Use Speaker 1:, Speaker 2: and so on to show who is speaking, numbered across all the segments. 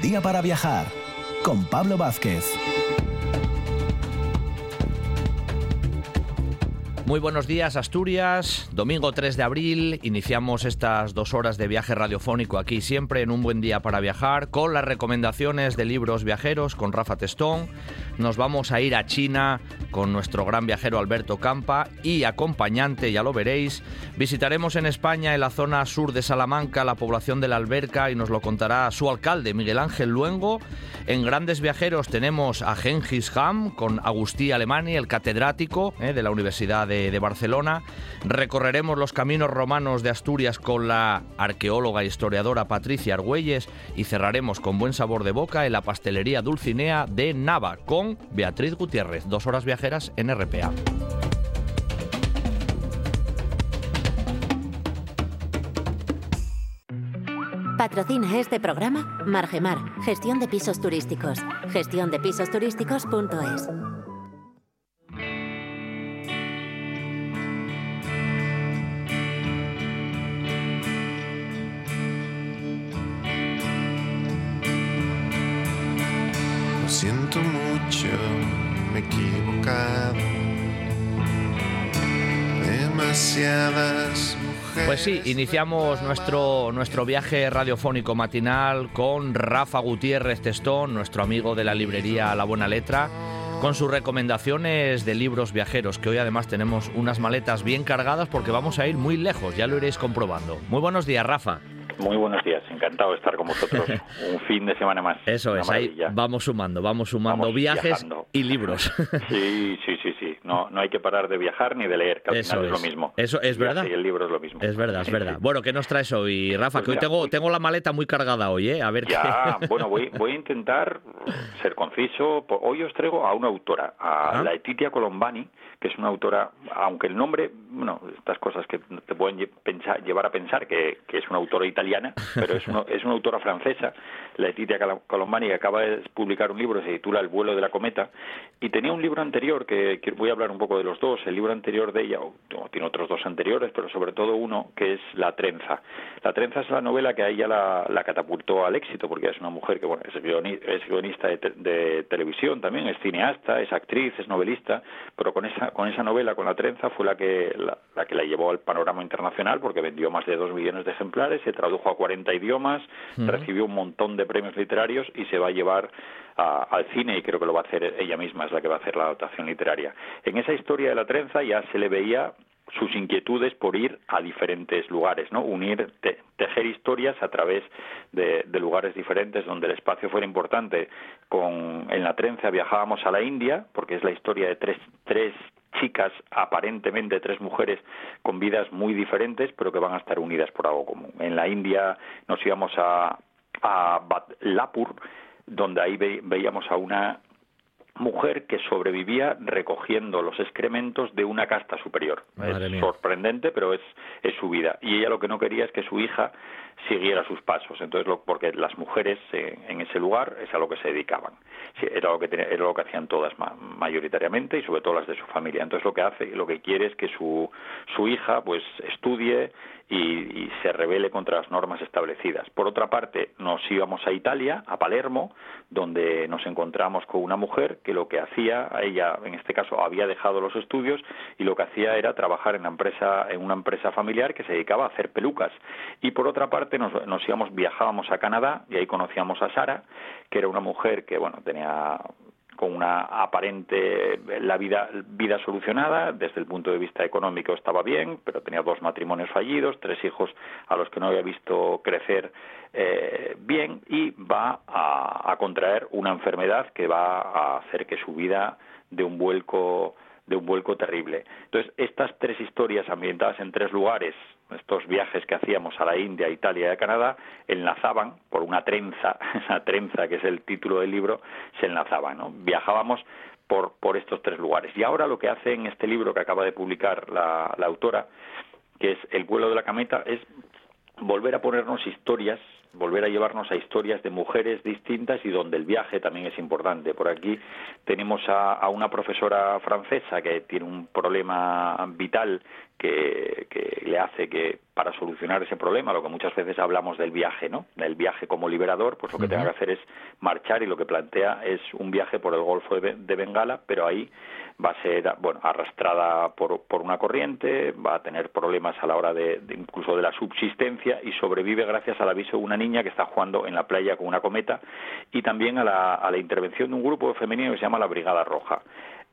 Speaker 1: día para viajar con Pablo Vázquez.
Speaker 2: Muy buenos días Asturias, domingo 3 de abril, iniciamos estas dos horas de viaje radiofónico aquí siempre en un buen día para viajar con las recomendaciones de libros viajeros con Rafa Testón. Nos vamos a ir a China con nuestro gran viajero Alberto Campa y acompañante, ya lo veréis. Visitaremos en España, en la zona sur de Salamanca, la población de la Alberca y nos lo contará su alcalde Miguel Ángel Luengo. En Grandes Viajeros tenemos a Gengis Ham con Agustí Alemani, el catedrático eh, de la Universidad de Barcelona. Recorreremos los caminos romanos de Asturias con la arqueóloga e historiadora Patricia Argüelles y cerraremos con buen sabor de boca en la pastelería Dulcinea de Nava con Beatriz Gutiérrez. Dos horas viajeras en RPA.
Speaker 3: Patrocina este programa Margemar, gestión de pisos turísticos. Gestión de.
Speaker 4: Siento mucho, me he equivocado. Demasiadas.
Speaker 2: Pues sí, iniciamos nuestro, nuestro viaje radiofónico matinal con Rafa Gutiérrez Testón, nuestro amigo de la librería La Buena Letra, con sus recomendaciones de libros viajeros, que hoy además tenemos unas maletas bien cargadas porque vamos a ir muy lejos, ya lo iréis comprobando. Muy buenos días, Rafa.
Speaker 5: Muy buenos días, encantado de estar con vosotros un fin de semana más.
Speaker 2: Eso es, ahí vamos sumando, vamos sumando viajes y libros.
Speaker 5: Sí, sí, sí, sí. No, no hay que parar de viajar ni de leer, que al final es, lo mismo.
Speaker 2: Eso es verdad.
Speaker 5: Y el libro es lo mismo.
Speaker 2: Es verdad, es verdad. Bueno, ¿qué nos traes hoy, Rafa? Pues que hoy tengo, tengo la maleta muy cargada hoy, ¿eh? A ver
Speaker 5: ya, bueno, voy, voy a intentar ser conciso. Hoy os traigo a una autora, a la Etitia Colombani, que es una autora, aunque el nombre, bueno, estas cosas que te pueden pensar, llevar a pensar que, que, es una autora italiana, pero es, es una autora francesa, Letitia Colombani, que acaba de publicar un libro, se titula El vuelo de la cometa, y tenía un libro anterior, que, voy a hablar un poco de los dos, el libro anterior de ella, o, tiene otros dos anteriores, pero sobre todo uno, que es La trenza. La trenza es la novela que a ella la, catapultó al éxito, porque es una mujer que, bueno, es, guionista, de televisión también, es cineasta, es actriz, es novelista, pero con esa con esa novela, con La trenza, fue la que la, que la llevó al panorama internacional porque vendió más de dos millones de ejemplares, se tradujo a 40 idiomas, recibió un montón de premios literarios y se va a llevar al cine y creo que lo va a hacer ella misma, es la que va a hacer la adaptación literaria. En esa historia de La trenza ya se le veía sus inquietudes por ir a diferentes lugares, ¿no? Unir, tejer historias a través de, lugares diferentes donde el espacio fuera importante. Con, en la trenza viajábamos a la India, porque es la historia de tres, tres chicas, aparentemente tres mujeres con vidas muy diferentes, pero que van a estar unidas por algo común. En la India nos íbamos a, a Lapur, donde ahí veíamos a una mujer que sobrevivía recogiendo los excrementos de una casta superior. es sorprendente, pero es, es su vida. Y ella lo que no quería es que su hija siguiera sus pasos. Entonces, lo, porque las mujeres eh, en ese lugar es a lo que se dedicaban. era, lo que era lo que hacían todas mayoritariamente y sobre todo las de su familia. Entonces, lo que hace, lo que quiere es que su, su hija pues estudie y, se rebele contra las normas establecidas. Por otra parte, nos íbamos a Italia, a Palermo, donde nos encontramos con una mujer que lo que hacía, ella en este caso había dejado los estudios y lo que hacía era trabajar en, una empresa familiar que se dedicaba a hacer pelucas. Y por otra parte, nos, nos íbamos, viajábamos a Canadá y ahí conocíamos a Sara, que era una mujer que, bueno, tenía con una aparente la vida vida solucionada desde el punto de vista económico estaba bien pero tenía dos matrimonios fallidos tres hijos a los que no había visto crecer eh, bien y va a, a contraer una enfermedad que va a hacer que su vida de un vuelco de un vuelco terrible. Entonces, estas tres historias ambientadas en tres lugares, estos viajes que hacíamos a la India, Italia y a Canadá, enlazaban por una trenza, esa trenza que es el título del libro, se enlazaban, ¿no? Viajábamos por, por estos tres lugares. Y ahora lo que hace en este libro que acaba de publicar la, la autora, que es El vuelo de la cameta, es volver a ponernos historias volver a llevarnos a historias de mujeres distintas y donde el viaje también es importante. Por aquí tenemos a, una profesora francesa que tiene un problema vital que, que hace que para solucionar ese problema, lo que muchas veces hablamos del viaje, ¿no? Del viaje como liberador, pues lo que tenga que hacer es marchar y lo que plantea es un viaje por el Golfo de, Bengala, pero ahí va a ser, bueno, arrastrada por, por una corriente, va a tener problemas a la hora de, incluso de la subsistencia y sobrevive gracias al aviso de una niña que está jugando en la playa con una cometa y también a la, a la intervención de un grupo femenino que se llama la Brigada Roja.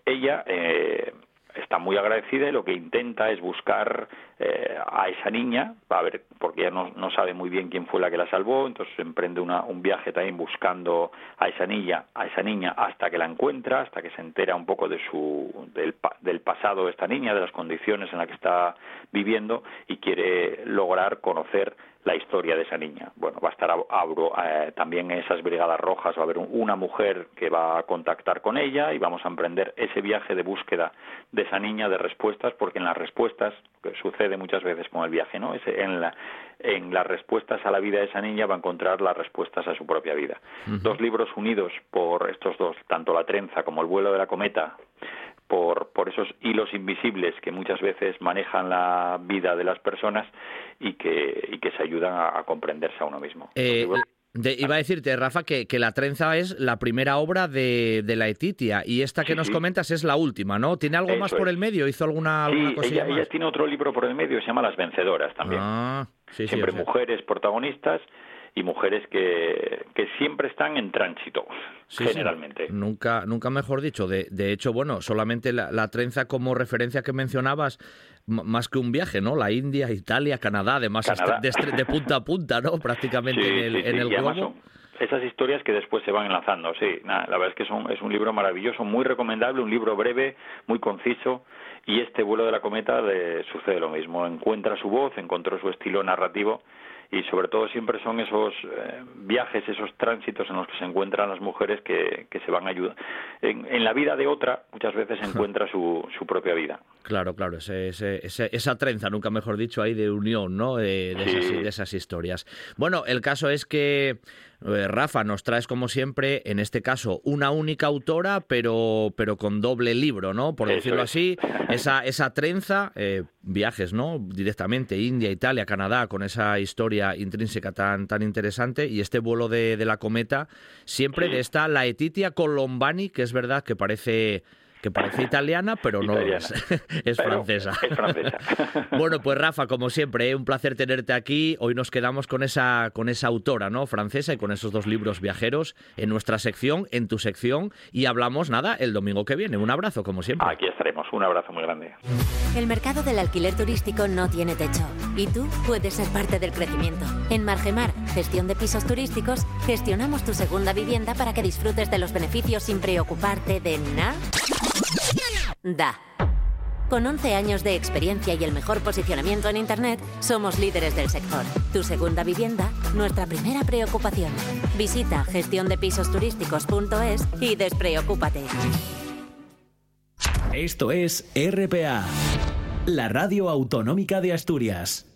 Speaker 5: Ella eh, está muy agradecida y lo que intenta es buscar eh, a esa niña, ver, porque ella no, no, sabe muy bien quién fue la que la salvó, entonces emprende un viaje también buscando a esa niña, a esa niña hasta que la encuentra, hasta que se entera un poco de su del, del pasado de esta niña, de las condiciones en las que está viviendo y quiere lograr conocer la historia de esa niña. Bueno, va a estar abro, eh, también en esas brigadas rojas, va a haber una mujer que va a contactar con ella y vamos a emprender ese viaje de búsqueda de esa niña de respuestas, porque en las respuestas, que sucede muchas veces con el viaje, ¿no? en, la, en las respuestas a la vida de esa niña va a encontrar las respuestas a su propia vida. Dos libros unidos por estos dos, tanto La trenza como El vuelo de la cometa, por, por esos hilos invisibles que muchas veces manejan la vida de las personas y que, y que se ayudan a, comprenderse a uno mismo.
Speaker 2: Eh, iba a decirte, Rafa, que, que, La Trenza es la primera obra de, de la Etitia y esta que nos comentas es la última, ¿no? ¿Tiene algo más por el medio? ¿Hizo alguna, alguna
Speaker 5: sí, ella, ella, tiene otro libro por el medio, se llama Las Vencedoras también. Ah, Siempre mujeres protagonistas y mujeres que, que siempre están en tránsito, generalmente.
Speaker 2: Nunca, nunca mejor dicho. De, de hecho, bueno, solamente la, trenza como referencia que mencionabas, más que un viaje, ¿no? La India, Italia, Canadá, además De, punta a punta, ¿no? Prácticamente en el, en el globo.
Speaker 5: esas historias que después se van enlazando, sí. la verdad es que son, es un libro maravilloso, muy recomendable, un libro breve, muy conciso. Y este vuelo de la cometa le sucede lo mismo. Encuentra su voz, encontró su estilo narrativo y sobre todo siempre son esos eh, viajes, esos tránsitos en los que se encuentran las mujeres que, que se van a ayudar. En, la vida de otra muchas veces se encuentra su, su propia vida.
Speaker 2: Claro, claro, ese, esa trenza, nunca mejor dicho, ahí de unión, ¿no? de, esas, de esas historias. Bueno, el caso es que eh, Rafa, nos traes como siempre, en este caso, una única autora, pero, pero con doble libro, ¿no? Por decirlo así, esa, esa trenza, eh, viajes, ¿no? Directamente, India, Italia, Canadá, con esa historia intrínseca tan, tan interesante, y este vuelo de, la cometa, siempre de esta Laetitia Colombani, que es verdad que parece que parece italiana, pero no es. es francesa.
Speaker 5: Es francesa.
Speaker 2: bueno, pues Rafa, como siempre, ¿eh? un placer tenerte aquí. Hoy nos quedamos con esa, con esa autora ¿no? francesa y con esos dos libros viajeros en nuestra sección, en tu sección, y hablamos, nada, el domingo que viene. Un abrazo, como siempre.
Speaker 5: Aquí estaremos. Un abrazo muy grande.
Speaker 3: El mercado del alquiler turístico no tiene techo y tú puedes ser parte del crecimiento. En Margemar, gestión de pisos turísticos, gestionamos tu segunda vivienda para que disfrutes de los beneficios sin preocuparte de nada Da. Con 11 años de experiencia y el mejor posicionamiento en Internet, somos líderes del sector. Tu segunda vivienda, nuestra primera preocupación. Visita gestiondepisosturísticos.es y despreocúpate.
Speaker 1: Esto es RPA, la radio autonómica de Asturias.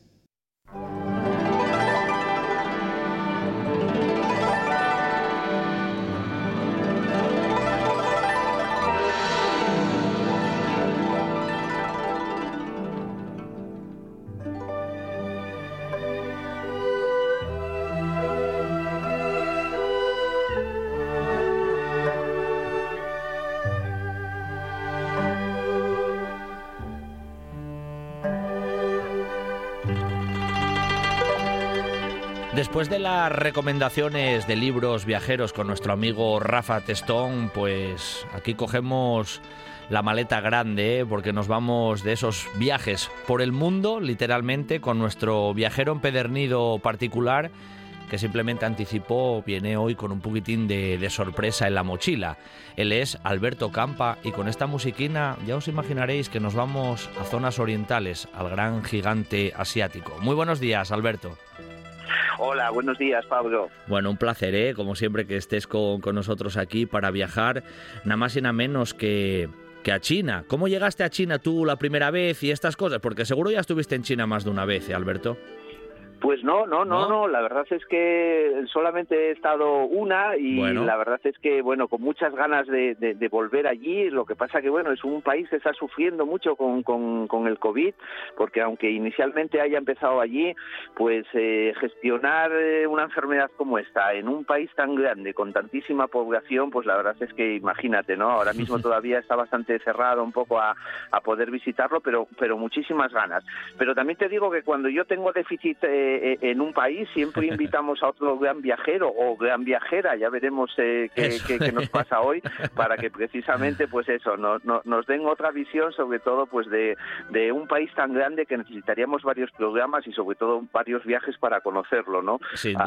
Speaker 2: Después de las recomendaciones de libros viajeros con nuestro amigo Rafa Testón, pues aquí cogemos la maleta grande, ¿eh? porque nos vamos de esos viajes por el mundo, literalmente, con nuestro viajero empedernido particular, que simplemente anticipó, viene hoy con un poquitín de, de, sorpresa en la mochila. Él es Alberto Campa y con esta musiquina ya os imaginaréis que nos vamos a zonas orientales, al gran gigante asiático. Muy buenos días, Alberto.
Speaker 6: Hola, buenos días, Pablo.
Speaker 2: Bueno, un placer, ¿eh? como siempre, que estés con, nosotros aquí para viajar, nada más y nada menos que, que a China. ¿Cómo llegaste a China tú la primera vez y estas cosas? Porque seguro ya estuviste en China más de una vez, ¿eh, Alberto?
Speaker 6: Pues no, no, no, no, la verdad es que solamente he estado una y la verdad es que, bueno, con muchas ganas de, volver allí, lo que pasa que, bueno, es un país que está sufriendo mucho con, con, el COVID, porque aunque inicialmente haya empezado allí, pues eh, gestionar eh, una enfermedad como esta en un país tan grande, con tantísima población, pues la verdad es que imagínate, ¿no? Ahora mismo todavía está bastante cerrado un poco a, a poder visitarlo, pero, pero muchísimas ganas. Pero también te digo que cuando yo tengo déficit eh, en un país, siempre invitamos a otro gran viajero o gran viajera, ya veremos qué, qué, nos pasa hoy, para que precisamente, pues eso, nos, nos den otra visión, sobre todo, pues de, de un país tan grande que necesitaríamos varios programas y sobre todo varios viajes para conocerlo, ¿no?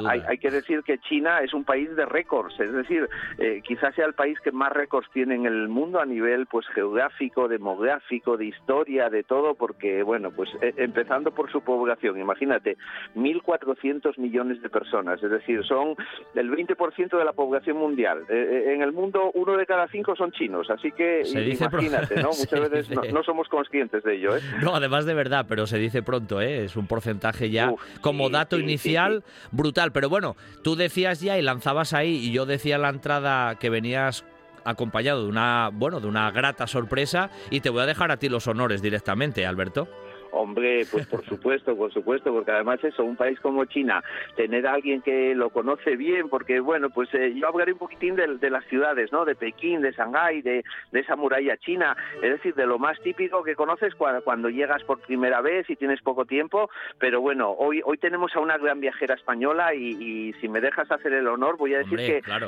Speaker 6: Hay, hay, que decir que China es un país de récords, es decir, eh, quizás sea el país que más récords tiene en el mundo a nivel pues geográfico, demográfico, de historia, de todo, porque bueno, pues eh, empezando por su población, imagínate, 1.400 millones de personas, es decir, son el 20% de la población mundial. Eh, en el mundo uno de cada cinco son chinos, así que imagínate, ¿no? Muchas veces no, somos conscientes de ello, ¿eh?
Speaker 2: No, además de verdad, pero se dice pronto, ¿eh? Es un porcentaje ya como dato inicial brutal, pero bueno, tú decías ya y lanzabas ahí y yo decía en la entrada que venías acompañado de una, bueno, de una grata sorpresa y te voy a dejar a ti los honores directamente, Alberto.
Speaker 6: Hombre, pues por supuesto, por supuesto, porque además eso, un país como China, tener a alguien que lo conoce bien, porque bueno, pues eh, yo hablaré un poquitín de, las ciudades, ¿no? De Pekín, de Shanghái, de, esa muralla china, es decir, de lo más típico que conoces cuando, llegas por primera vez y tienes poco tiempo, pero bueno, hoy, hoy tenemos a una gran viajera española y, si me dejas hacer el honor, voy a decir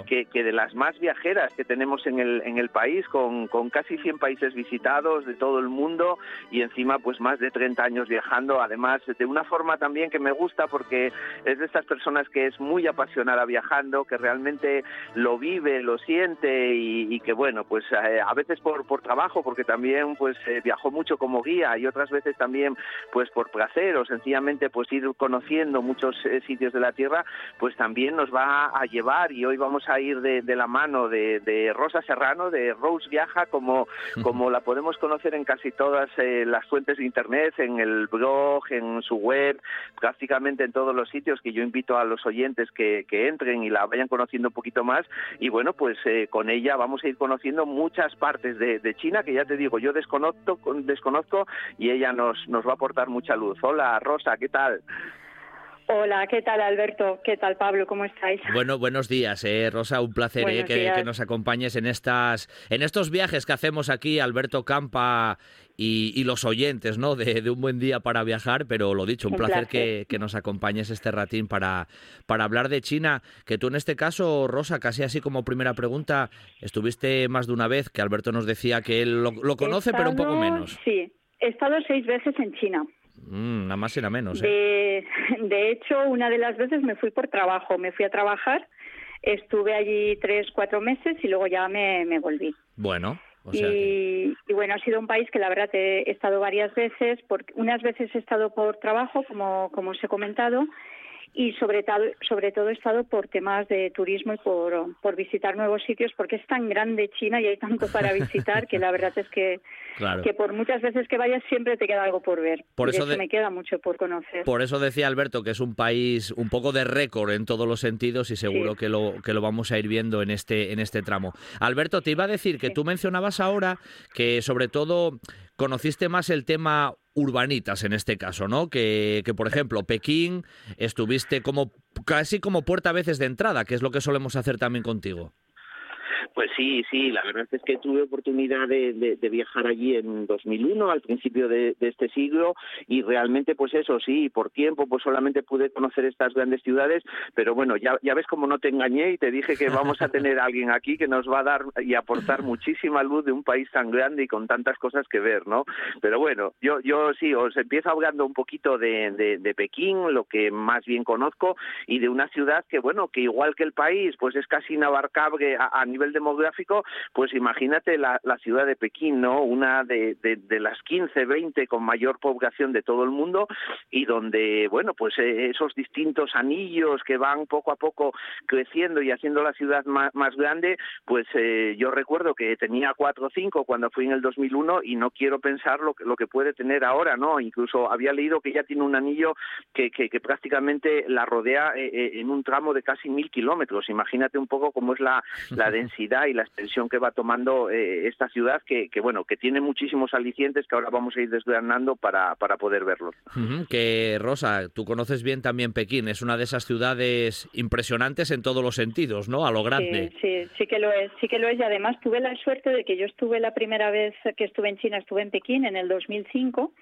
Speaker 6: que, que, de las más viajeras que tenemos en el, en el país, con, con casi 100 países visitados de todo el mundo y encima pues más de 30 años viajando, además de una forma también que me gusta porque es de estas personas que es muy apasionada viajando, que realmente lo vive, lo siente y, que bueno, pues eh, a veces por, por trabajo, porque también pues eh, viajó mucho como guía y otras veces también pues por placer o sencillamente pues ir conociendo muchos eh, sitios de la Tierra, pues también nos va a llevar y hoy vamos a ir de, la mano de, de, Rosa Serrano, de Rose Viaja, como, como la podemos conocer en casi todas las fuentes de Internet, en el blog, en su web, prácticamente en todos los sitios que yo invito a los oyentes que, entren y la vayan conociendo un poquito más. Y bueno, pues eh, con ella vamos a ir conociendo muchas partes de, China que ya te digo, yo desconozco, desconozco y ella nos, nos va a aportar mucha luz. Hola, Rosa, ¿qué tal?
Speaker 7: Hola, ¿qué tal Alberto? ¿Qué tal Pablo? ¿Cómo estáis?
Speaker 2: Bueno, buenos días, eh, Rosa, un placer eh, que, nos acompañes en estas, en estos viajes que hacemos aquí, Alberto Campa y, los oyentes, ¿no? De, un buen día para viajar, pero lo dicho, un, placer, Que, nos acompañes este ratín para, para hablar de China, que tú en este caso, Rosa, casi así como primera pregunta, estuviste más de una vez, que Alberto nos decía que él lo, conoce, pero un poco menos.
Speaker 7: Sí, he estado seis veces en China.
Speaker 2: Mm, nada más y nada menos.
Speaker 7: ¿eh? De, hecho, una de las veces me fui por trabajo, me fui a trabajar, estuve allí tres, cuatro meses y luego ya me, me volví.
Speaker 2: Bueno.
Speaker 7: y, bueno, ha sido un país que la verdad he, estado varias veces, porque unas veces he estado por trabajo, como, como os he comentado, y sobre todo, sobre todo he estado por temas de turismo y por, por visitar nuevos sitios porque es tan grande China y hay tanto para visitar que la verdad es que, que por muchas veces que vayas siempre te queda algo por ver. Por eso me queda mucho por conocer.
Speaker 2: Por eso decía Alberto que es un país un poco de récord en todos los sentidos y seguro que lo que lo vamos a ir viendo en este en este tramo. Alberto, te iba a decir que tú mencionabas ahora que sobre todo conociste más el tema urbanitas en este caso, ¿no? Que, que, por ejemplo, Pekín estuviste como casi como puerta a veces de entrada, que es lo que solemos hacer también contigo.
Speaker 6: Pues sí, sí, la verdad es que tuve oportunidad de, viajar allí en 2001, al principio de, este siglo, y realmente, pues eso, sí, por tiempo, pues solamente pude conocer estas grandes ciudades, pero bueno, ya, ves cómo no te engañé y te dije que vamos a tener a alguien aquí que nos va a dar y aportar muchísima luz de un país tan grande y con tantas cosas que ver, ¿no? Pero bueno, yo, yo sí, os empiezo hablando un poquito de, de Pekín, lo que más bien conozco, y de una ciudad que, bueno, que igual que el país, pues es casi inabarcable a, a nivel demográfico, pues imagínate la, ciudad de Pekín, ¿no? Una de, de, las 15, 20 con mayor población de todo el mundo y donde, bueno, pues eh, esos distintos anillos que van poco a poco creciendo y haciendo la ciudad más, grande, pues eh, yo recuerdo que tenía cuatro o cinco cuando fui en el 2001 y no quiero pensar lo que, puede tener ahora, ¿no? Incluso había leído que ya tiene un anillo que, que, prácticamente la rodea eh, en un tramo de casi mil kilómetros. Imagínate un poco cómo es la, la densidad y la extensión que va tomando esta ciudad que, que, bueno, que tiene muchísimos alicientes que ahora vamos a ir desgranando para, para poder verlos.
Speaker 2: Que Rosa, tú conoces bien también Pekín, es una de esas ciudades impresionantes en todos los sentidos, ¿no? A lo grande.
Speaker 7: Sí, sí, que lo es, sí que lo es y además tuve la suerte de que yo estuve la primera vez que estuve en China, estuve en Pekín en el 2005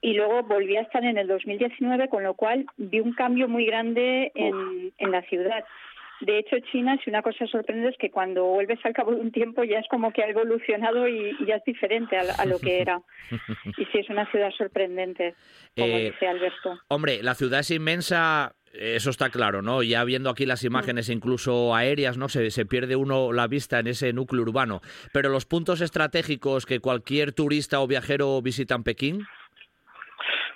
Speaker 7: y luego volví a estar en el 2019, con lo cual vi un cambio muy grande en, en la ciudad. De hecho, China, si una cosa sorprende es que cuando vuelves al cabo de un tiempo ya es como que ha evolucionado y, ya es diferente a, lo que era. Y sí, es una ciudad sorprendente, como eh, dice Alberto.
Speaker 2: Hombre, la ciudad es inmensa, eso está claro, ¿no? Ya viendo aquí las imágenes incluso aéreas, ¿no? Se, se, pierde uno la vista en ese núcleo urbano. Pero los puntos estratégicos que cualquier turista o viajero visita en Pekín.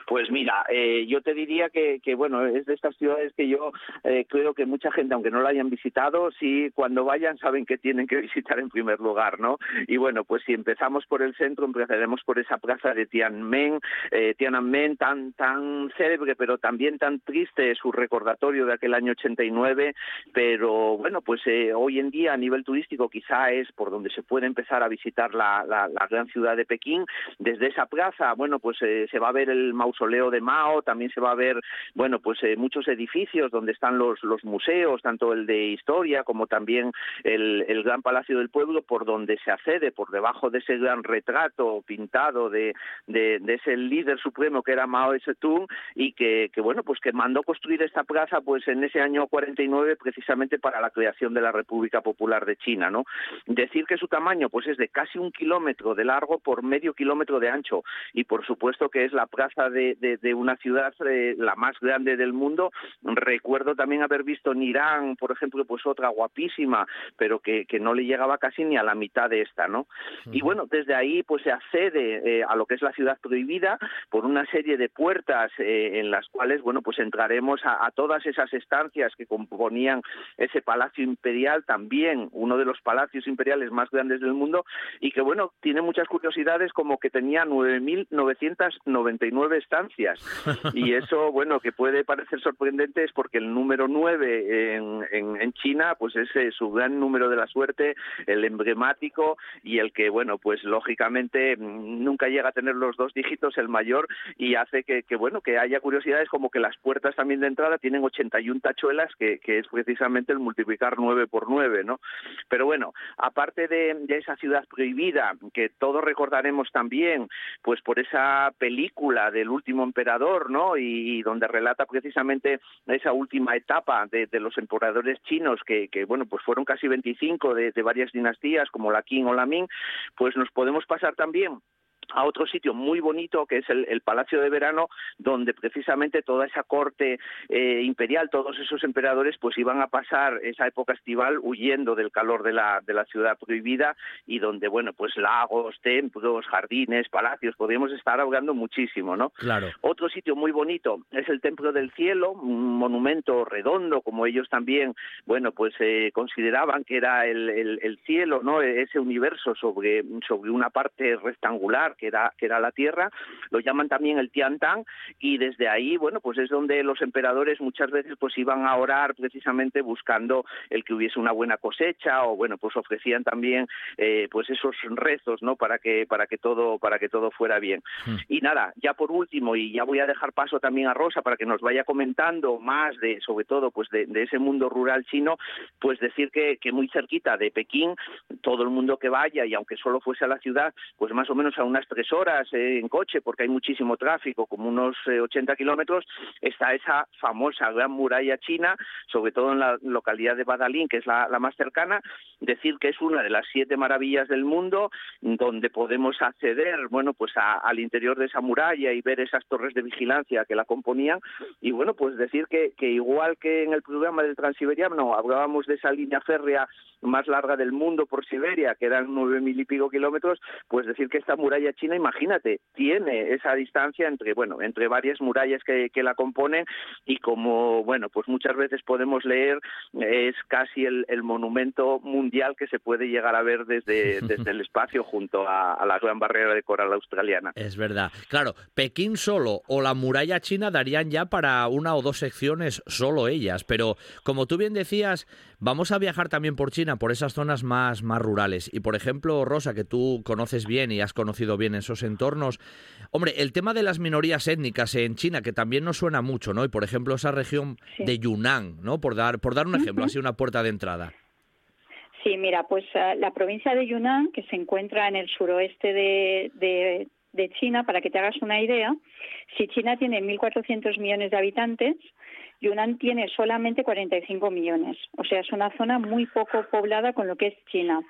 Speaker 6: Pues mira, eh, yo te diría que, bueno, es de estas ciudades que yo eh, creo que mucha gente, aunque no la hayan visitado, sí, cuando vayan saben que tienen que visitar en primer lugar, ¿no? Y bueno, pues si empezamos por el centro, empezaremos por esa plaza de Tiananmen, eh, Tiananmen tan, tan célebre, pero también tan triste, su recordatorio de aquel año 89, pero bueno, pues eh, hoy en día a nivel turístico quizá es por donde se puede empezar a visitar la, la, gran ciudad de Pekín. Desde esa plaza, bueno, pues se va a ver el mausoleo mausoleo de Mao, también se va a ver, bueno, pues eh, muchos edificios donde están los, los museos, tanto el de historia como también el, el Gran Palacio del Pueblo, por donde se accede, por debajo de ese gran retrato pintado de, de, ese líder supremo que era Mao Zedong y que, que, bueno, pues que mandó construir esta plaza pues en ese año 49 precisamente para la creación de la República Popular de China, ¿no? Decir que su tamaño pues es de casi un kilómetro de largo por medio kilómetro de ancho y por supuesto que es la plaza de, de, una ciudad eh, la más grande del mundo. Recuerdo también haber visto en Irán, por ejemplo, pues otra guapísima, pero que, que no le llegaba casi ni a la mitad de esta, ¿no? Y bueno, desde ahí pues se accede eh, a lo que es la ciudad prohibida por una serie de puertas eh, en las cuales, bueno, pues entraremos a, todas esas estancias que componían ese palacio imperial, también uno de los palacios imperiales más grandes del mundo y que, bueno, tiene muchas curiosidades como que tenía 9.999 estancias y eso, bueno, que puede parecer sorprendente es porque el número 9 en, en, China, pues es eh, su gran número de la suerte, el emblemático y el que, bueno, pues lógicamente mm, nunca llega a tener los dos dígitos, el mayor, y hace que, que bueno, que haya curiosidades como que las puertas también de entrada tienen 81 tachuelas, que, que es precisamente el multiplicar 9 por 9, ¿no? Pero bueno, aparte de, de esa ciudad prohibida, que todos recordaremos también, pues por esa película del último emperador, ¿no? Y, donde relata precisamente esa última etapa de, los emperadores chinos, que, bueno, pues fueron casi 25 de, de varias dinastías, como la Qing o la Ming, pues nos podemos pasar también a otro sitio muy bonito que es el, Palacio de Verano, donde precisamente toda esa corte eh, imperial, todos esos emperadores, pues iban a pasar esa época estival huyendo del calor de la, de la ciudad prohibida y donde, bueno, pues lagos, templos, jardines, palacios, podríamos estar hablando muchísimo, ¿no?
Speaker 2: Claro.
Speaker 6: Otro sitio muy bonito es el Templo del Cielo, un monumento redondo, como ellos también, bueno, pues eh, consideraban que era el, el, cielo, ¿no? Ese universo sobre, sobre una parte rectangular que era, que era la tierra, lo llaman también el Tiantang, y desde ahí, bueno, pues es donde los emperadores muchas veces pues iban a orar precisamente buscando el que hubiese una buena cosecha, o bueno, pues ofrecían también eh, pues esos rezos, ¿no? Para que, para que todo, para que todo fuera bien. Hmm. Y nada, ya por último, y ya voy a dejar paso también a Rosa para que nos vaya comentando más de, sobre todo, pues de, ese mundo rural chino, pues decir que, que muy cerquita de Pekín, todo el mundo que vaya, y aunque solo fuese a la ciudad, pues más o menos a unas tres horas en coche, porque hay muchísimo tráfico, como unos 80 kilómetros, está esa famosa Gran Muralla China, sobre todo en la localidad de Badalín, que es la, más cercana, decir que es una de las siete maravillas del mundo, donde podemos acceder, bueno, pues al interior de esa muralla y ver esas torres de vigilancia que la componían, y bueno, pues decir que, que igual que en el programa del Transiberiano hablábamos de esa línea férrea más larga del mundo por Siberia, que eran nueve mil y pico kilómetros, pues decir que esta muralla china, imagínate, tiene esa distancia entre, bueno, entre varias murallas que, que la componen y como, bueno, pues muchas veces podemos leer, es casi el, el monumento mundial que se puede llegar a ver desde, desde el espacio junto a, a la gran barrera de coral australiana.
Speaker 2: Es verdad. Claro, Pekín solo o la muralla china darían ya para una o dos secciones solo ellas, pero como tú bien decías, vamos a viajar también por China, por esas zonas más, más rurales. Y por ejemplo, Rosa, que tú conoces bien y has conocido bien esos entornos, hombre, el tema de las minorías étnicas en China, que también nos suena mucho, ¿no? Y por ejemplo, esa región de Yunnan, ¿no? Por dar, por dar un ejemplo, así una puerta de entrada.
Speaker 7: Sí, mira, pues eh, la provincia de Yunnan, que se encuentra en el suroeste de, de, de China, para que te hagas una idea, si China tiene 1.400 millones de habitantes, Yunnan tiene solamente 45 millones. O sea, es una zona muy poco poblada con lo que es China.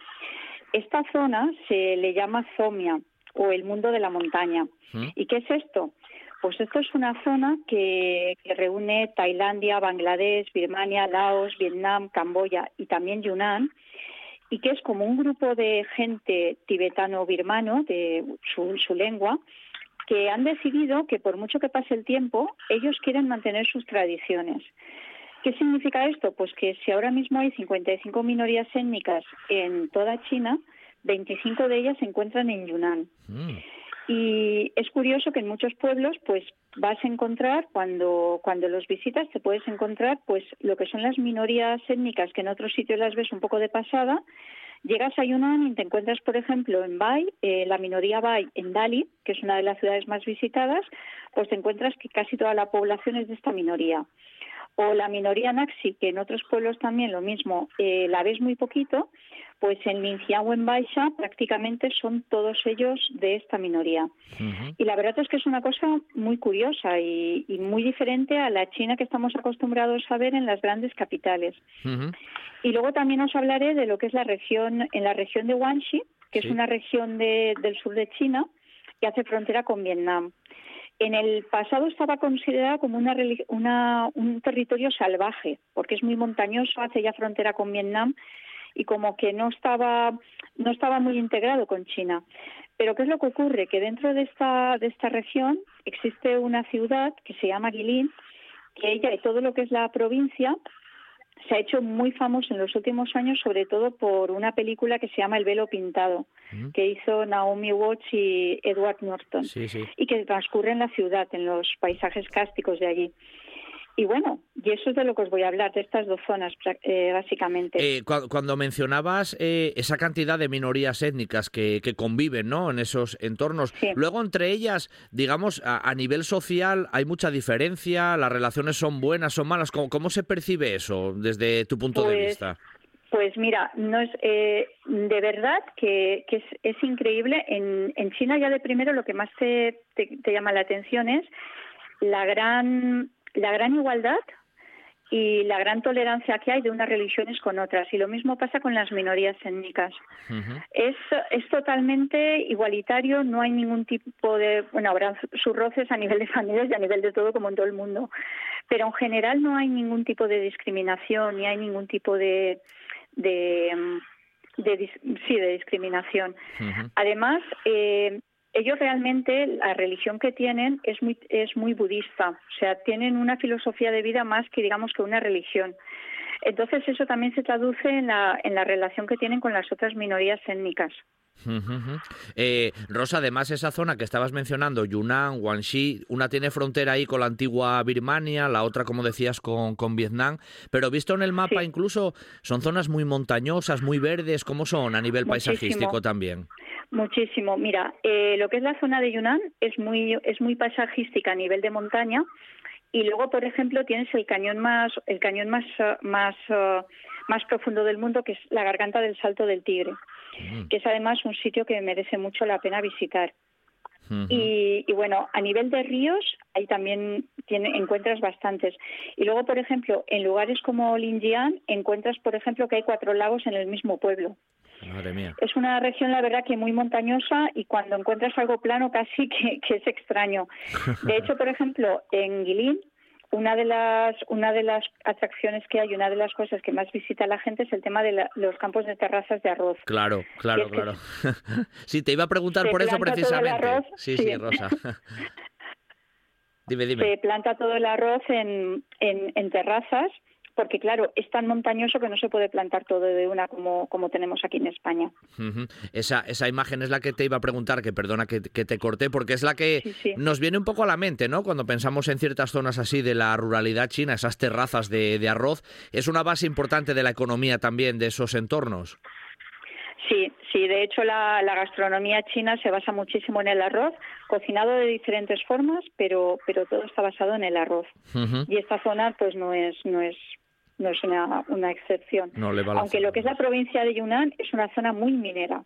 Speaker 7: Esta zona se le llama Zomia o el mundo de la montaña.
Speaker 2: ¿Mm?
Speaker 7: ¿Y qué es esto? Pues esto es una zona que, que, reúne Tailandia, Bangladesh, Birmania, Laos, Vietnam, Camboya y también Yunnan, y que es como un grupo de gente tibetano-birmano, de su, su lengua, que han decidido que por mucho que pase el tiempo, ellos quieren mantener sus tradiciones. ¿Qué significa esto? Pues que si ahora mismo hay 55 minorías étnicas en toda China, 25 de ellas se encuentran en Yunnan.
Speaker 2: Mm.
Speaker 7: Y es curioso que en muchos pueblos, pues vas a encontrar cuando cuando los visitas te puedes encontrar, pues lo que son las minorías étnicas que en otros sitios las ves un poco de pasada. Llegas a Yunnan y te encuentras, por ejemplo, en Bai, eh, la minoría Bai en Dali, que es una de las ciudades más visitadas, pues te encuentras que casi toda la población es de esta minoría o la minoría Naxi, que en otros pueblos también lo mismo, eh, la ves muy poquito, pues en Lincián o en Baixa prácticamente son todos ellos de esta minoría.
Speaker 2: Uh -huh.
Speaker 7: Y la verdad es que es una cosa muy curiosa y, y, muy diferente a la China que estamos acostumbrados a ver en las grandes capitales.
Speaker 2: Uh -huh.
Speaker 7: Y luego también os hablaré de lo que es la región, en la región de Guangxi, que
Speaker 2: Sí.
Speaker 7: es una región de- del sur de China que hace frontera con Vietnam. En el pasado estaba considerada como una, una- un territorio salvaje, porque es muy montañoso, hace ya frontera con Vietnam y como que no estaba, no estaba muy integrado con China. Pero ¿qué es lo que ocurre? Que dentro de esta, de esta región existe una ciudad que se llama Guilin, que ella y todo lo que es la provincia se ha hecho muy famoso en los últimos años, sobre todo por una película que se llama El velo pintado,
Speaker 2: Mm.
Speaker 7: que hizo Naomi Watts y Edward Norton
Speaker 2: Sí, sí.
Speaker 7: y que transcurre en la ciudad, en los paisajes cársticos de allí. Y bueno, y eso es de lo que os voy a hablar, de estas dos zonas, eh, básicamente.
Speaker 2: Eh, cua- cuando mencionabas eh, esa cantidad de minorías étnicas que, que conviven ¿no? en esos entornos,
Speaker 7: Sí.
Speaker 2: luego entre ellas, digamos, a, a nivel social hay mucha diferencia, las relaciones son buenas, son malas. ¿Cómo, cómo se percibe eso desde tu punto de
Speaker 7: Pues,
Speaker 2: vista?
Speaker 7: Pues mira, no es eh, de verdad que, que es, es increíble. En, en China ya de primero lo que más te, te, te llama la atención es la gran, la gran igualdad y la gran tolerancia que hay de unas religiones con otras. Y lo mismo pasa con las minorías étnicas. Es, es totalmente igualitario, no hay ningún tipo de, bueno, habrá sus roces a nivel de familias y a nivel de todo como en todo el mundo, pero en general no hay ningún tipo de discriminación ni hay ningún tipo de, de, mm, de sí, de discriminación. Además, eh, ellos realmente la religión que tienen es muy es muy budista, o sea, tienen una filosofía de vida más que digamos que una religión. Entonces eso también se traduce en la en la relación que tienen con las otras minorías étnicas.
Speaker 2: Ujú, ujú. Eh, Rosa, además esa zona que estabas mencionando, Yunnan, Guangxi, una tiene frontera ahí con la antigua Birmania, la otra, como decías, con, con Vietnam, pero visto en el mapa
Speaker 7: Sí.
Speaker 2: incluso son zonas muy montañosas, muy verdes, ¿cómo son a nivel
Speaker 7: Muchísimo.
Speaker 2: paisajístico también?
Speaker 7: Muchísimo. Mira, eh, lo que es la zona de Yunnan es muy es muy paisajística a nivel de montaña y luego, por ejemplo, tienes el cañón más el cañón más eh, más eh, más profundo del mundo que es la garganta del Salto del Tigre,
Speaker 2: Mm.
Speaker 7: que es además un sitio que merece mucho la pena visitar. y, bueno, a nivel de ríos, ahí también tiene, encuentras bastantes. Y luego, por ejemplo, en lugares como Linjiang, encuentras, por ejemplo, que hay cuatro lagos en el mismo pueblo.
Speaker 2: Madre mía.
Speaker 7: Es una región, la verdad, que muy montañosa y cuando encuentras algo plano casi que, que es extraño. De hecho, por ejemplo, en Guilin una de las una de las atracciones que hay, una de las cosas que más visita la gente es el tema de los campos de terrazas de arroz.
Speaker 2: Claro, claro, claro. sí, te iba a preguntar por eso precisamente. Sí, sí, Rosa. dime, dime.
Speaker 7: Se planta todo el arroz en, en, en terrazas porque claro, es tan montañoso que no se puede plantar todo de una como, como tenemos aquí en España.
Speaker 2: esa, esa imagen es la que te iba a preguntar, que perdona que, te corté, porque es la que nos viene un poco a la mente, ¿no? Cuando pensamos en ciertas zonas así de la ruralidad china, esas terrazas de, de arroz, es una base importante de la economía también de esos entornos.
Speaker 7: Sí, sí, de hecho la, la, gastronomía china se basa muchísimo en el arroz, cocinado de diferentes formas, pero, pero todo está basado en el arroz. Y esta zona pues no es, no es no es una, una excepción. Aunque lo que es la provincia de Yunnan es una zona muy minera.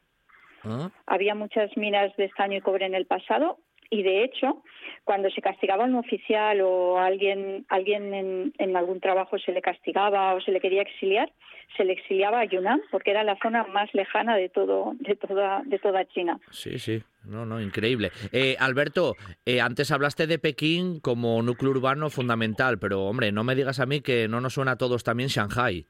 Speaker 7: ¿Ah? Había muchas minas de estaño y cobre en el pasado y de hecho cuando se castigaba a un oficial o alguien alguien en, algún trabajo se le castigaba o se le quería exiliar se le exiliaba a Yunnan porque era la zona más lejana de todo de toda de toda China
Speaker 2: sí sí no, no, increíble. Eh, Alberto, eh, antes hablaste de Pekín como núcleo urbano fundamental, pero hombre, no me digas a mí que no nos suena a todos también Shanghai.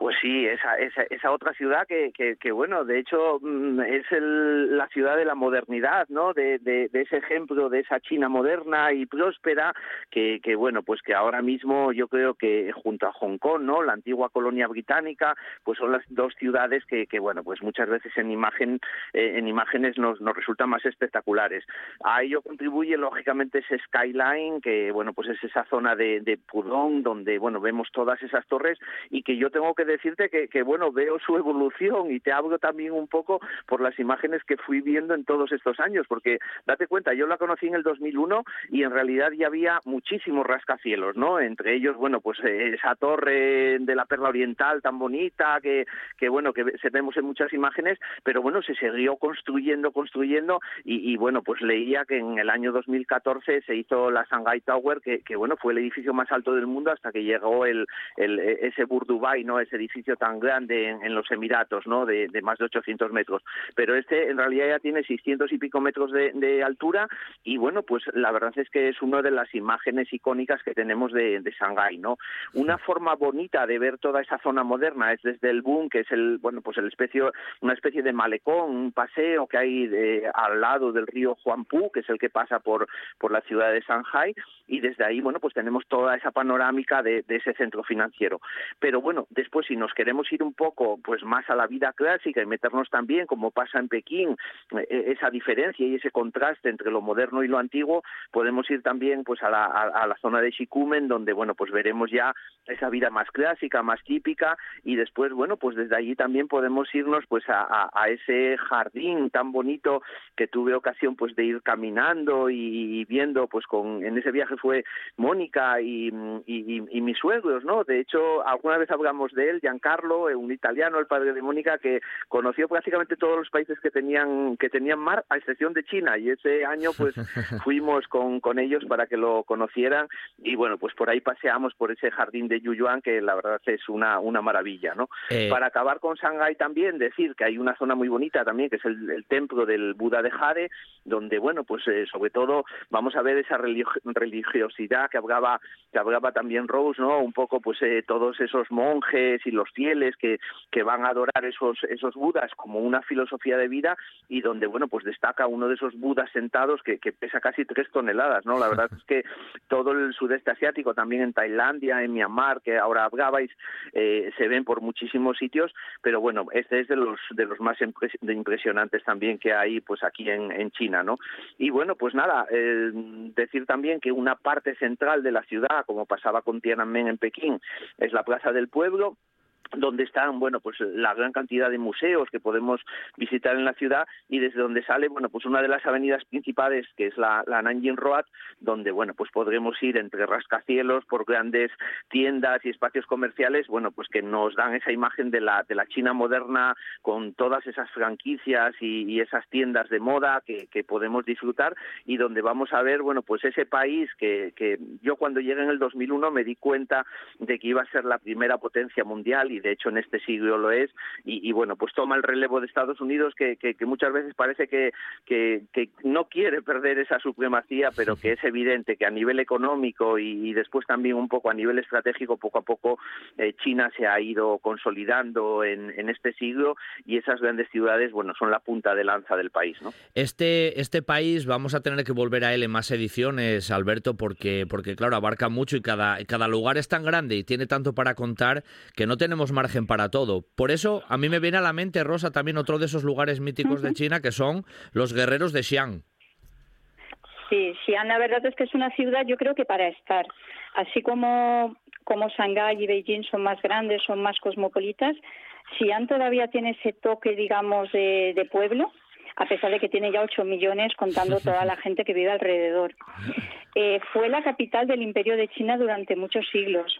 Speaker 6: Pues sí, esa, esa, esa otra ciudad que, bueno, de hecho mm, es la ciudad de la modernidad, ¿no? De, de, ese ejemplo de esa China moderna y próspera que, que, bueno, pues que ahora mismo yo creo que junto a Hong Kong, ¿no? La antigua colonia británica, pues son las dos ciudades que, que bueno, pues muchas veces en imagen, eh, en imágenes nos, nos resultan más espectaculares. A ello contribuye lógicamente ese skyline que, bueno, pues es esa zona de, de Pudong donde, bueno, vemos todas esas torres y que yo tengo que decirte que, bueno, veo su evolución y te hablo también un poco por las imágenes que fui viendo en todos estos años, porque date cuenta, yo la conocí en el 2001 y en realidad ya había muchísimos rascacielos, ¿no? Entre ellos, bueno, pues eh, esa torre de la Perla Oriental tan bonita que, que bueno, que se vemos en muchas imágenes, pero bueno, se siguió construyendo, construyendo y, bueno, pues leía que en el año 2014 se hizo la Shanghai Tower, que, que bueno, fue el edificio más alto del mundo hasta que llegó el, el ese Burdubai, ¿no? Ese edificio tan grande en, los Emiratos, ¿no? De, más de 800 metros. Pero este en realidad ya tiene 600 y pico metros de, altura y bueno, pues la verdad es que es una de las imágenes icónicas que tenemos de, de Shanghái, ¿no? Una forma bonita de ver toda esa zona moderna es desde el Boom, que es el, bueno, pues el especie, una especie de malecón, un paseo que hay al lado del río Huangpu, que es el que pasa por, por la ciudad de Shanghai, y desde ahí, bueno, pues tenemos toda esa panorámica de ese centro financiero. Pero bueno, después si nos queremos ir un poco pues más a la vida clásica y meternos también, como pasa en Pekín, eh, esa diferencia y ese contraste entre lo moderno y lo antiguo, podemos ir también pues a la, a, la zona de Shikumen, donde bueno pues veremos ya esa vida más clásica, más típica, y después bueno pues desde allí también podemos irnos pues a, a, ese jardín tan bonito que tuve ocasión pues de ir caminando y, viendo pues con en ese viaje fue Mónica y, y, y mis suegros, ¿no? De hecho alguna vez hablamos de él, Giancarlo Carlo, eh, un italiano, el padre de Mónica, que conoció prácticamente todos los países que tenían que tenían mar, a excepción de China, y ese año pues fuimos con, con ellos para que lo conocieran y bueno, pues por ahí paseamos por ese jardín de Yuyuan que la verdad es una, una maravilla, ¿no? Eh, para acabar con Shanghái también decir que hay una zona muy bonita también que es el, templo del Buda de Jade, donde bueno, pues eh, sobre todo vamos a ver esa religiosidad que hablaba que hablaba también Rose, ¿no? Un poco pues todos esos monjes y los fieles que, que van a adorar esos, esos budas como una filosofía de vida y donde, bueno, pues destaca uno de esos budas sentados que, que pesa casi tres toneladas, ¿no? La verdad es que todo el sudeste asiático, también en Tailandia, en Myanmar, que ahora hablabais, eh, se ven por muchísimos sitios, pero bueno, este es de los, de los más impresionantes también que hay pues aquí en, en China, ¿no? Y bueno, pues nada, decir también que una parte central de la ciudad, como pasaba con Tiananmen en Pekín, es la Plaza del Pueblo, donde están bueno pues la gran cantidad de museos que podemos visitar en la ciudad y desde donde sale bueno pues una de las avenidas principales que es la, la Nanjing Road donde bueno pues podremos ir entre rascacielos por grandes tiendas y espacios comerciales bueno pues que nos dan esa imagen de la de la China moderna con todas esas franquicias y, esas tiendas de moda que, que, podemos disfrutar y donde vamos a ver bueno pues ese país que, que yo cuando llegué en el 2001 me di cuenta de que iba a ser la primera potencia mundial de hecho en este siglo lo es, y, bueno, pues toma el relevo de Estados Unidos que, que, muchas veces parece que, que, no quiere perder esa supremacía, pero que es evidente que a nivel económico y, después también un poco a nivel estratégico, poco a poco eh, China se ha ido consolidando en, en este siglo y esas grandes ciudades, bueno, son la punta de lanza del país, ¿no?
Speaker 2: Este, este país vamos a tener que volver a él en más ediciones, Alberto, porque, porque claro, abarca mucho y cada, cada lugar es tan grande y tiene tanto para contar que no tenemos margen para todo. Por eso a mí me viene a la mente, Rosa, también otro de esos lugares míticos de China que son los guerreros de Xi'an.
Speaker 7: Sí, Xi'an la verdad es que es una ciudad yo creo que para estar. Así como, como Shanghái y Beijing son más grandes, son más cosmopolitas, Xi'an todavía tiene ese toque, digamos, de, de pueblo, a pesar de que tiene ya 8 millones contando toda la gente que vive alrededor. Eh, fue la capital del imperio de China durante muchos siglos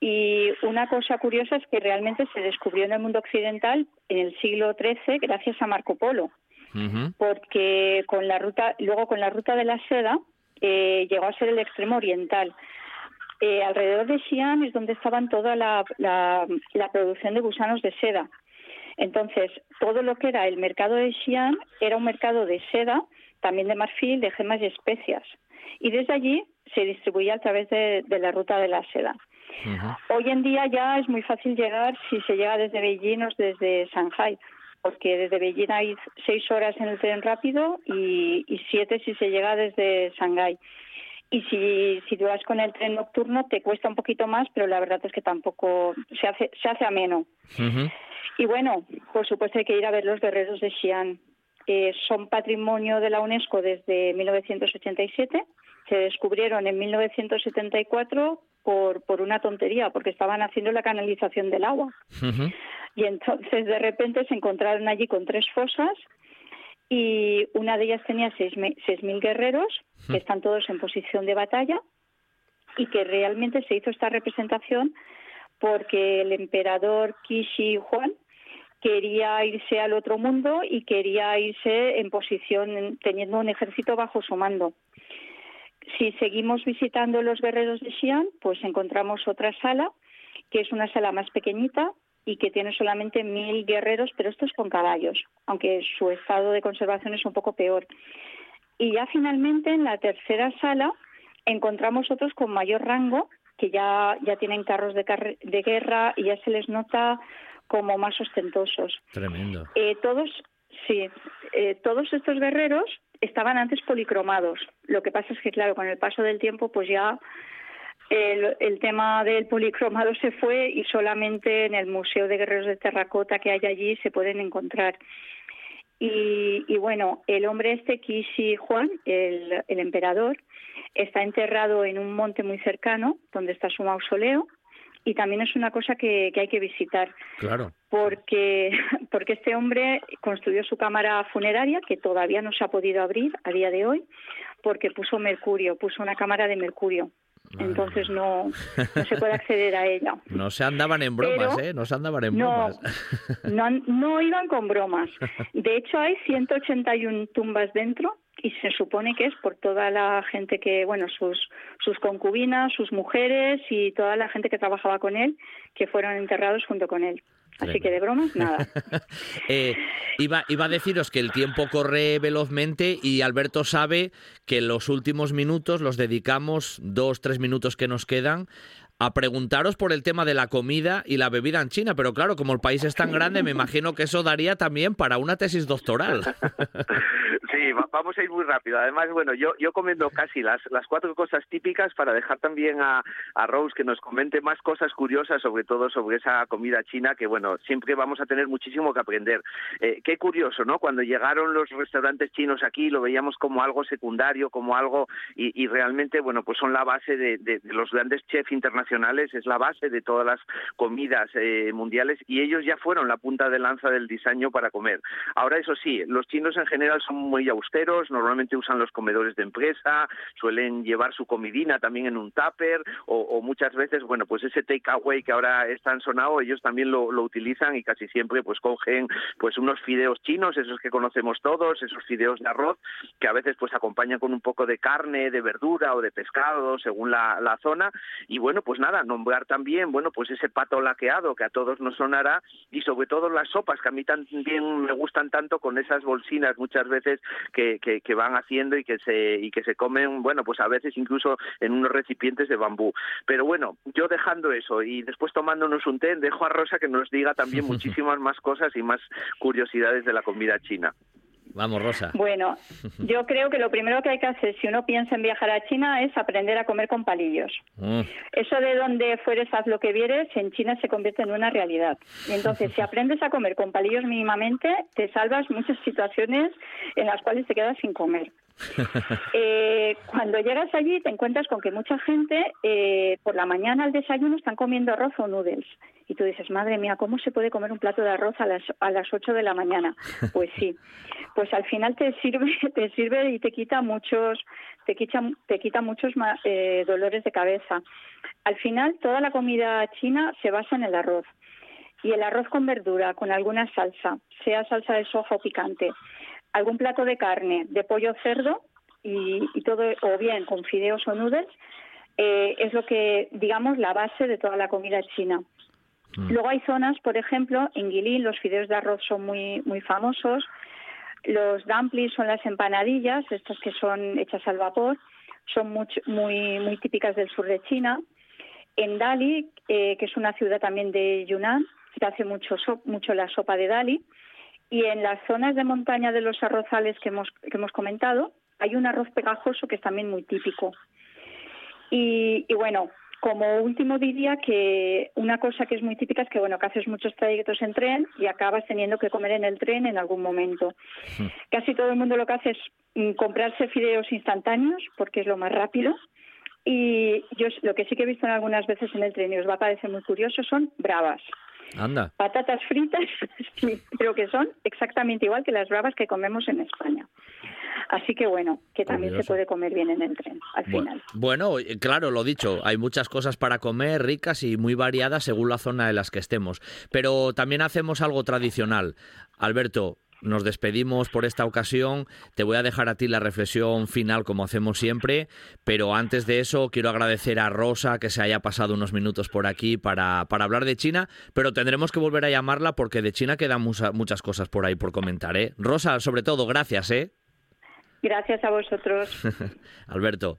Speaker 7: y una cosa curiosa es que realmente se descubrió en el mundo occidental en el siglo XIII gracias a Marco Polo, porque con la ruta, luego con la ruta de la seda eh, llegó a ser el extremo oriental. Eh, alrededor de Xi'an es donde estaban toda la, la, producción de gusanos de seda. Entonces, todo lo que era el mercado de Xi'an era un mercado de seda, también de marfil, de gemas y especias. Y desde allí se distribuía a través de la ruta de la seda. Hoy en día ya es muy fácil llegar si se llega desde Beijing o desde Shanghai, porque desde Beijing hay seis horas en el tren rápido y, siete si se llega desde Shanghai. Y si, si tú vas con el tren nocturno te cuesta un poquito más, pero la verdad es que tampoco se hace, se hace ameno. Y bueno, por supuesto hay que ir a ver los guerreros de Xi'an. Eh, son patrimonio de la UNESCO desde 1987. Se descubrieron en 1974 por, por una tontería, porque estaban haciendo la canalización del agua. Y entonces de repente se encontraron allí con tres fosas y una de ellas tenía 6.000 guerreros que están todos en posición de batalla y que realmente se hizo esta representación porque el emperador Kishi Juan quería irse al otro mundo y quería irse en posición teniendo un ejército bajo su mando. Si seguimos visitando los guerreros de Xi'an, pues encontramos otra sala, que es una sala más pequeñita y que tiene solamente mil guerreros, pero esto es con caballos, aunque su estado de conservación es un poco peor. Y ya finalmente en la tercera sala encontramos otros con mayor rango, que ya, ya tienen carros de, de guerra y ya se les nota como más ostentosos.
Speaker 2: Tremendo.
Speaker 7: Eh, todos, sí, eh, todos estos guerreros estaban antes policromados. Lo que pasa es que, claro, con el paso del tiempo, pues ya el, tema del policromado se fue y solamente en el Museo de Guerreros de Terracota que hay allí se pueden encontrar. Y, bueno, el hombre este, Kishi Juan, el, el emperador, está enterrado en un monte muy cercano, donde está su mausoleo, y también es una cosa que, hay que visitar.
Speaker 2: Claro.
Speaker 7: Porque, porque este hombre construyó su cámara funeraria, que todavía no se ha podido abrir a día de hoy, porque puso mercurio, puso una cámara de mercurio. Entonces no, no se puede acceder a ella.
Speaker 2: No se andaban en bromas, ¿eh? No se andaban en bromas.
Speaker 7: No, no iban con bromas. De hecho, hay 181 tumbas dentro y se supone que es por toda la gente que, bueno, sus, sus concubinas, sus mujeres y toda la gente que trabajaba con él, que fueron enterrados junto con él. Así que de bromas, nada.
Speaker 2: eh, iba, iba a deciros que el tiempo corre velozmente y Alberto sabe que los últimos minutos los dedicamos, dos, tres minutos que nos quedan, a preguntaros por el tema de la comida y la bebida en China, pero claro, como el país es tan grande, me imagino que eso daría también para una tesis doctoral.
Speaker 6: Sí, vamos a ir muy rápido. Además, bueno, yo, yo comiendo casi las, las cuatro cosas típicas para dejar también a, a Rose que nos comente más cosas curiosas, sobre todo sobre esa comida china, que bueno, siempre vamos a tener muchísimo que aprender. Eh, qué curioso, ¿no? Cuando llegaron los restaurantes chinos aquí, lo veíamos como algo secundario, como algo, y, realmente, bueno, pues son la base de, los grandes chefs internacionales, es la base de todas las comidas eh, mundiales, y ellos ya fueron la punta de lanza del diseño para comer. Ahora, eso sí, los chinos en general son muy austeros, normalmente usan los comedores de empresa, suelen llevar su comidina también en un tupper, o, muchas veces, bueno, pues ese takeaway que ahora es tan sonado, ellos también lo, utilizan y casi siempre pues cogen pues unos fideos chinos, esos que conocemos todos, esos fideos de arroz, que a veces pues acompañan con un poco de carne, de verdura o de pescado, según la, la zona, y bueno, pues nada, nombrar también, bueno, pues ese pato laqueado que a todos nos sonará, y sobre todo las sopas, que a mí también me gustan tanto con esas bolsinas muchas veces que, que, que van haciendo y que se y que se comen, bueno, pues a veces incluso en unos recipientes de bambú. Pero bueno, yo dejando eso y después tomándonos un té, dejo a Rosa que nos diga también muchísimas más cosas y más curiosidades de la comida china.
Speaker 2: Vamos, Rosa.
Speaker 7: Bueno, yo creo que lo primero que hay que hacer si uno piensa en viajar a China es aprender a comer con palillos. Mm. Eso de donde fueres, haz lo que vieres, en China se convierte en una realidad. Y entonces, si aprendes a comer con palillos mínimamente, te salvas muchas situaciones en las cuales te quedas sin comer. Eh, cuando llegas allí te encuentras con que mucha gente eh, por la mañana al desayuno están comiendo arroz o noodles. Y tú dices, madre mía, ¿cómo se puede comer un plato de arroz a las, a las 8 de la mañana? Pues sí, pues al final te sirve, te sirve y te quita muchos, te quita, te quita muchos eh, dolores de cabeza. Al final toda la comida china se basa en el arroz. Y el arroz con verdura, con alguna salsa, sea salsa de soja o picante algún plato de carne, de pollo cerdo y, todo, o bien con fideos o noodles, eh, es lo que, digamos, la base de toda la comida china. Mm. Luego hay zonas, por ejemplo, en Guilin los fideos de arroz son muy, muy famosos, los dumplings son las empanadillas, estas que son hechas al vapor, son muy, muy, muy típicas del sur de China. En Dali, eh, que es una ciudad también de Yunnan, se hace mucho, mucho la sopa de Dali. Y en las zonas de montaña de los arrozales que hemos, que hemos comentado, hay un arroz pegajoso que es también muy típico. Y, bueno, como último diría que una cosa que es muy típica es que bueno que haces muchos trayectos en tren y acabas teniendo que comer en el tren en algún momento. Casi todo el mundo lo que hace es mm, comprarse fideos instantáneos porque es lo más rápido. Y yo lo que sí que he visto en algunas veces en el tren y os va a parecer muy curioso son bravas.
Speaker 2: Anda.
Speaker 7: Patatas fritas, sí, pero que son exactamente igual que las bravas que comemos en España. Así que bueno, que también se puede comer bien en el tren al final.
Speaker 2: Bueno, claro, lo dicho, hay muchas cosas para comer ricas y muy variadas según la zona en las que estemos. Pero también hacemos algo tradicional. Alberto, nos despedimos por esta ocasión. Te voy a dejar a ti la reflexión final como hacemos siempre, pero antes de eso quiero agradecer a Rosa que se haya pasado unos minutos por aquí para, para hablar de China, pero tendremos que volver a llamarla porque de China quedan muchas cosas por ahí por comentar. ¿eh? Rosa, sobre todo, gracias. ¿eh?
Speaker 7: Gracias a vosotros.
Speaker 2: Alberto.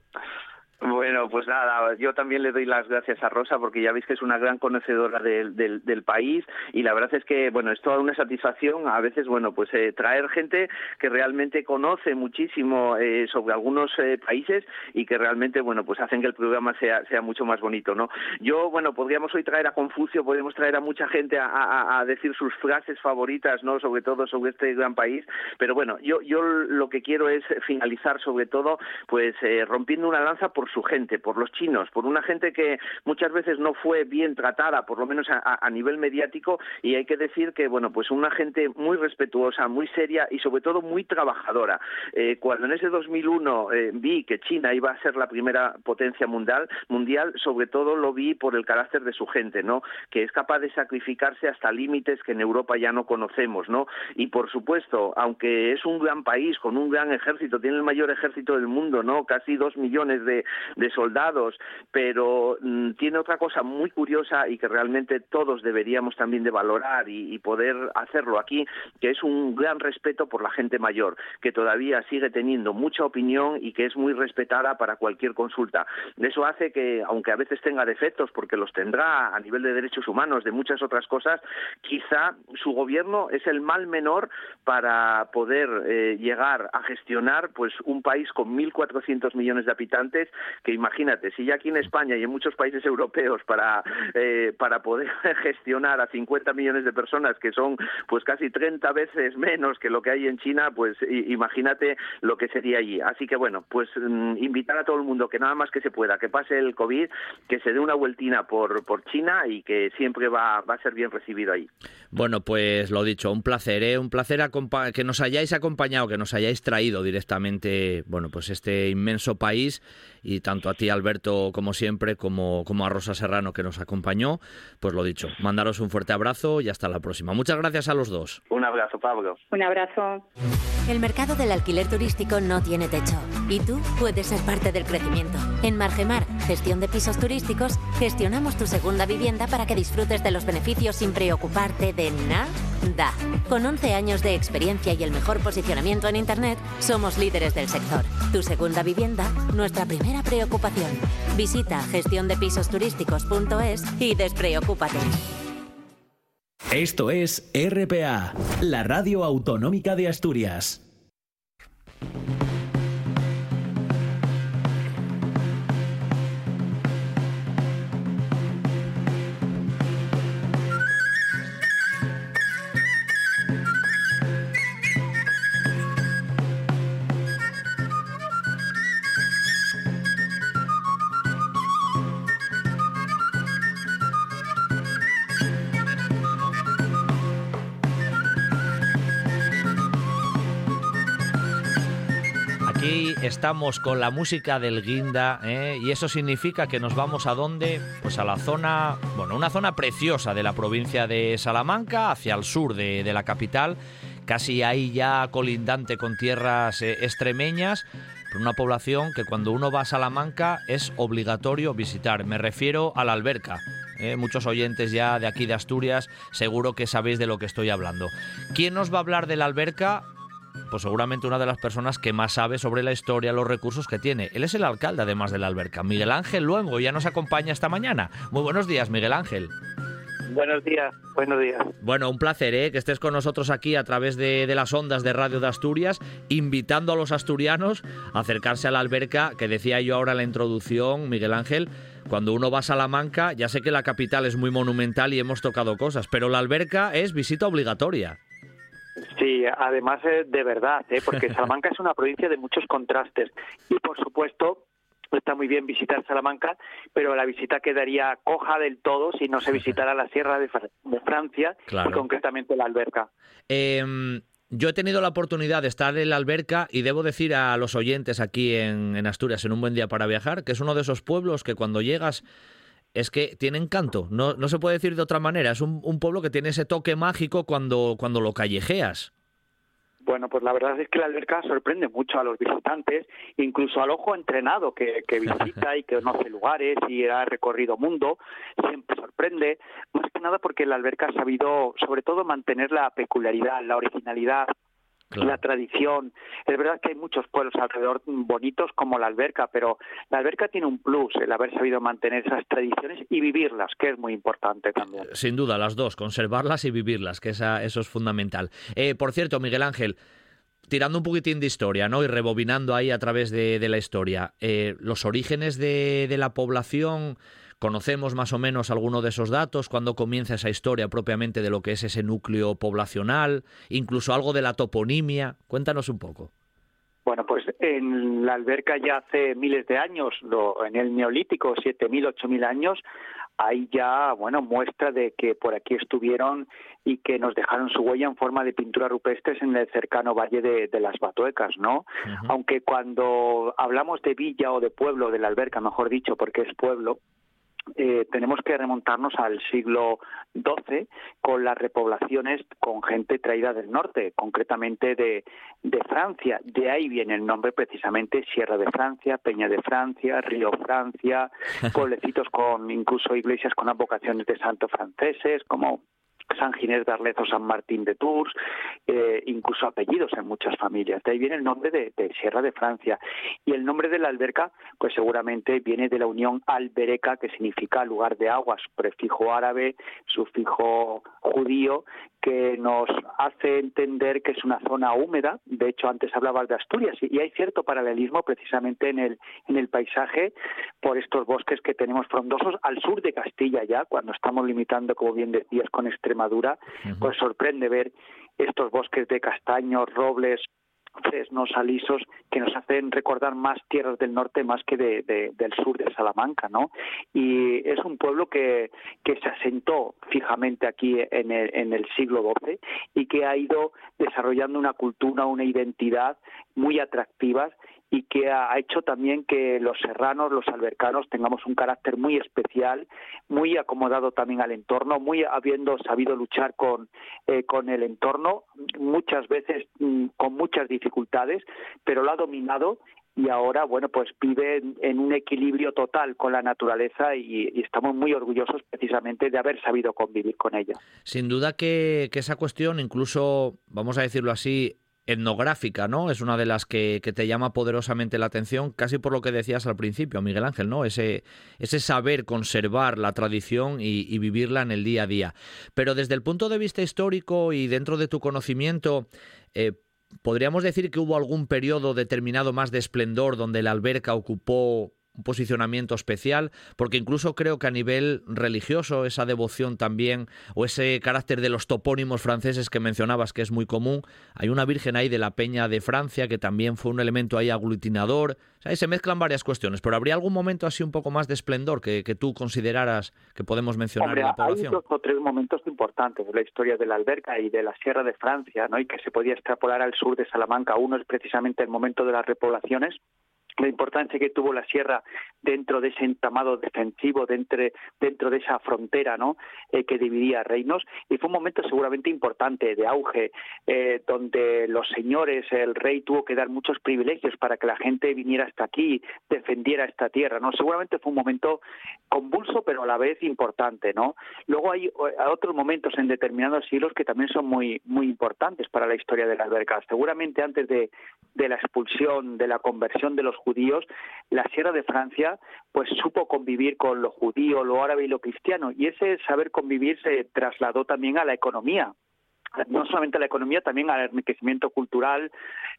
Speaker 6: Bueno, pues nada, yo también le doy las gracias a Rosa porque ya veis que es una gran conocedora del, del, país y la verdad es que, bueno, es toda una satisfacción a veces, bueno, pues eh, traer gente que realmente conoce muchísimo eh, sobre algunos eh, países y que realmente, bueno, pues hacen que el programa sea, sea mucho más bonito, ¿no? Yo, bueno, podríamos hoy traer a Confucio, podríamos traer a mucha gente a, a, decir sus frases favoritas, ¿no? Sobre todo sobre este gran país, pero bueno, yo, yo lo que quiero es finalizar sobre todo, pues rompiendo una lanza por su gente, por los chinos, por una gente que muchas veces no fue bien tratada, por lo menos a, nivel mediático, y hay que decir que, bueno, pues una gente muy respetuosa, muy seria y sobre todo muy trabajadora. Eh, cuando en ese 2001 eh, vi que China iba a ser la primera potencia mundial, mundial, sobre todo lo vi por el carácter de su gente, ¿no? Que es capaz de sacrificarse hasta límites que en Europa ya no conocemos, ¿no? Y por supuesto, aunque es un gran país con un gran ejército, tiene el mayor ejército del mundo, ¿no? Casi dos millones de, de soldados, pero mm, tiene otra cosa muy curiosa y que realmente todos deberíamos también de valorar y, poder hacerlo aquí, que es un gran respeto por la gente mayor, que todavía sigue teniendo mucha opinión y que es muy respetada para cualquier consulta. Eso hace que, aunque a veces tenga defectos, porque los tendrá a nivel de derechos humanos, de muchas otras cosas, quizá su gobierno es el mal menor para poder eh, llegar a gestionar pues un país con 1.400 millones de habitantes que imagínate, si ya aquí en España y en muchos países europeos para, eh, para poder gestionar a 50 millones de personas, que son pues casi 30 veces menos que lo que hay en China, pues imagínate lo que sería allí. Así que bueno, pues mm, invitar a todo el mundo que nada más que se pueda, que pase el COVID, que se dé una vueltina por, por China y que siempre va, va a ser bien recibido ahí.
Speaker 2: Bueno, pues lo dicho, un placer, ¿eh? un placer que nos hayáis acompañado, que nos hayáis traído directamente, bueno, pues este inmenso país y tanto a ti Alberto como siempre, como, como a Rosa Serrano que nos acompañó, pues lo dicho, mandaros un fuerte abrazo y hasta la próxima. Muchas gracias a los dos.
Speaker 6: Un abrazo, Pablo.
Speaker 7: Un abrazo.
Speaker 3: El mercado del alquiler turístico no tiene techo y tú puedes ser parte del crecimiento. En Margemar, gestión de pisos turísticos, gestionamos tu segunda vivienda para que disfrutes de los beneficios sin preocuparte de nada. Con 11 años de experiencia y el mejor posicionamiento en Internet, somos líderes del sector. Tu segunda vivienda, nuestra primera preocupación. Visita gestiondepisosturísticos.es y despreocúpate.
Speaker 1: Esto es RPA, la radio autonómica de Asturias.
Speaker 2: Estamos con la música del guinda ¿eh? y eso significa que nos vamos a dónde? Pues a la zona, bueno, una zona preciosa de la provincia de Salamanca, hacia el sur de, la capital, casi ahí ya colindante con tierras eh, extremeñas, pero una población que cuando uno va a Salamanca es obligatorio visitar. Me refiero a la alberca. ¿eh? muchos oyentes ya de aquí de Asturias seguro que sabéis de lo que estoy hablando. ¿Quién nos va a hablar de la alberca? Pues seguramente una de las personas que más sabe sobre la historia, los recursos que tiene. Él es el alcalde, además de la alberca. Miguel Ángel Luengo ya nos acompaña esta mañana. Muy buenos días, Miguel Ángel.
Speaker 8: Buenos días, buenos días.
Speaker 2: Bueno, un placer ¿eh? que estés con nosotros aquí a través de, de, las ondas de Radio de Asturias, invitando a los asturianos a acercarse a la alberca, que decía yo ahora en la introducción, Miguel Ángel, cuando uno va a Salamanca, ya sé que la capital es muy monumental y hemos tocado cosas, pero la alberca es visita obligatoria.
Speaker 8: Sí, además eh, de verdad, ¿eh? porque Salamanca es una provincia de muchos contrastes y por supuesto está muy bien visitar Salamanca, pero la visita quedaría coja del todo si no se visitara la Sierra de, Francia y concretamente la alberca.
Speaker 2: Em, yo he tenido la oportunidad de estar en la alberca y debo decir a los oyentes aquí en Asturias, en un buen día para viajar, que es uno de esos pueblos que cuando llegas es que tiene encanto. No, no se puede decir de otra manera. Es un, pueblo que tiene ese toque mágico cuando, cuando lo callejeas.
Speaker 8: Bueno, pues la verdad es que la alberca sorprende mucho a los visitantes, incluso al ojo entrenado que, que visita y que conoce lugares y ha recorrido mundo, siempre sorprende, más que nada porque la alberca ha sabido sobre todo mantener la peculiaridad, la originalidad la tradición. Es verdad que hay muchos pueblos alrededor bonitos como la alberca, pero la alberca tiene un plus, el haber sabido mantener esas tradiciones y vivirlas, que es muy importante también.
Speaker 2: Sin duda, las dos, conservarlas y vivirlas, que esa, eso es fundamental. Eh, por cierto, Miguel Ángel, tirando un poquitín de historia, ¿no? Y rebobinando ahí a través de, la historia, eh, los orígenes de, de la población ¿Conocemos más o menos alguno de esos datos? ¿Cuándo comienza esa historia propiamente de lo que es ese núcleo poblacional? Incluso algo de la toponimia. Cuéntanos un poco.
Speaker 8: Bueno, pues en la alberca ya hace miles de años, en el neolítico, 7.000, 8.000 años, hay ya, bueno, muestra de que por aquí estuvieron y que nos dejaron su huella en forma de pintura rupestres en el cercano valle de, las Batuecas, ¿no? Aunque cuando hablamos de villa o de pueblo, de la alberca, mejor dicho, porque es pueblo, eh, tenemos que remontarnos al siglo XII con las repoblaciones con gente traída del norte, concretamente de, de Francia. De ahí viene el nombre precisamente Sierra de Francia, Peña de Francia, Río Francia, pueblecitos con incluso iglesias con advocaciones de santos franceses como San Ginés de Arlez o San Martín de Tours, eh, incluso apellidos en muchas familias. De ahí viene el nombre de, Sierra de Francia. Y el nombre de la alberca, pues seguramente viene de la unión albereca, que significa lugar de aguas, prefijo árabe, sufijo judío, que nos hace entender que es una zona húmeda. De hecho, antes hablabas de Asturias y hay cierto paralelismo precisamente en el, en el paisaje por estos bosques que tenemos frondosos al sur de Castilla ya, cuando estamos limitando, como bien decías, con Extremadura, pues sorprende ver estos bosques de castaños, robles, fresnos, alisos, que nos hacen recordar más tierras del norte más que de, del sur de Salamanca, ¿no? Y es un pueblo que, que se asentó fijamente aquí en el, en el siglo XII y que ha ido desarrollando una cultura, una identidad muy atractivas y que ha hecho también que los serranos, los albercanos, tengamos un carácter muy especial, muy acomodado también al entorno, muy habiendo sabido luchar con, eh, con el entorno, muchas veces mm, con muchas dificultades, pero lo ha dominado y ahora, bueno, pues vive en, un equilibrio total con la naturaleza y, estamos muy orgullosos precisamente de haber sabido convivir con ella.
Speaker 2: Sin duda que, que esa cuestión, incluso, vamos a decirlo así, etnográfica, ¿no? Es una de las que, te llama poderosamente la atención, casi por lo que decías al principio, Miguel Ángel, ¿no? Ese, saber conservar la tradición y, vivirla en el día a día. Pero desde el punto de vista histórico y dentro de tu conocimiento, eh, ¿podríamos decir que hubo algún periodo determinado más de esplendor donde la alberca ocupó un posicionamiento especial, porque incluso creo que a nivel religioso esa devoción también, o ese carácter de los topónimos franceses que mencionabas, que es muy común, hay una Virgen ahí de la Peña de Francia que también fue un elemento ahí aglutinador, o ahí se mezclan varias cuestiones, pero ¿habría algún momento así un poco más de esplendor que, tú consideraras que podemos mencionar en la población?
Speaker 8: Hay dos o tres momentos importantes de la historia de la alberca y de la Sierra de Francia, ¿no? y que se podía extrapolar al sur de Salamanca. Uno es precisamente el momento de las repoblaciones, la importancia que tuvo la sierra dentro de ese entramado defensivo, dentro, dentro de esa frontera ¿no? Eh, que dividía reinos, y fue un momento seguramente importante de auge, eh, donde los señores, el rey tuvo que dar muchos privilegios para que la gente viniera hasta aquí, defendiera esta tierra, ¿no? Seguramente fue un momento convulso, pero a la vez importante, ¿no? Luego hay otros momentos en determinados siglos que también son muy, muy importantes para la historia de la alberca. Seguramente antes de, de la expulsión, de la conversión de los la Sierra de Francia pues supo convivir con lo judío, lo árabe y lo cristiano. Y ese saber convivir se trasladó también a la economía. No solamente a la economía, también al enriquecimiento cultural,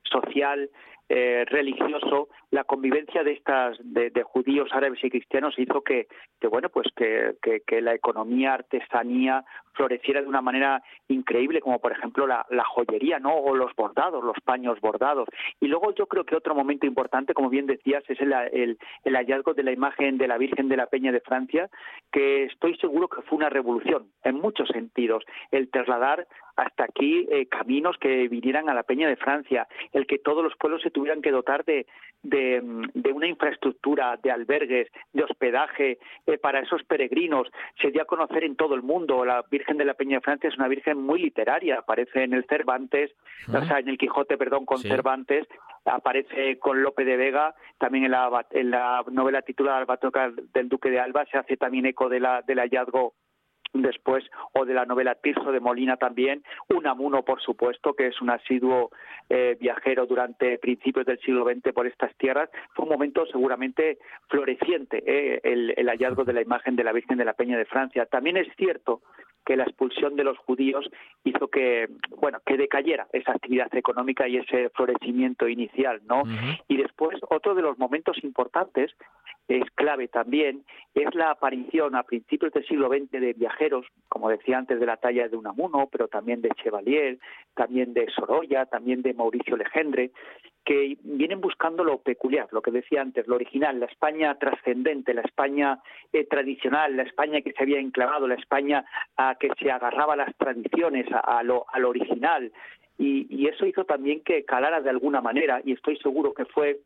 Speaker 8: social, eh, religioso, la convivencia de estas de, judíos, árabes y cristianos hizo que, bueno, pues que, la economía, artesanía floreciera de una manera increíble, como por ejemplo la, joyería, ¿no? O los bordados, los paños bordados. Y luego yo creo que otro momento importante, como bien decías, es el, hallazgo de la imagen de la Virgen de la Peña de Francia, que estoy seguro que fue una revolución en muchos sentidos. El trasladar hasta aquí eh, caminos que vinieran a la Peña de Francia, el que todos los pueblos se tuvieran que dotar de, una infraestructura, de albergues, de hospedaje eh, para esos peregrinos. Se dio a conocer en todo el mundo. La Virgen de la Peña de Francia es una virgen muy literaria, aparece en el Cervantes, o sea, en el Quijote, perdón, con Cervantes, aparece con Lope de Vega, también en la, en la novela titulada Albatoca del Duque de Alba. Se hace también eco de la, del hallazgo después o de la novela Tirso de Molina también, Unamuno por supuesto, que es un asiduo eh, viajero durante principios del siglo XX por estas tierras, fue un momento seguramente floreciente eh, el, el, hallazgo de la imagen de la Virgen de la Peña de Francia. También es cierto que la expulsión de los judíos hizo que, bueno, que decayera esa actividad económica y ese florecimiento inicial, ¿no? Y después, otro de los momentos importantes es clave también, es la aparición a principios del siglo XX de viajeros, como decía antes, de la talla de Unamuno, pero también de Chevalier, también de Sorolla, también de Mauricio Legendre, que vienen buscando lo peculiar, lo que decía antes, lo original, la España trascendente, la España eh, tradicional, la España que se había enclavado, la España a que se agarraba a las tradiciones, a, lo, al original. Y, y eso hizo también que calara de alguna manera, y estoy seguro que fue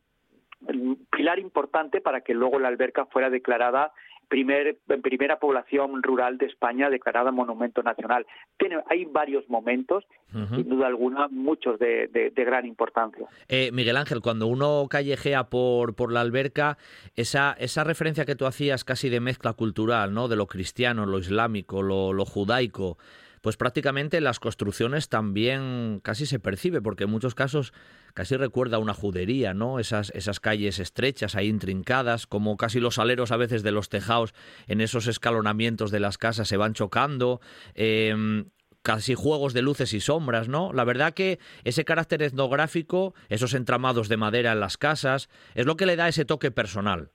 Speaker 8: un pilar importante para que luego la alberca fuera declarada primer, primera población rural de España declarada monumento nacional. Tiene, hay varios momentos, sin duda alguna, muchos de, gran importancia.
Speaker 2: Eh, Miguel Ángel, cuando uno callejea por, por la alberca, esa, esa referencia que tú hacías casi de mezcla cultural, ¿no? de lo cristiano, lo islámico, lo, lo judaico, pues prácticamente las construcciones también casi se percibe, porque en muchos casos casi recuerda una judería, ¿no? Esas, esas calles estrechas ahí intrincadas, como casi los aleros a veces de los tejados en esos escalonamientos de las casas se van chocando. Em, casi juegos de luces y sombras, ¿no? La verdad que ese carácter etnográfico, esos entramados de madera en las casas, es lo que le da ese toque personal.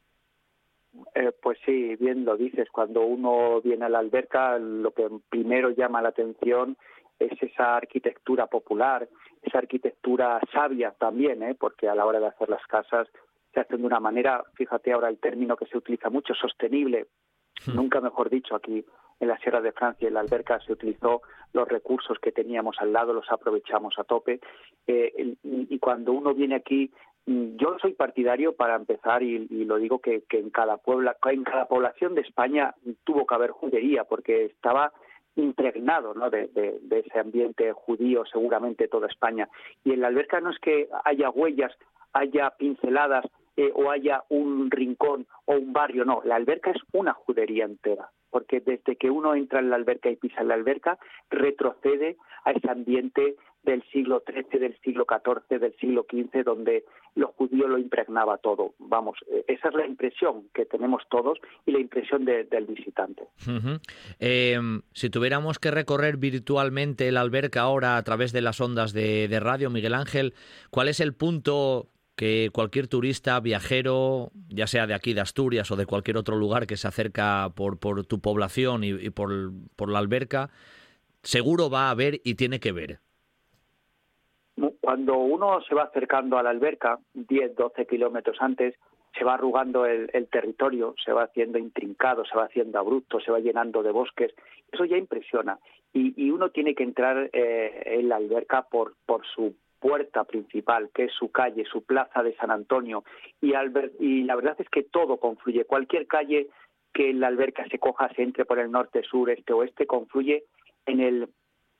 Speaker 8: Eh, pues sí, bien lo dices. Cuando uno viene a la alberca, lo que primero llama la atención es esa arquitectura popular, esa arquitectura sabia también, ¿eh? porque a la hora de hacer las casas se hacen de una manera, fíjate ahora el término que se utiliza mucho, sostenible. Hmm. Nunca mejor dicho, aquí en la Sierra de Francia, en la alberca, se utilizó los recursos que teníamos al lado, los aprovechamos a tope. Eh, y, cuando uno viene aquí, yo soy partidario para empezar, y, lo digo que, en cada puebla, en cada población de España tuvo que haber judería, porque estaba impregnado de, ese ambiente judío, seguramente toda España. Y en la alberca no es que haya huellas, haya pinceladas eh, o haya un rincón o un barrio, no, la alberca es una judería entera porque desde que uno entra en la alberca y pisa en la alberca, retrocede a ese ambiente del siglo XIII, del siglo XIV, del siglo XV, donde lo judío lo impregnaba todo. Vamos, eh, esa es la impresión que tenemos todos y la impresión del visitante.
Speaker 2: Em, si tuviéramos que recorrer virtualmente la alberca ahora a través de las ondas de radio, Miguel Ángel, ¿cuál es el punto que cualquier turista, viajero, ya sea de aquí de Asturias o de cualquier otro lugar que se acerca por, por tu población y, por, por, la alberca, seguro va a ver y tiene que ver.
Speaker 8: Cuando uno se va acercando a la alberca, 10, 12 kilómetros antes, se va arrugando el, territorio, se va haciendo intrincado, se va haciendo abrupto, se va llenando de bosques. Eso ya impresiona. Y, uno tiene que entrar eh, en la alberca por, por su puerta principal, que es su calle, su plaza de San Antonio, y, la verdad es que todo confluye. Cualquier calle que la alberca se coja, se entre por el norte, sur, este, oeste, confluye en el,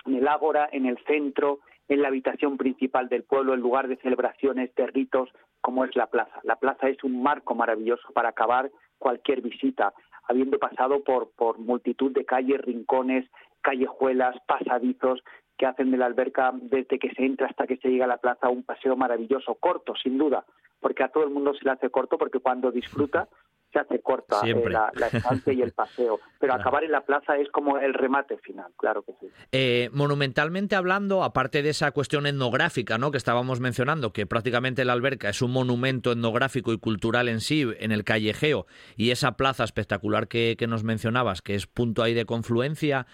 Speaker 8: el ágora, en el centro, en la habitación principal del pueblo, en lugar de celebraciones, de ritos, como es la plaza. La plaza es un marco maravilloso para acabar cualquier visita, habiendo pasado por, por multitud de calles, rincones, callejuelas, pasadizos, que hacen de la alberca desde que se entra hasta que se llega a la plaza un paseo maravilloso, corto, sin duda, porque a todo el mundo se le hace corto, porque cuando disfruta se hace corta eh, la, estancia y el paseo. Pero acabar en la plaza es como el remate final, claro que sí.
Speaker 2: Eh, monumentalmente hablando, aparte de esa cuestión etnográfica ¿no? que estábamos mencionando, que prácticamente la alberca es un monumento etnográfico y cultural en sí, en el callejeo, y esa plaza espectacular que, que nos mencionabas, que es punto ahí de confluencia.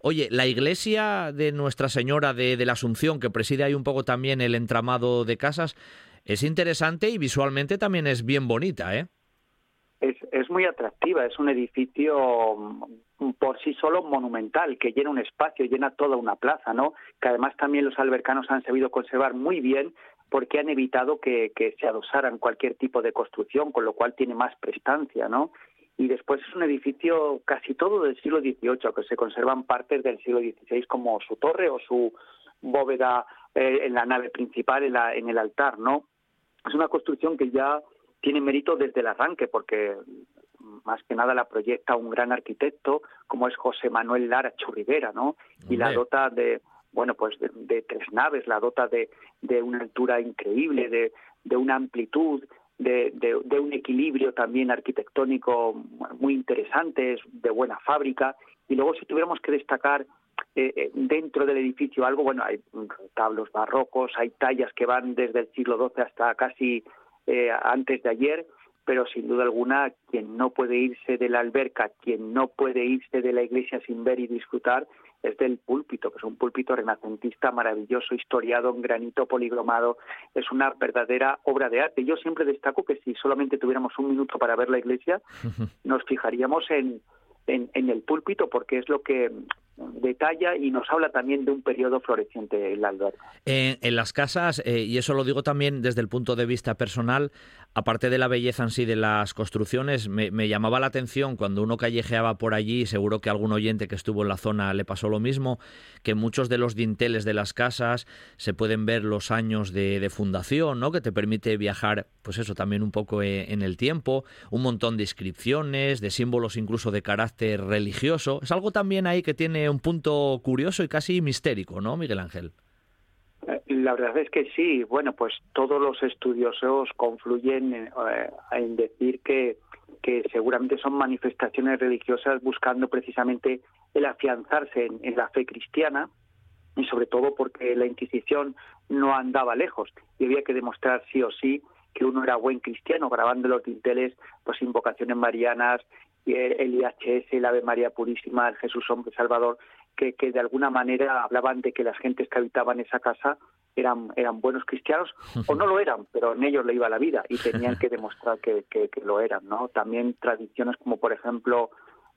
Speaker 2: Oye, la iglesia de Nuestra Señora de, de la Asunción, que preside ahí un poco también el entramado de casas, es interesante y visualmente también es bien bonita, ¿eh?
Speaker 8: Es, es muy atractiva, es un edificio mm, por sí solo monumental, que llena un espacio, llena toda una plaza, ¿no? Que además también los albercanos han sabido conservar muy bien porque han evitado que, que se adosaran cualquier tipo de construcción, con lo cual tiene más prestancia, ¿no? Y después es un edificio casi todo del siglo XVIII, que se conservan partes del siglo XVI como su torre o su bóveda eh, en la nave principal, en, la, en el altar, ¿no? Es una construcción que ya tiene mérito desde el arranque, porque más que nada la proyecta un gran arquitecto como es José Manuel Lara Churriguera, ¿no? Y la dota de, bueno, pues de, tres naves, la dota de, de una altura increíble, de, de una amplitud, de, de, un equilibrio también arquitectónico muy interesante, de buena fábrica. Y luego si tuviéramos que destacar eh, eh, dentro del edificio algo, bueno, hay tablos barrocos, hay tallas que van desde el siglo XII hasta casi eh, antes de ayer, pero sin duda alguna quien no puede irse de la alberca, quien no puede irse de la iglesia sin ver y disfrutar, es del púlpito, que es un púlpito renacentista maravilloso, historiado en granito poligromado, es una verdadera obra de arte. Yo siempre destaco que si solamente tuviéramos un minuto para ver la iglesia, nos fijaríamos en, en, en el púlpito, porque es lo que detalla y nos habla también de un periodo floreciente en la alberca.
Speaker 2: En, las casas, eh, y eso lo digo también desde el punto de vista personal, aparte de la belleza en sí de las construcciones, me, llamaba la atención cuando uno callejeaba por allí, seguro que algún oyente que estuvo en la zona le pasó lo mismo, que muchos de los dinteles de las casas se pueden ver los años de, fundación, ¿no? que te permite viajar, pues eso, también un poco eh, en el tiempo, un montón de inscripciones, de símbolos incluso de carácter religioso. Es algo también ahí que tiene un punto curioso y casi mistérico, ¿no, Miguel Ángel?
Speaker 8: Eh, la verdad es que sí. Bueno, pues todos los estudiosos confluyen en, eh, decir que que seguramente son manifestaciones religiosas buscando precisamente el afianzarse en, la fe cristiana y sobre todo porque la Inquisición no andaba lejos y había que demostrar sí o sí que uno era buen cristiano, grabando los dinteles, pues invocaciones marianas, el IHS, el Ave María Purísima, el Jesús Hombre Salvador, que, que de alguna manera hablaban de que las gentes que habitaban esa casa eran, eran buenos cristianos o no lo eran, pero en ellos le iba la vida y tenían que demostrar que, que, lo eran. ¿no? También tradiciones como, por ejemplo,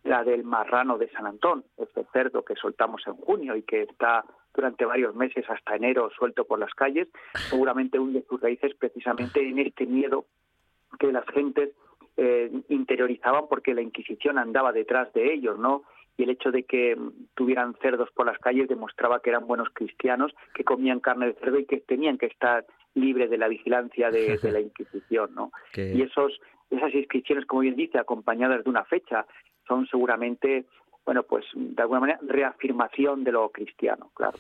Speaker 8: la del marrano de San Antón, este cerdo que soltamos en junio y que está durante varios meses hasta enero suelto por las calles, seguramente hunde sus raíces precisamente en este miedo que las gentes eh, interiorizaban porque la Inquisición andaba detrás de ellos, ¿no? y el hecho de que tuvieran cerdos por las calles demostraba que eran buenos cristianos, que comían carne de cerdo y que tenían que estar libres de la vigilancia de, la Inquisición, ¿no? Y esos esas inscripciones, como bien dice, acompañadas de una fecha, son seguramente bueno, pues de alguna manera reafirmación de lo cristiano, claro.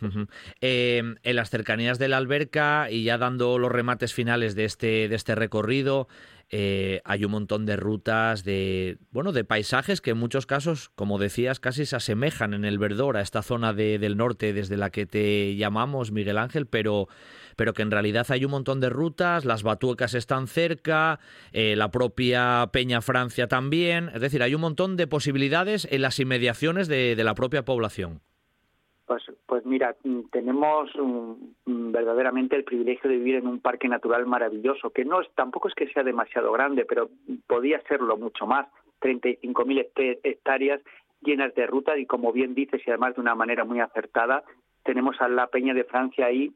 Speaker 2: Eh, en las cercanías de la alberca y ya dando los remates finales de este, de este recorrido, eh, hay un montón de rutas, de bueno, de paisajes que en muchos casos, como decías, casi se asemejan en el verdor a esta zona de, del norte desde la que te llamamos, Miguel Ángel, pero, pero que en realidad hay un montón de rutas, las batuecas están cerca, eh, la propia Peña Francia también, es decir, hay un montón de posibilidades en las inmediaciones de la propia población.
Speaker 8: Pues, pues mira, mm, tenemos mm, verdaderamente el privilegio de vivir en un parque natural maravilloso, que no es, tampoco es que sea demasiado grande, pero podía serlo mucho más, 35.000 hectáreas llenas de rutas y como bien dices y además de una manera muy acertada, tenemos a la Peña de Francia ahí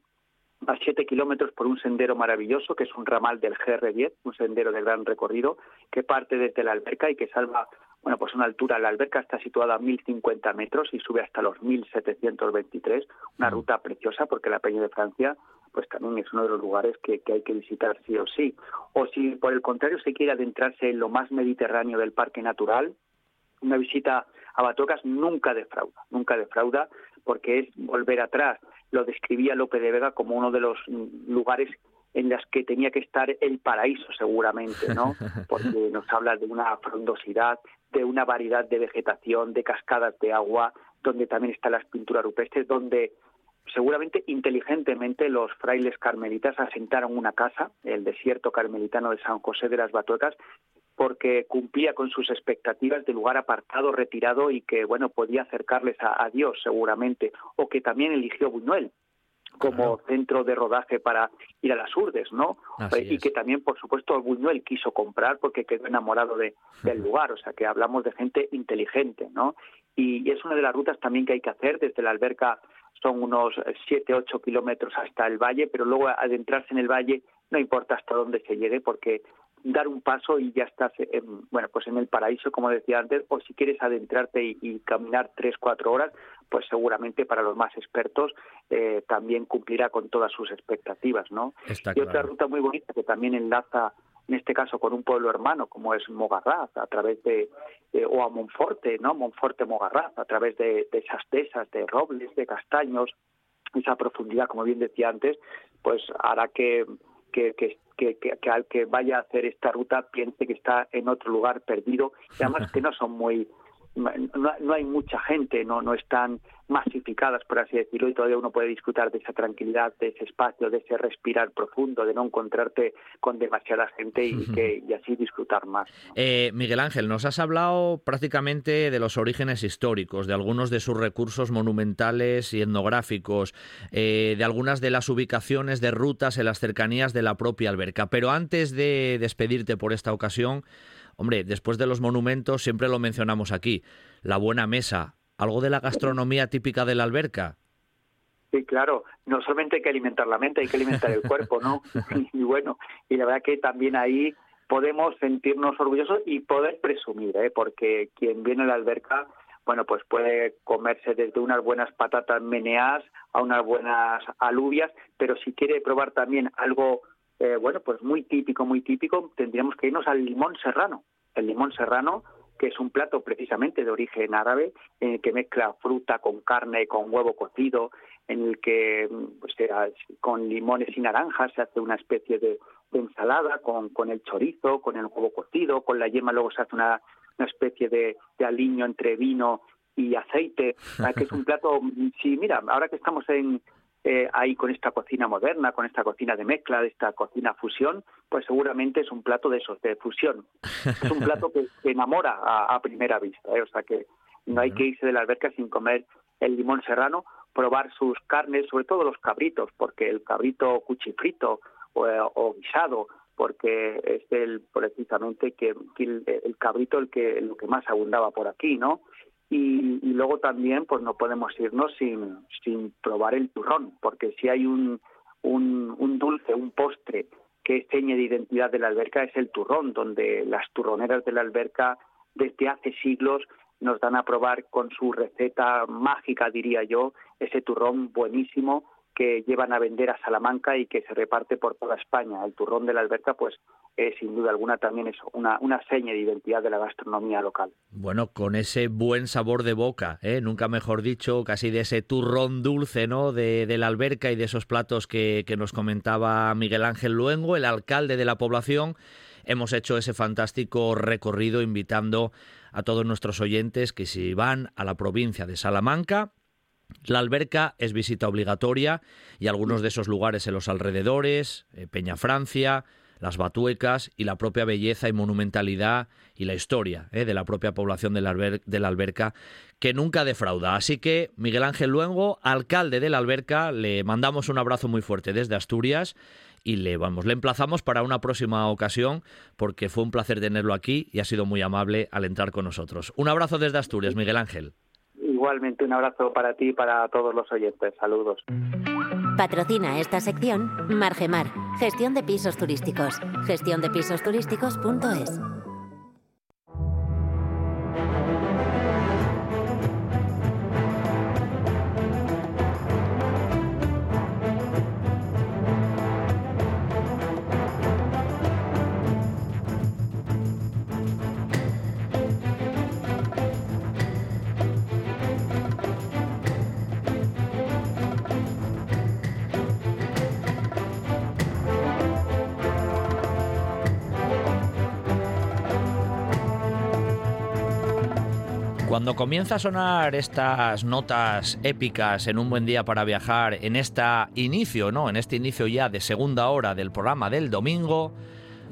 Speaker 8: a 7 kilómetros por un sendero maravilloso, que es un ramal del GR10, un sendero de gran recorrido, que parte desde la alberca y que salva bueno, pues una altura, la alberca está situada a 1.050 metros y sube hasta los 1.723, una mm. ruta preciosa porque la Peña de Francia pues también es uno de los lugares que, hay que visitar sí o sí. O si por el contrario se quiere adentrarse en lo más mediterráneo del parque natural, una visita a Batocas nunca defrauda, nunca defrauda porque es volver atrás. Lo describía López de Vega como uno de los lugares en las que tenía que estar el paraíso seguramente, ¿no? Porque nos habla de una frondosidad, de una variedad de vegetación, de cascadas de agua, donde también están las pinturas rupestres, donde seguramente inteligentemente los frailes carmelitas asentaron una casa, el desierto carmelitano de San José de las Batuecas, porque cumplía con sus expectativas de lugar apartado, retirado y que, bueno, podía acercarles a, Dios seguramente, o que también eligió Buñuel, como centro de rodaje para ir a las urdes, ¿no? y que también, por supuesto, Buñuel quiso comprar porque quedó enamorado de, del lugar, o sea que hablamos de gente inteligente, ¿no? Y, es una de las rutas también que hay que hacer. Desde la alberca son unos 7, 8 kilómetros hasta el valle, pero luego adentrarse en el valle no importa hasta dónde se llegue porque dar un paso y ya estás en, bueno pues en el paraíso como decía antes o si quieres adentrarte y, caminar tres cuatro horas pues seguramente para los más expertos eh, también cumplirá con todas sus expectativas no y otra ruta muy bonita que también enlaza en este caso con un pueblo hermano como es Mogarraz a través de, o a Monforte no Monforte Mogarraz a través de, de esas tesas de robles de castaños esa profundidad como bien decía antes pues hará que que, que, que, que, al que vaya a hacer esta ruta piense que está en otro lugar perdido y además que no son muy no, hay mucha gente, no, no están masificadas, por así decirlo, y todavía uno puede disfrutar de esa tranquilidad, de ese espacio, de ese respirar profundo, de no encontrarte con demasiada gente y, que, y así disfrutar más.
Speaker 2: Eh, Miguel Ángel, nos has hablado prácticamente de los orígenes históricos, de algunos de sus recursos monumentales y etnográficos, eh, de algunas de las ubicaciones de rutas en las cercanías de la propia alberca. Pero antes de despedirte por esta ocasión, Hombre, después de los monumentos siempre lo mencionamos aquí, la buena mesa, algo de la gastronomía típica de la alberca.
Speaker 8: Sí, claro, no solamente hay que alimentar la mente, hay que alimentar el cuerpo, ¿no? y bueno, y la verdad que también ahí podemos sentirnos orgullosos y poder presumir, ¿eh? porque quien viene a la alberca, bueno, pues puede comerse desde unas buenas patatas meneadas a unas buenas alubias, pero si quiere probar también algo eh, bueno, pues muy típico, muy típico, tendríamos que irnos al limón serrano. El limón serrano, que es un plato precisamente de origen árabe, en el que mezcla fruta con carne, con huevo cocido, en el que pues, con limones y naranjas se hace una especie de ensalada, con, con el chorizo, con el huevo cocido, con la yema luego se hace una, una especie de, de aliño entre vino y aceite, que es un plato, sí, mira, ahora que estamos en, eh, ahí con esta cocina moderna, con esta cocina de mezcla, de esta cocina fusión, pues seguramente es un plato de esos, de fusión. Es un plato que, enamora a, primera vista, ¿eh? o sea que no hay que irse de la alberca sin comer el limón serrano, probar sus carnes, sobre todo los cabritos, porque el cabrito cuchifrito o, o guisado, porque es el precisamente que, el, el, cabrito el que lo que más abundaba por aquí, ¿no? Y, luego también pues no podemos irnos sin, sin probar el turrón, porque si hay un, un, un dulce, un postre que es seña de identidad de la alberca es el turrón, donde las turroneras de la alberca desde hace siglos nos dan a probar con su receta mágica, diría yo, ese turrón buenísimo que llevan a vender a Salamanca y que se reparte por toda España. El turrón de la alberca, pues, es sin duda alguna también es una, una seña de identidad de la gastronomía local.
Speaker 2: Bueno, con ese buen sabor de boca, ¿eh? nunca mejor dicho, casi de ese turrón dulce, ¿no? De, de la alberca y de esos platos que, que nos comentaba Miguel Ángel Luengo, el alcalde de la población. Hemos hecho ese fantástico recorrido invitando a todos nuestros oyentes que si van a la provincia de Salamanca, la alberca es visita obligatoria y algunos de esos lugares en los alrededores, eh, Peña Francia, las Batuecas y la propia belleza y monumentalidad y la historia eh, de la propia población de la, de la, alberca que nunca defrauda. Así que Miguel Ángel Luengo, alcalde de la alberca, le mandamos un abrazo muy fuerte desde Asturias y le vamos, le emplazamos para una próxima ocasión porque fue un placer tenerlo aquí y ha sido muy amable al entrar con nosotros. Un abrazo desde Asturias, Miguel Ángel.
Speaker 8: Igualmente un abrazo para ti y para todos los oyentes. Saludos.
Speaker 3: Patrocina esta sección Margemar, gestión de pisos turísticos. gestiondepisosturísticos.es.
Speaker 2: Cuando comienza a sonar estas notas épicas en un buen día para viajar, en este inicio, ¿no? En este inicio ya de segunda hora del programa del domingo,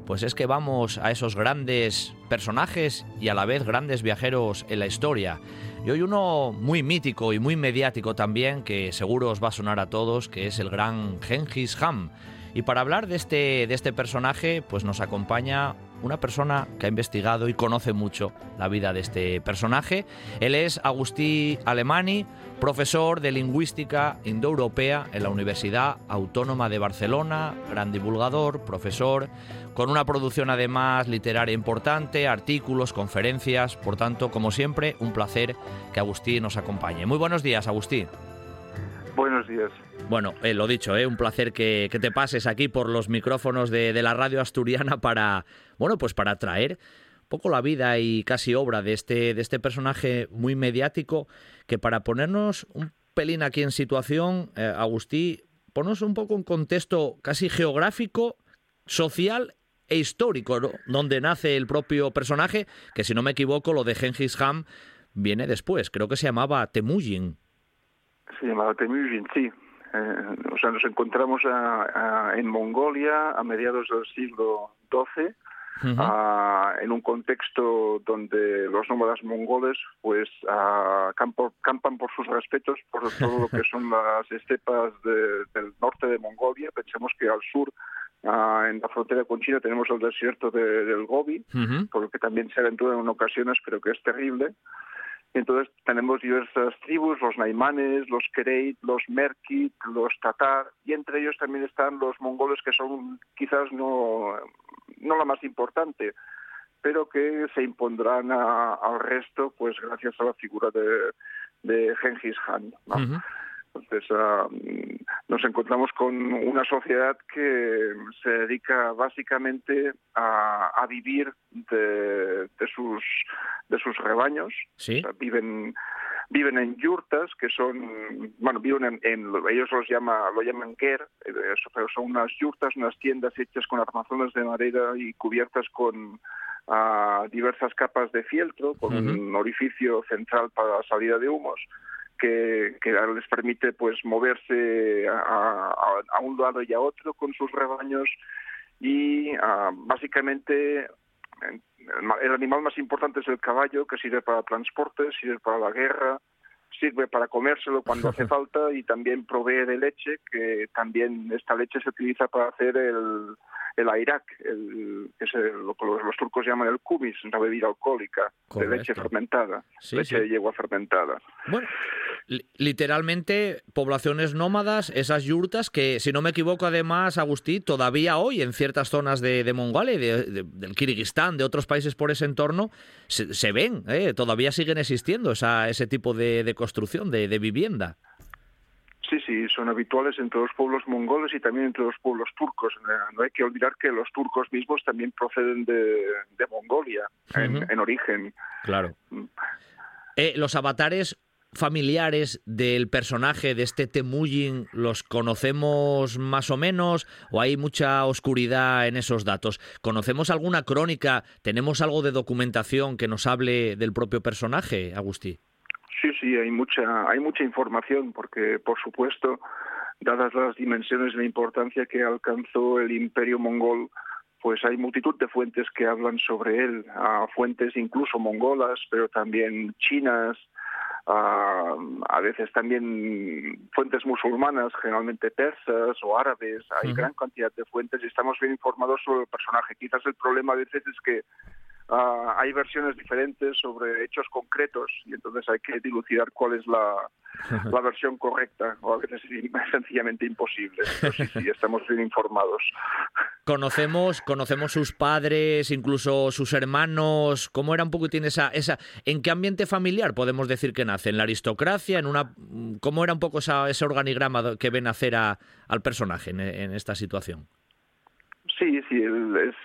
Speaker 2: pues es que vamos a esos grandes personajes y a la vez grandes viajeros en la historia. Y hoy uno muy mítico y muy mediático también, que seguro os va a sonar a todos, que es el gran Genghis Khan. Y para hablar de este, de este personaje, pues nos acompaña una persona que ha investigado y conoce mucho la vida de este personaje. Él es Agustí Alemani, profesor de lingüística indoeuropea en la Universidad Autónoma de Barcelona, gran divulgador, profesor, con una producción además literaria importante, artículos, conferencias, por tanto, como siempre, un placer que Agustí nos acompañe. Muy buenos días, Agustí.
Speaker 9: Buenos días.
Speaker 2: Bueno, eh, lo dicho, eh, un placer que, te pases aquí por los micrófonos de, la radio asturiana para, bueno, pues para traer un poco la vida y casi obra de este, de este personaje muy mediático, que para ponernos un pelín aquí en situación, eh, Agustí, ponos un poco un contexto casi geográfico, social e histórico, donde nace el propio personaje, que si no me equivoco, lo de Genghis Khan viene después, creo que se llamaba Temujin.
Speaker 9: Se llamaba Temujin, sí. Eh, o sea, nos encontramos en Mongolia a mediados del siglo XII, en un contexto donde los nómadas mongoles pues campan por sus respetos por todo lo que son las estepas del norte de Mongolia. Pensemos que al sur en la frontera con China tenemos el desierto del Gobi, por lo que también se aventura en ocasiones, pero que es terrible. Entonces tenemos diversas tribus, los naimanes, los kereit, los merkit, los tatar, y entre ellos también están los mongoles que son quizás no, no la más importante, pero que se impondrán al resto pues gracias a la figura de, de Genghis Khan. Entonces, ah, nos encontramos con una sociedad que se dedica básicamente a, vivir de, sus, de sus rebaños. viven viven en yurtas, que son, bueno, viven en, ellos los llama, lo llaman ger, eh, pero son unas yurtas, unas tiendas hechas con armazones de madera y cubiertas con ah, diversas capas de fieltro, con un orificio central para la salida de humos. Que, les permite pues moverse a, a, un lado y a otro con sus rebaños y ah, básicamente el animal más importante es el caballo, que sirve para transporte, sirve para la guerra, sirve para comérselo cuando hace falta y también provee de leche, que también esta leche se utiliza para hacer el, el airak, el, que es lo que los, turcos llaman el kubis, una bebida alcohólica de leche fermentada, leche de yegua fermentada.
Speaker 2: Bueno, literalmente poblaciones nómadas, esas yurtas que, si no me equivoco, además, Agustí, todavía hoy en ciertas zonas de, de Mongolia, de, del Kirguistán, de otros países por ese entorno, se, ven, ¿eh? todavía siguen existiendo esa, ese tipo de, construcción, de vivienda.
Speaker 9: Sí, sí, son habituales entre los pueblos mongoles y también entre los pueblos turcos. No hay que olvidar que los turcos mismos también proceden de, Mongolia en, origen.
Speaker 2: Claro. Mm. Eh, los avatares familiares del personaje de este Temujin los conocemos más o menos o hay mucha oscuridad en esos datos? ¿Conocemos alguna crónica? ¿Tenemos algo de documentación que nos hable del propio personaje, Agustí?
Speaker 9: Sí, sí, hay mucha, hay mucha información porque, por supuesto, dadas las dimensiones y la importancia que alcanzó el imperio mongol, pues hay multitud de fuentes que hablan sobre él, fuentes incluso mongolas, pero también chinas, a veces también fuentes musulmanas, generalmente persas o árabes. Hay gran cantidad de fuentes y estamos bien informados sobre el personaje. Quizás el problema a veces es que Ah, hay versiones diferentes sobre hechos concretos y entonces hay que dilucidar cuál es la, la versión correcta o a veces es sencillamente imposible. sí, sí, estamos bien informados.
Speaker 2: Conocemos, conocemos sus padres, incluso sus hermanos. ¿Cómo era un poquitín esa, esa, en qué ambiente familiar podemos decir que nace? ¿En la aristocracia? ¿En una, cómo era un poco esa, ese organigrama que ven hacer a, al personaje en, en esta situación?
Speaker 9: Sí, sí, es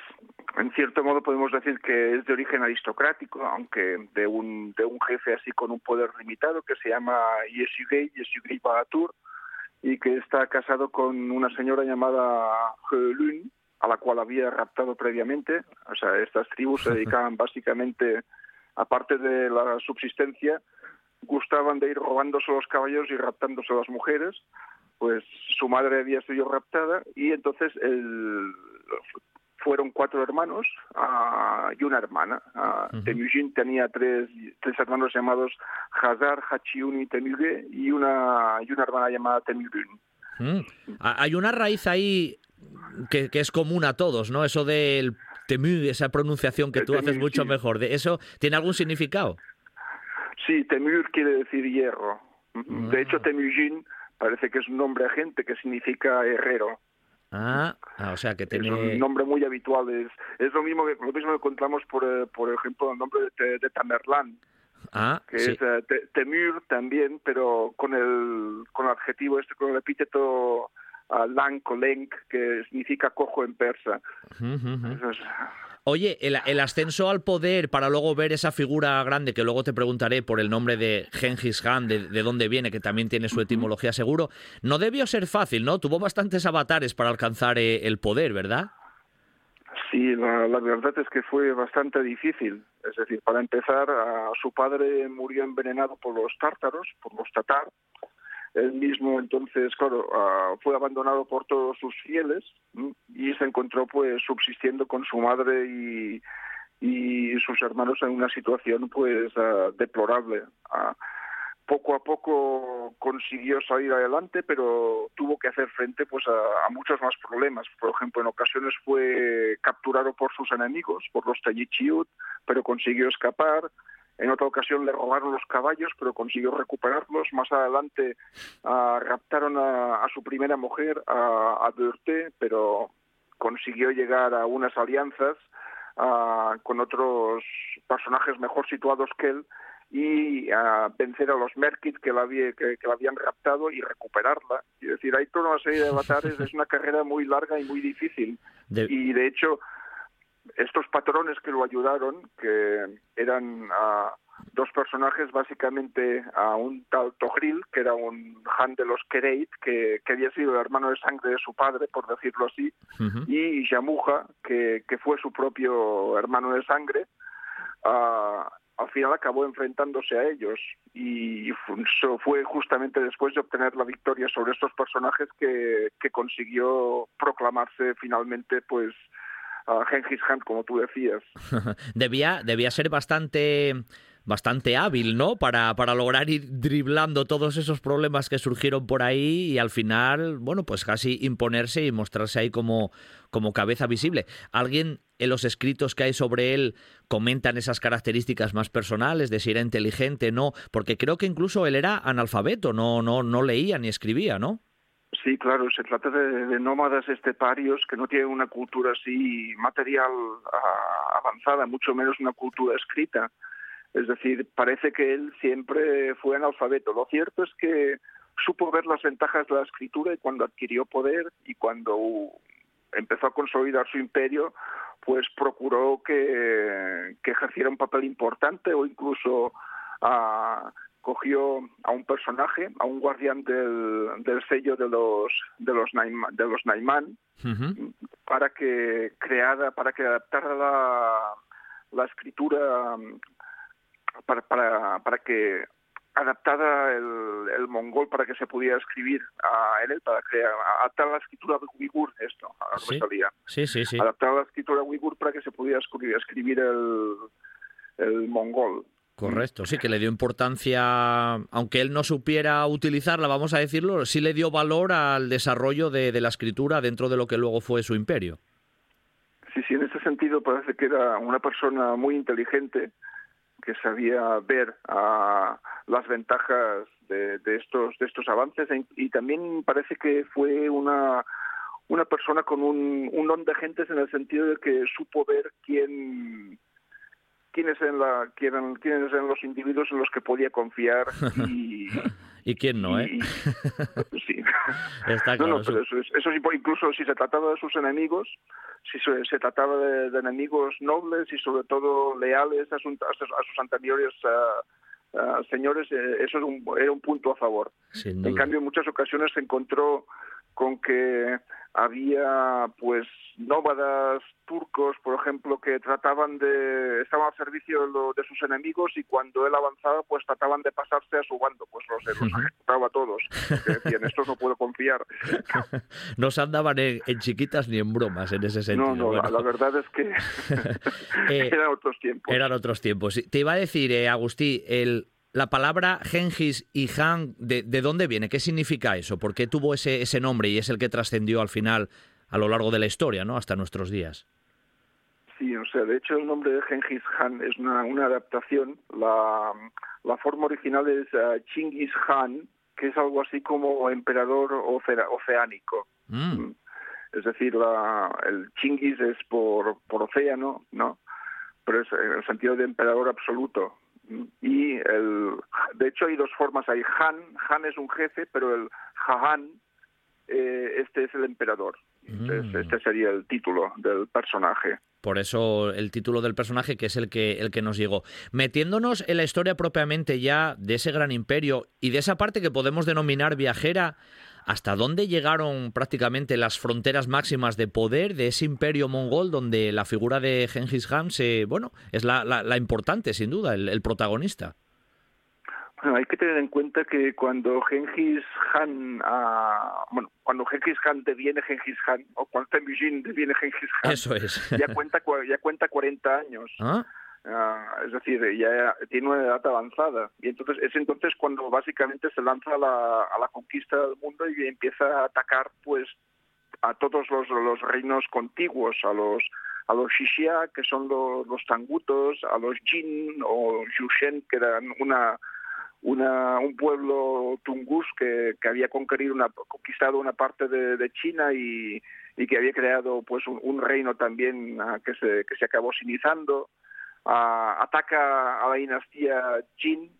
Speaker 9: en cierto modo podemos decir que es de origen aristocrático, aunque de un, de un jefe así con un poder limitado que se llama Yesugei, Yesugei Bahatur, y que está casado con una señora llamada Lun, a la cual había raptado previamente. O sea, estas tribus se dedicaban básicamente, aparte de la subsistencia, gustaban de ir robándose los caballos y raptándose a las mujeres. Pues su madre había sido raptada y entonces el, fueron cuatro hermanos uh, y una hermana. Uh, Temujin tenía tres, tres hermanos llamados Hazar, Hachiun y Temuge y una, y una hermana llamada Temurun.
Speaker 2: Mm. Hay una raíz ahí que, que, es común a todos, ¿no? Eso del Temur, esa pronunciación que tú haces mucho mejor. ¿De ¿Eso tiene algún significado?
Speaker 9: Sí, Temur quiere decir hierro. De hecho, ah. Temujin parece que es un nombre agente que significa herrero.
Speaker 2: Ah, ah, o sea que tiene...
Speaker 9: Es un nombre muy habitual. Es, es lo mismo que lo mismo encontramos, por, eh, por ejemplo, el nombre de, de Tamerlán.
Speaker 2: Ah,
Speaker 9: que es uh, Temur también, pero con el, con el adjetivo este, con el epíteto uh, Lang o Lenk, que significa cojo en persa.
Speaker 2: Oye, el, ascenso al poder para luego ver esa figura grande, que luego te preguntaré por el nombre de Genghis Khan, de, dónde viene, que también tiene su etimología seguro, no debió ser fácil, ¿no? Tuvo bastantes avatares para alcanzar eh, el poder, ¿verdad?
Speaker 9: Sí, la, verdad es que fue bastante difícil. Es decir, para empezar, su padre murió envenenado por los tártaros, por los tatar, él mismo entonces, claro, ah, fue abandonado por todos sus fieles y se encontró pues subsistiendo con su madre y, y sus hermanos en una situación pues ah, deplorable. Ah, poco a poco consiguió salir adelante, pero tuvo que hacer frente pues a, muchos más problemas. Por ejemplo, en ocasiones fue capturado por sus enemigos, por los Tayichiut, pero consiguió escapar. En otra ocasión le robaron los caballos, pero consiguió recuperarlos. Más adelante uh, raptaron a, su primera mujer, a, a pero consiguió llegar a unas alianzas uh, con otros personajes mejor situados que él y a vencer a los Merkit que la, había, que, la habían raptado y recuperarla. Es decir, hay toda una serie de avatares, es una carrera muy larga y muy difícil. Y de hecho, estos patrones que lo ayudaron, que eran uh, dos personajes, básicamente a un tal Togril, que era un Han de los Kereit, que, que, había sido el hermano de sangre de su padre, por decirlo así, y Yamuja, que, que, fue su propio hermano de sangre. Uh, al final acabó enfrentándose a ellos y eso fue justamente después de obtener la victoria sobre estos personajes que, que consiguió proclamarse finalmente pues a como tú decías
Speaker 2: debía debía ser bastante bastante hábil, ¿no? Para, para lograr ir driblando todos esos problemas que surgieron por ahí y al final, bueno, pues casi imponerse y mostrarse ahí como, como cabeza visible. ¿Alguien en los escritos que hay sobre él comentan esas características más personales de si era inteligente, no? Porque creo que incluso él era analfabeto, no, no, no leía ni escribía, ¿no?
Speaker 9: Sí, claro, se trata de, nómadas esteparios que no tienen una cultura así material ah, avanzada, mucho menos una cultura escrita. Es decir, parece que él siempre fue analfabeto. Lo cierto es que supo ver las ventajas de la escritura y cuando adquirió poder y cuando empezó a consolidar su imperio, pues procuró que, ejerciera un papel importante o incluso ah, cogió a un personaje, a un guardián del, del sello de los de los Naiman, de los Naiman para que creara, para que adaptara la, la escritura para, para, para que adaptada el, el, mongol para que se pudiera escribir a, él, para crear, adaptar la escritura uigur, esto, a
Speaker 2: sí.
Speaker 9: sí,
Speaker 2: sí, sí.
Speaker 9: Adaptar la escritura uigur para que se pudiera escribir, escribir el, el mongol.
Speaker 2: Correcto, sí, que le dio importancia, aunque él no supiera utilizarla, vamos a decirlo, sí le dio valor al desarrollo de, la escritura dentro de lo que luego fue su imperio.
Speaker 9: Sí, sí, en ese sentido parece que era una persona muy inteligente, que sabía ver las ventajas de, estos de estos avances y también parece que fue una una persona con un, un de gentes en el sentido de que supo ver quién quiénes eran, la, quién, quiénes eran los individuos en los que podía confiar y,
Speaker 2: ¿Y quién no, eh?
Speaker 9: Y, sí.
Speaker 2: Está claro,
Speaker 9: no, no, pero eso, eso, incluso si se trataba de sus enemigos, si se, se trataba de, de, enemigos nobles y sobre todo leales a, su, a, sus, a sus, anteriores uh, uh, señores, eh, eso es un, era un punto a favor. En cambio, en muchas ocasiones se encontró con que había pues nómadas turcos, por ejemplo, que trataban de estaban al servicio de, lo, de, sus enemigos y cuando él avanzaba, pues trataban de pasarse a su bando, pues los, los ejecutaba a todos. Decían, estos no puedo confiar.
Speaker 2: no se andaban en, en, chiquitas ni en bromas en ese sentido.
Speaker 9: No, no, bueno. la, la, verdad es que eh, eran otros tiempos.
Speaker 2: Eran otros tiempos. Te iba a decir, eh, Agustí, el la palabra Gengis y Han, ¿de, ¿de, dónde viene? ¿Qué significa eso? ¿Por qué tuvo ese, ese nombre y es el que trascendió al final a lo largo de la historia, ¿no? Hasta nuestros días.
Speaker 9: Sí, o sea, de hecho el nombre de Gengis Han es una, una adaptación. La, la, forma original es uh, Chingis Han, que es algo así como emperador oceánico.
Speaker 2: Mm.
Speaker 9: Es decir, la, el Chingis es por, por océano, ¿no? Pero es en el sentido de emperador absoluto y el de hecho hay dos formas hay Han Han es un jefe pero el Jahan eh, este es el emperador Entonces,
Speaker 2: Mm.
Speaker 9: este sería el título del personaje
Speaker 2: por eso el título del personaje que es el que el que nos llegó metiéndonos en la historia propiamente ya de ese gran imperio y de esa parte que podemos denominar viajera hasta dónde llegaron prácticamente las fronteras máximas de poder de ese imperio mongol donde la figura de Genghis Khan se, bueno, es la, la, la importante sin duda, el, el, protagonista.
Speaker 9: Bueno, hay que tener en cuenta que cuando Genghis Khan, uh, bueno, cuando Genghis Khan deviene Genghis Khan o cuando Temujin deviene Genghis Khan,
Speaker 2: Eso es.
Speaker 9: ya cuenta ya cuenta 40 años.
Speaker 2: ¿Ah?
Speaker 9: Uh, es decir, ya tiene una edad avanzada y entonces es entonces cuando básicamente se lanza a la, a la conquista del mundo y empieza a atacar pues a todos los, los reinos contiguos, a los a los Shishia, que son los, los tangutos, a los Jin o Yushen, que eran una, un pueblo tungus que, había conquistado una parte de, China y, que había creado pues un, reino también uh, que se que se acabó sinizando. Uh, ataca a la dinastía Jin,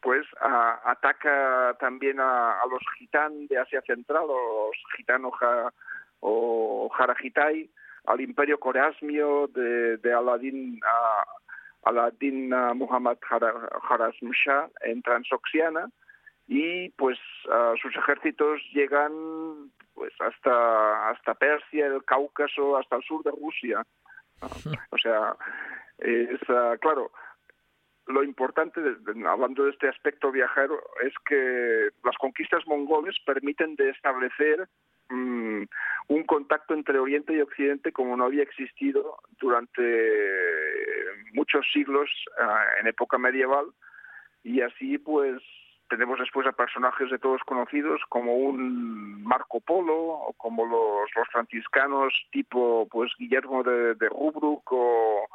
Speaker 9: pues uh, ataca también a, los gitán de Asia Central, los gitanos o Jarajitai, al imperio corasmio de, de Aladín Aladin Muhammad Harazm Shah en Transoxiana y pues sus ejércitos llegan pues hasta hasta Persia, el Cáucaso, hasta el sur de Rusia. O sea, es claro, lo importante, hablando de este aspecto viajero, es que las conquistas mongoles permiten de establecer mm, un contacto entre Oriente y Occidente como no había existido durante muchos siglos ah, en época medieval. Y así pues tenemos después a personajes de todos conocidos como un Marco Polo o como los, los franciscanos tipo pues Guillermo de, de Rubruck o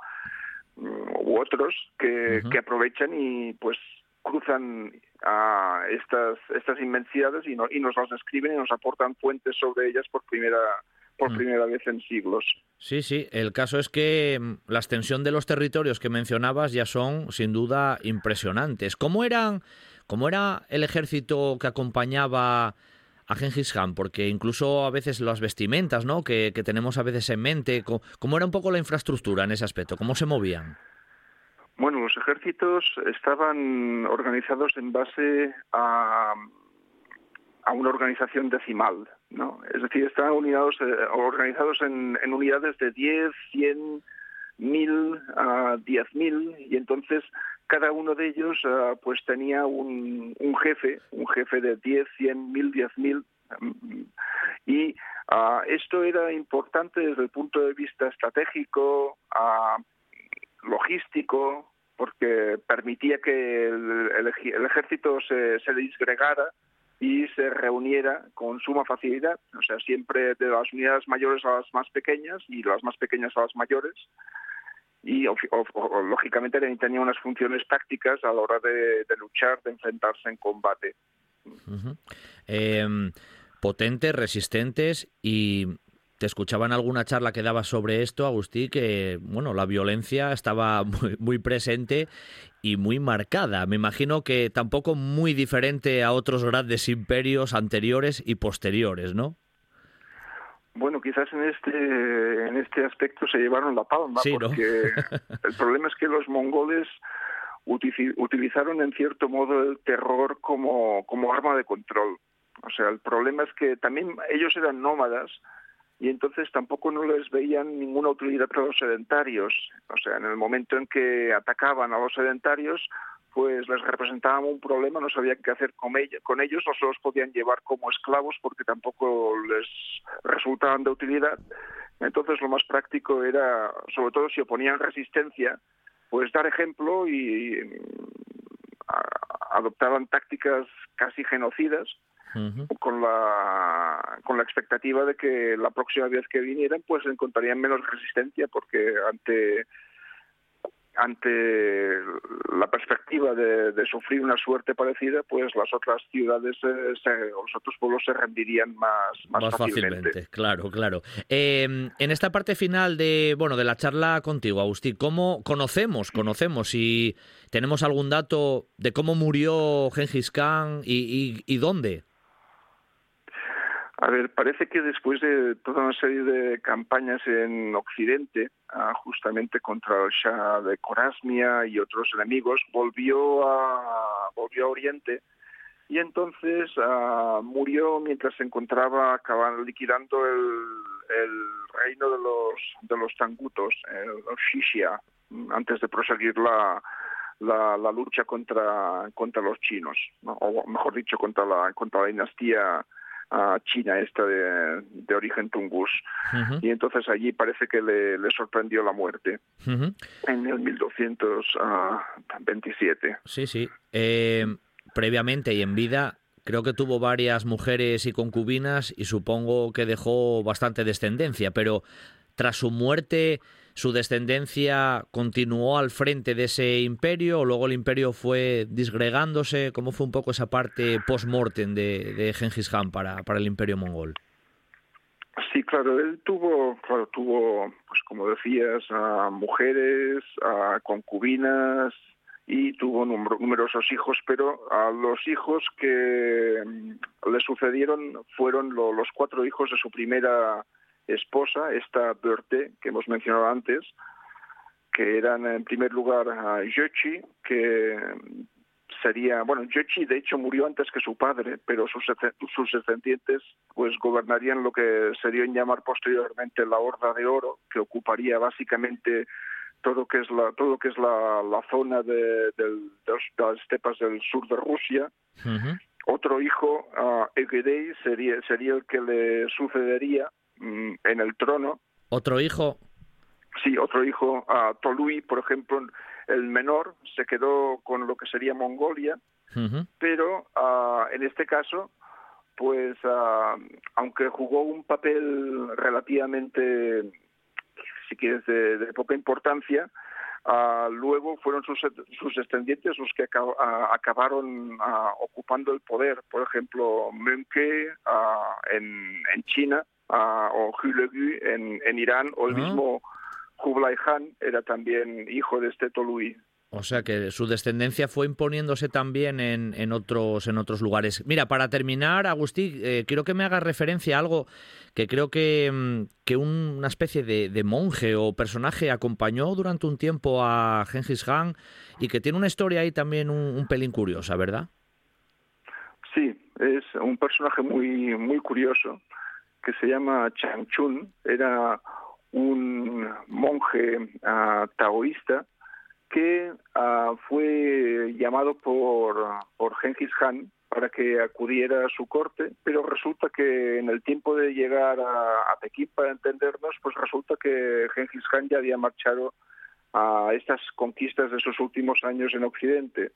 Speaker 9: u otros que, que aprovechan y pues cruzan a estas estas inmensidades y, no, y nos las describen y nos aportan fuentes sobre ellas por primera por mm. primera vez en siglos.
Speaker 2: Sí, sí. El caso es que mm, la extensión de los territorios que mencionabas ya son sin duda impresionantes. ¿Cómo eran cómo era el ejército que acompañaba a Genghis Khan, porque incluso a veces las vestimentas ¿no? que, tenemos a veces en mente, ¿cómo, era un poco la infraestructura en ese aspecto? ¿Cómo se movían?
Speaker 9: Bueno, los ejércitos estaban organizados en base a, a una organización decimal, ¿no? Es decir, estaban unidos, eh, organizados en, en, unidades de 10, 100, 1000 a 10.000 y entonces cada uno de ellos ah, pues tenía un, un, jefe, un jefe de 10, 100, 1000, 10000 y uh, esto era importante desde el punto de vista estratégico, uh, logístico, porque permitía que el, el, ejército se, se disgregara y se reuniera con suma facilidad, o sea, siempre de las unidades mayores a las más pequeñas y las más pequeñas a las mayores, y lógicamente tenía unas funciones tácticas a la hora de, luchar, de enfrentarse en combate.
Speaker 2: Em, potentes, resistentes y te escuchaba en alguna charla que daba sobre esto, Agustí, que bueno, la violencia estaba muy, muy, presente y muy marcada. Me imagino que tampoco muy diferente a otros grandes imperios anteriores y posteriores, ¿no?
Speaker 9: Bueno, quizás en este en este aspecto se llevaron la palma, porque el problema es que los mongoles utilizaron en cierto modo el terror como, como arma de control. O sea, el problema es que también ellos eran nómadas y entonces tampoco no les veían ninguna utilidad para los sedentarios. O sea, en el momento en que atacaban a los sedentarios, pues les representaban un problema, no sabían qué hacer con, ellos, no se los podían llevar como esclavos porque tampoco les resultaban de utilidad. Entonces lo más práctico era, sobre todo si oponían resistencia, pues dar ejemplo y adoptaban tácticas casi genocidas con la con la expectativa de que la próxima vez que vinieran pues encontrarían menos resistencia porque ante ante la perspectiva de, sufrir una suerte parecida, pues las otras ciudades eh, o los otros pueblos se rendirían más, más, fácilmente.
Speaker 2: Claro, claro. Em, en esta parte final de bueno de la charla contigo, Agustín, ¿cómo conocemos, conocemos y tenemos algún dato de cómo murió Gengis Khan y, y dónde?
Speaker 9: A ver, parece que después de toda una serie de campañas en Occidente, ah, justamente contra el Shah de Corasmia y otros enemigos, volvió a, volvió a Oriente. Y entonces ah, murió mientras se encontraba acabando liquidando el, reino de los de los tangutos, los Shishia, antes de proseguir la, la, lucha contra contra los chinos, o mejor dicho contra la contra la dinastía a China, esta de, de origen tungus. Y entonces allí parece que le, le sorprendió la muerte en el 1227.
Speaker 2: Sí, sí. Eh, previamente y en vida creo que tuvo varias mujeres y concubinas y supongo que dejó bastante descendencia, pero tras su muerte su descendencia continuó al frente de ese imperio o luego el imperio fue disgregándose? ¿Cómo fue un poco esa parte post-mortem de, de Genghis Khan para, para el imperio mongol?
Speaker 9: Sí, claro, él tuvo, claro, tuvo, pues como decías, a mujeres, a concubinas y tuvo numerosos hijos, pero a los hijos que mm, le sucedieron fueron los cuatro hijos de su primera esposa, esta Berthe, que hemos mencionado antes, que eran en primer lugar a Jochi, que sería, bueno, Jochi de hecho murió antes que su padre, pero sus, sus descendientes pues gobernarían lo que sería en llamar posteriormente la Horda de Oro, que ocuparía básicamente todo que es la todo que es la, la zona de, las estepas del sur de Rusia. Otro hijo, uh, Egedei, sería sería el que le sucedería mm, en el trono.
Speaker 2: Otro hijo.
Speaker 9: Sí, otro hijo, uh, Tolui, por ejemplo, el menor se quedó con lo que sería Mongolia, pero uh, en este caso, pues aunque jugó un papel relativamente si quieres, de, poca importancia, Uh, luego fueron sus, sus, descendientes los que acabaron ocupando el poder. Por ejemplo, Menke en, en, China o Hulegu en, en Irán o el mismo Kublai Khan era también hijo de este Tolui.
Speaker 2: O sea que su descendencia fue imponiéndose también en, en, otros, en otros lugares. Mira, para terminar, Agustín, eh, quiero que me hagas referencia a algo que creo que, mm, que una especie de, monje o personaje acompañó durante un tiempo a Genghis Khan y que tiene una historia ahí también un, pelín curiosa, ¿verdad?
Speaker 9: Sí, es un personaje muy, muy curioso que se llama Changchun. Era un monje uh, taoísta que uh, fue llamado por, por Genghis Khan para que acudiera a su corte, pero resulta que en el tiempo de llegar a, a Pekín para entendernos, pues resulta que Genghis Khan ya había marchado a estas conquistas de sus últimos años en Occidente.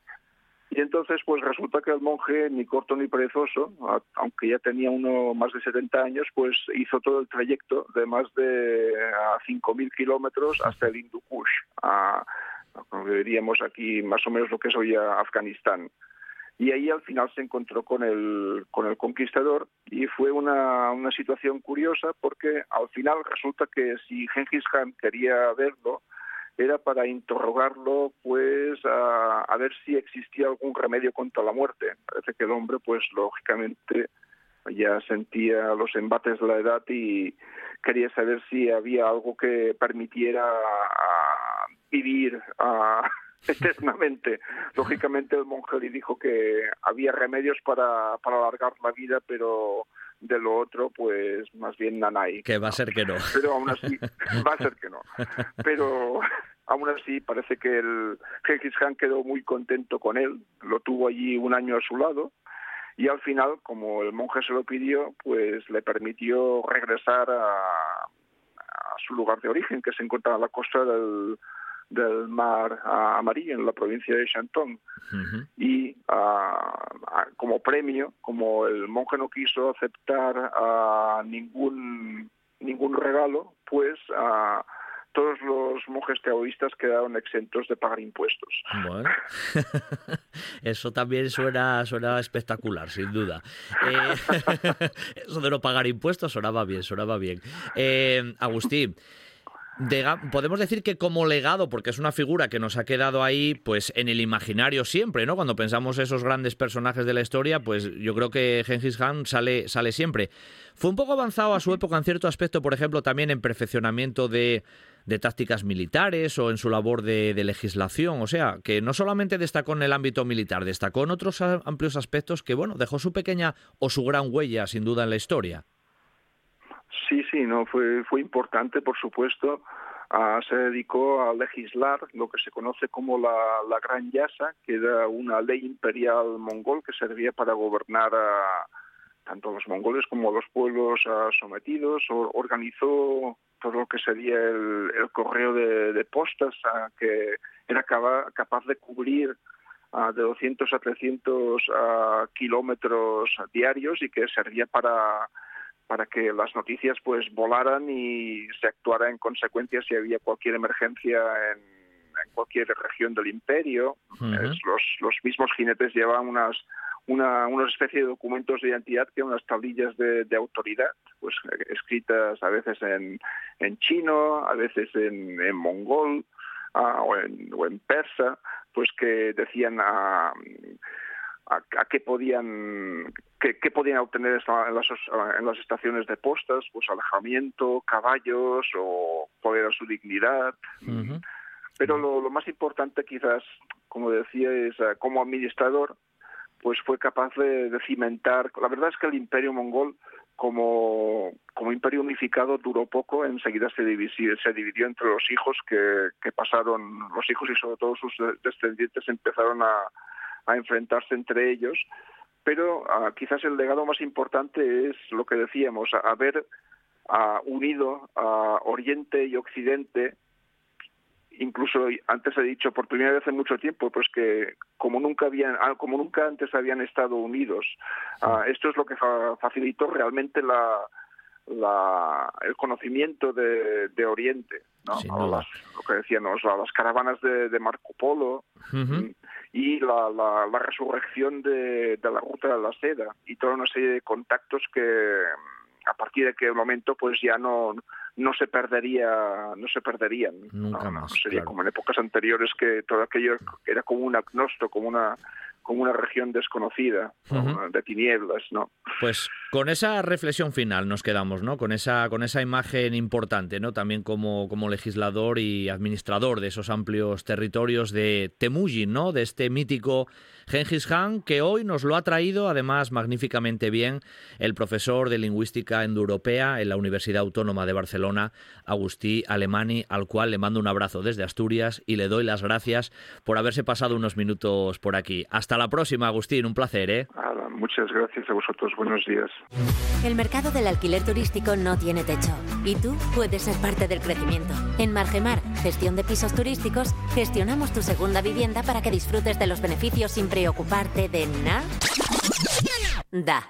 Speaker 9: Y entonces, pues resulta que el monje, ni corto ni perezoso, aunque ya tenía uno más de 70 años, pues hizo todo el trayecto de más de 5.000 kilómetros hasta el Hindu Kush, a, como diríamos aquí más o menos lo que es hoy Afganistán. Y ahí al final se encontró con el, con el conquistador y fue una, una situación curiosa porque al final resulta que si Genghis Khan quería verlo, era para interrogarlo, pues, a, a, ver si existía algún remedio contra la muerte. Parece que el hombre, pues, lógicamente ya sentía los embates de la edad y quería saber si había algo que permitiera vivir eternamente. Lógicamente el monje le dijo que había remedios para alargar la vida, pero de lo otro, pues más bien nanay.
Speaker 2: Que va a ser que no.
Speaker 9: Pero aún así, va a ser que no. Pero aún así parece que el Genghis Khan quedó muy contento con él, lo tuvo allí un año a su lado y al final, como el monje se lo pidió, pues le permitió regresar a, a su lugar de origen, que se encuentra a la costa del, del mar amarillo en la provincia de Shantung. Y como premio, como el monje no quiso aceptar ningún, ningún regalo, pues todos los monjes taoístas quedaron exentos de pagar impuestos.
Speaker 2: Bueno, eso también suena, suena espectacular, sin duda. Eh, eso de no pagar impuestos sonaba bien, sonaba bien. Eh, Agustín, podemos decir que como legado, porque es una figura que nos ha quedado ahí, pues en el imaginario siempre, ¿no? Cuando pensamos esos grandes personajes de la historia, pues yo creo que Genghis Khan sale, sale siempre. Fue un poco avanzado a su época en cierto aspecto, por ejemplo, también en perfeccionamiento de, de tácticas militares o en su labor de, de, legislación. O sea, que no solamente destacó en el ámbito militar, destacó en otros amplios aspectos que, bueno, dejó su pequeña o su gran huella, sin duda, en la historia.
Speaker 9: Sí, sí, no fue fue importante, por supuesto. Uh, se dedicó a legislar lo que se conoce como la, la Gran Yasa, que era una ley imperial mongol que servía para gobernar a tanto los mongoles como los pueblos uh, sometidos. Organizó todo lo que sería el, el correo de, postas, uh, que era capaz de cubrir de 200 a 300 kilómetros diarios y que servía para para que las noticias pues volaran y se actuara en consecuencia si había cualquier emergencia en, en cualquier región del imperio. Uh -huh. es, los, los mismos jinetes llevaban unas una, una especie de documentos de identidad que unas tablillas de, de autoridad, pues escritas a veces en, en chino, a veces en, en mongol uh, o, en, o en persa, pues que decían a uh, a, a qué podían qué, qué podían obtener en las, en las estaciones de postas, pues alejamiento, caballos o poder a su dignidad. Uh -huh. Pero lo, lo más importante quizás, como decía, es uh, como administrador, pues fue capaz de, de, cimentar. La verdad es que el imperio mongol como, como imperio unificado duró poco, enseguida se dividió, se dividió entre los hijos que, que pasaron, los hijos y sobre todo sus descendientes empezaron a, a enfrentarse entre ellos pero uh, quizás el legado más importante es lo que decíamos, haber uh, unido a Oriente y Occidente incluso antes he dicho por primera vez en mucho tiempo pues que como nunca habían ah, como nunca antes habían estado unidos sí. uh, esto es lo que fa facilitó realmente la, la el conocimiento de, de Oriente ¿no? las, lo que decíamos las caravanas de, de Marco Polo uh -huh. Y la, la, la resurrección de, de, la ruta de la seda y toda una serie de contactos que a partir de qué momento pues ya no no se perdería no se perderían
Speaker 2: nunca
Speaker 9: no,
Speaker 2: más
Speaker 9: sería
Speaker 2: claro.
Speaker 9: como en épocas anteriores que todo aquello era como un agnosto como una como una región desconocida uh -huh. de tinieblas no
Speaker 2: pues con esa reflexión final nos quedamos no con esa con esa imagen importante no también como como legislador y administrador de esos amplios territorios de Temujin no de este mítico Genghis Khan, que hoy nos lo ha traído además magníficamente bien el profesor de lingüística indoeuropea en la Universidad Autónoma de Barcelona, Agustí Alemani, al cual le mando un abrazo desde Asturias y le doy las gracias por haberse pasado unos minutos por aquí. Hasta la próxima, Agustín, un placer, ¿eh?
Speaker 9: Muchas gracias a vosotros, buenos días.
Speaker 3: El mercado del alquiler turístico no tiene techo y tú puedes ser parte del crecimiento. En Margemar, gestión de pisos turísticos, gestionamos tu segunda vivienda para que disfrutes de los beneficios sin preocuparte de nada. Da.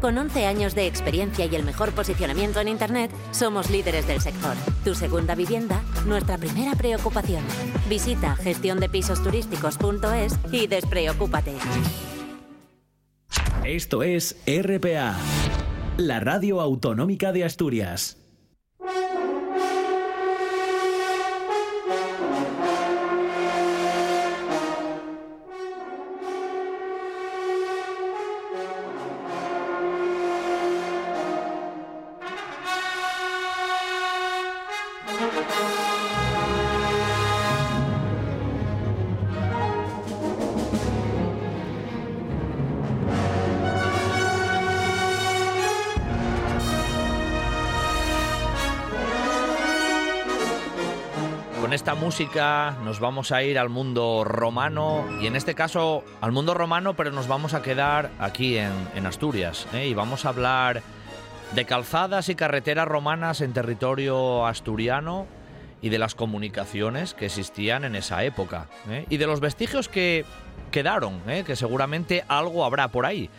Speaker 3: Con 11 años de experiencia y el mejor posicionamiento en Internet, somos líderes del sector. Tu segunda vivienda, nuestra primera preocupación. Visita gestiondepisosturísticos.es y despreocúpate.
Speaker 1: Esto es RPA, la radio autonómica de Asturias.
Speaker 2: Nos vamos a ir al mundo romano y en este caso al mundo romano, pero nos vamos a quedar aquí en, en Asturias ¿eh? y vamos a hablar de calzadas y carreteras romanas en territorio asturiano y de las comunicaciones que existían en esa época ¿eh? y de los vestigios que quedaron, ¿eh? que seguramente algo habrá por ahí.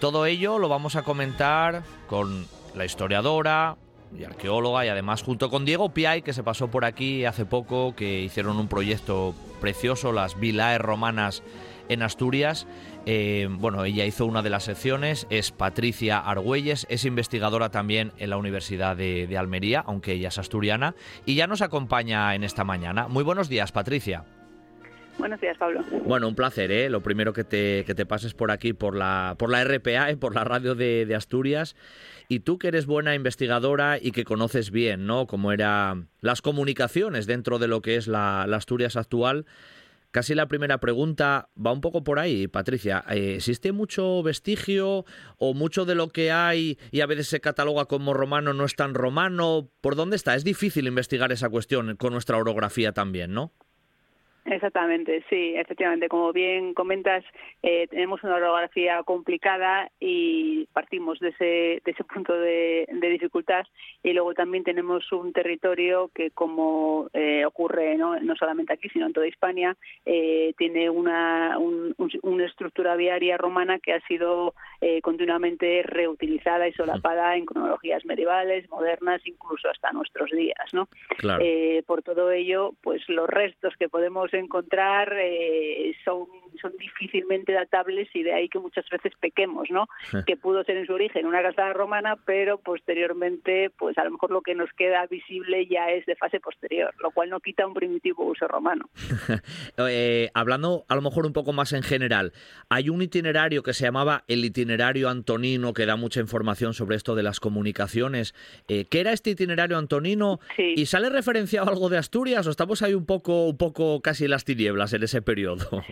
Speaker 2: Todo ello lo vamos a comentar con la historiadora, y arqueóloga y además junto con Diego Piay que se pasó por aquí hace poco que hicieron un proyecto precioso las vilaes romanas en Asturias. Eh, bueno ella hizo una de las secciones es Patricia Argüelles es investigadora también en la Universidad de Almería aunque ella es asturiana y ya nos acompaña en esta mañana. Muy buenos días Patricia
Speaker 10: Buenos días, Pablo.
Speaker 2: Bueno, un placer, ¿eh? Lo primero que te, que te pases por aquí, por la, por la RPA, ¿eh? por la radio de, de, Asturias. Y tú que eres buena investigadora y que conoces bien, ¿no? Cómo eran las comunicaciones dentro de lo que es la, la Asturias actual. Casi la primera pregunta va un poco por ahí, Patricia. Eh, ¿Existe mucho vestigio o mucho de lo que hay y a veces se cataloga como romano no es tan romano? ¿Por dónde está? Es difícil investigar esa cuestión con nuestra orografía también, ¿no?
Speaker 10: Exactamente, sí, efectivamente. Como bien comentas, eh, tenemos una orografía complicada y partimos de ese, de ese punto de, de, dificultad. Y luego también tenemos un territorio que, como eh, ocurre ¿no? no solamente aquí, sino en toda España, eh, tiene una, un, un, una estructura viaria romana que ha sido eh, continuamente reutilizada y solapada en cronologías medievales, modernas, incluso hasta nuestros días. ¿no?
Speaker 2: Claro.
Speaker 10: por todo ello, pues los restos que podemos encontrar eh, son son difícilmente datables y de ahí que muchas veces pequemos, ¿no? que pudo ser en su origen una calzada romana, pero posteriormente, pues a lo mejor lo que nos queda visible ya es de fase posterior, lo cual no quita un primitivo uso romano.
Speaker 2: Eh, hablando a lo mejor un poco más en general, hay un itinerario que se llamaba el itinerario antonino que da mucha información sobre esto de las comunicaciones. Eh, ¿Qué era este itinerario antonino? ¿Y sale referenciado algo de Asturias o estamos ahí un poco, un poco casi en las tinieblas en ese periodo?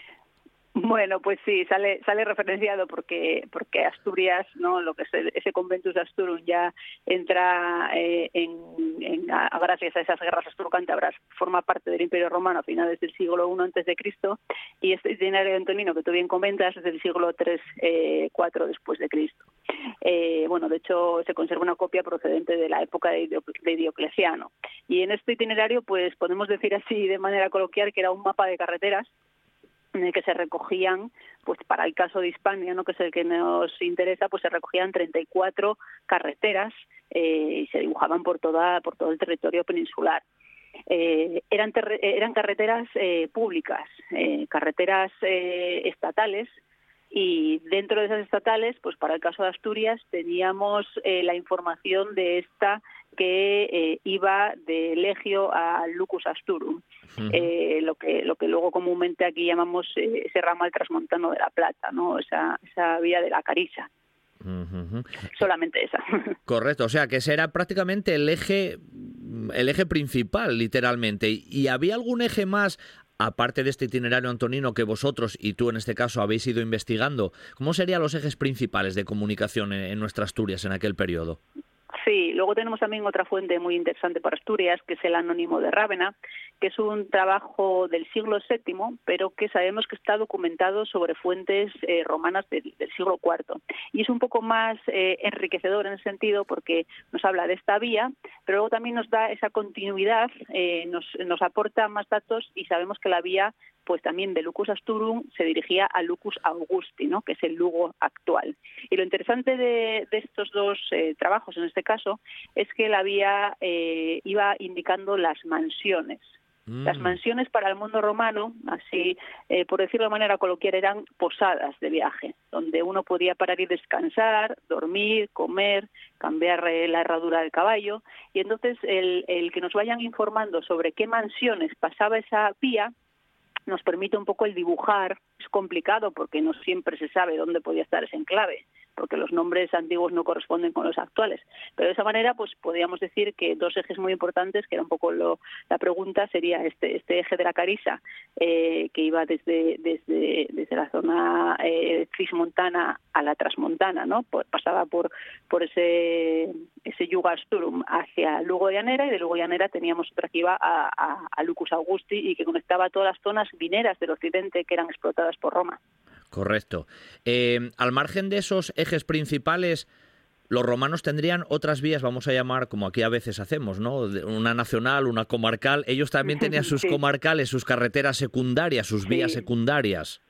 Speaker 10: Bueno, pues sí, sale sale referenciado porque porque Asturias, no, lo que es ese Conventus Asturum ya entra eh, en, gracias a esas guerras asturo-cántabras forma parte del Imperio Romano a finales del siglo I antes de Cristo y este itinerario antonino que tú bien comentas es del siglo III eh, IV después de Cristo. Eh, bueno, de hecho se conserva una copia procedente de la época de, de Diocleciano y en este itinerario pues podemos decir así de manera coloquial que era un mapa de carreteras el que se recogían, pues para el caso de Hispania, ¿no? que es el que nos interesa, pues se recogían 34 carreteras eh, y se dibujaban por toda por todo el territorio peninsular. Eh, eran, eran carreteras eh, públicas, carreteras estatales y dentro de esas estatales, pues para el caso de Asturias teníamos la información de esta que eh, iba de Legio a Lucus Asturum, eh, lo que lo que luego comúnmente aquí llamamos eh, ese ramal transmontano de la Plata, no esa, esa vía de la Carisa. Solamente esa.
Speaker 2: Correcto, o sea que ese era prácticamente el eje el eje principal, literalmente. ¿Y había algún eje más aparte de este itinerario antonino que vosotros y tú en este caso habéis ido investigando, ¿cómo serían los ejes principales de comunicación en, en nuestra Asturias en aquel periodo?
Speaker 10: Sí, luego tenemos también otra fuente muy interesante para Asturias, que es el Anónimo de Rávena, que es un trabajo del siglo VII, pero que sabemos que está documentado sobre fuentes eh, romanas del, siglo IV. Y es un poco más eh, enriquecedor en ese sentido porque nos habla de esta vía, pero luego también nos da esa continuidad, eh, nos, aporta más datos y sabemos que la vía pues también de Lucus Asturum se dirigía a Lucus Augusti, ¿no? que es el Lugo actual. Y lo interesante de, estos dos trabajos, en este es que la vía iba indicando las mansiones las mm. mansiones para el mundo romano, así eh, por decirlo de manera coloquial, eran posadas de viaje, donde uno podía parar y descansar, dormir, comer, cambiar eh, la herradura del caballo. Y entonces el, el que nos vayan informando sobre qué mansiones pasaba esa vía nos permite un poco el dibujar. Es complicado porque no siempre se sabe dónde podía estar ese enclave porque los nombres antiguos no corresponden con los actuales. Pero de esa manera, pues podríamos decir que dos ejes muy importantes, que era un poco lo, la pregunta, sería este, este eje de la Carisa, eh, que iba desde, desde, desde la zona eh, cismontana a la transmontana, ¿no? Pues pasaba por, por ese, ese Yugasturum hacia Lugo de Anera y de Lugo de Anera teníamos otra que iba a, a Lucus Augusti y que conectaba todas las zonas mineras del occidente que eran explotadas por Roma.
Speaker 2: Correcto. Eh, al margen de esos ejes principales, los romanos tendrían otras vías, vamos a llamar como aquí a veces hacemos, ¿no? Una nacional, una comarcal. Ellos también tenían sus comarcales, sus carreteras secundarias, sus vías secundarias.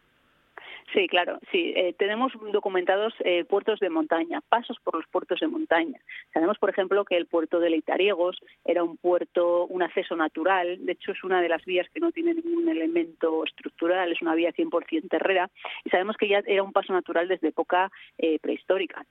Speaker 10: Sí, claro, sí. Eh, tenemos documentados eh, puertos de montaña, pasos por los puertos de montaña. Sabemos, por ejemplo, que el puerto de Leitariegos era un puerto, un acceso natural. De hecho, es una de las vías que no tiene ningún elemento estructural, es una vía 100% terrera. Y sabemos que ya era un paso natural desde época eh, prehistórica.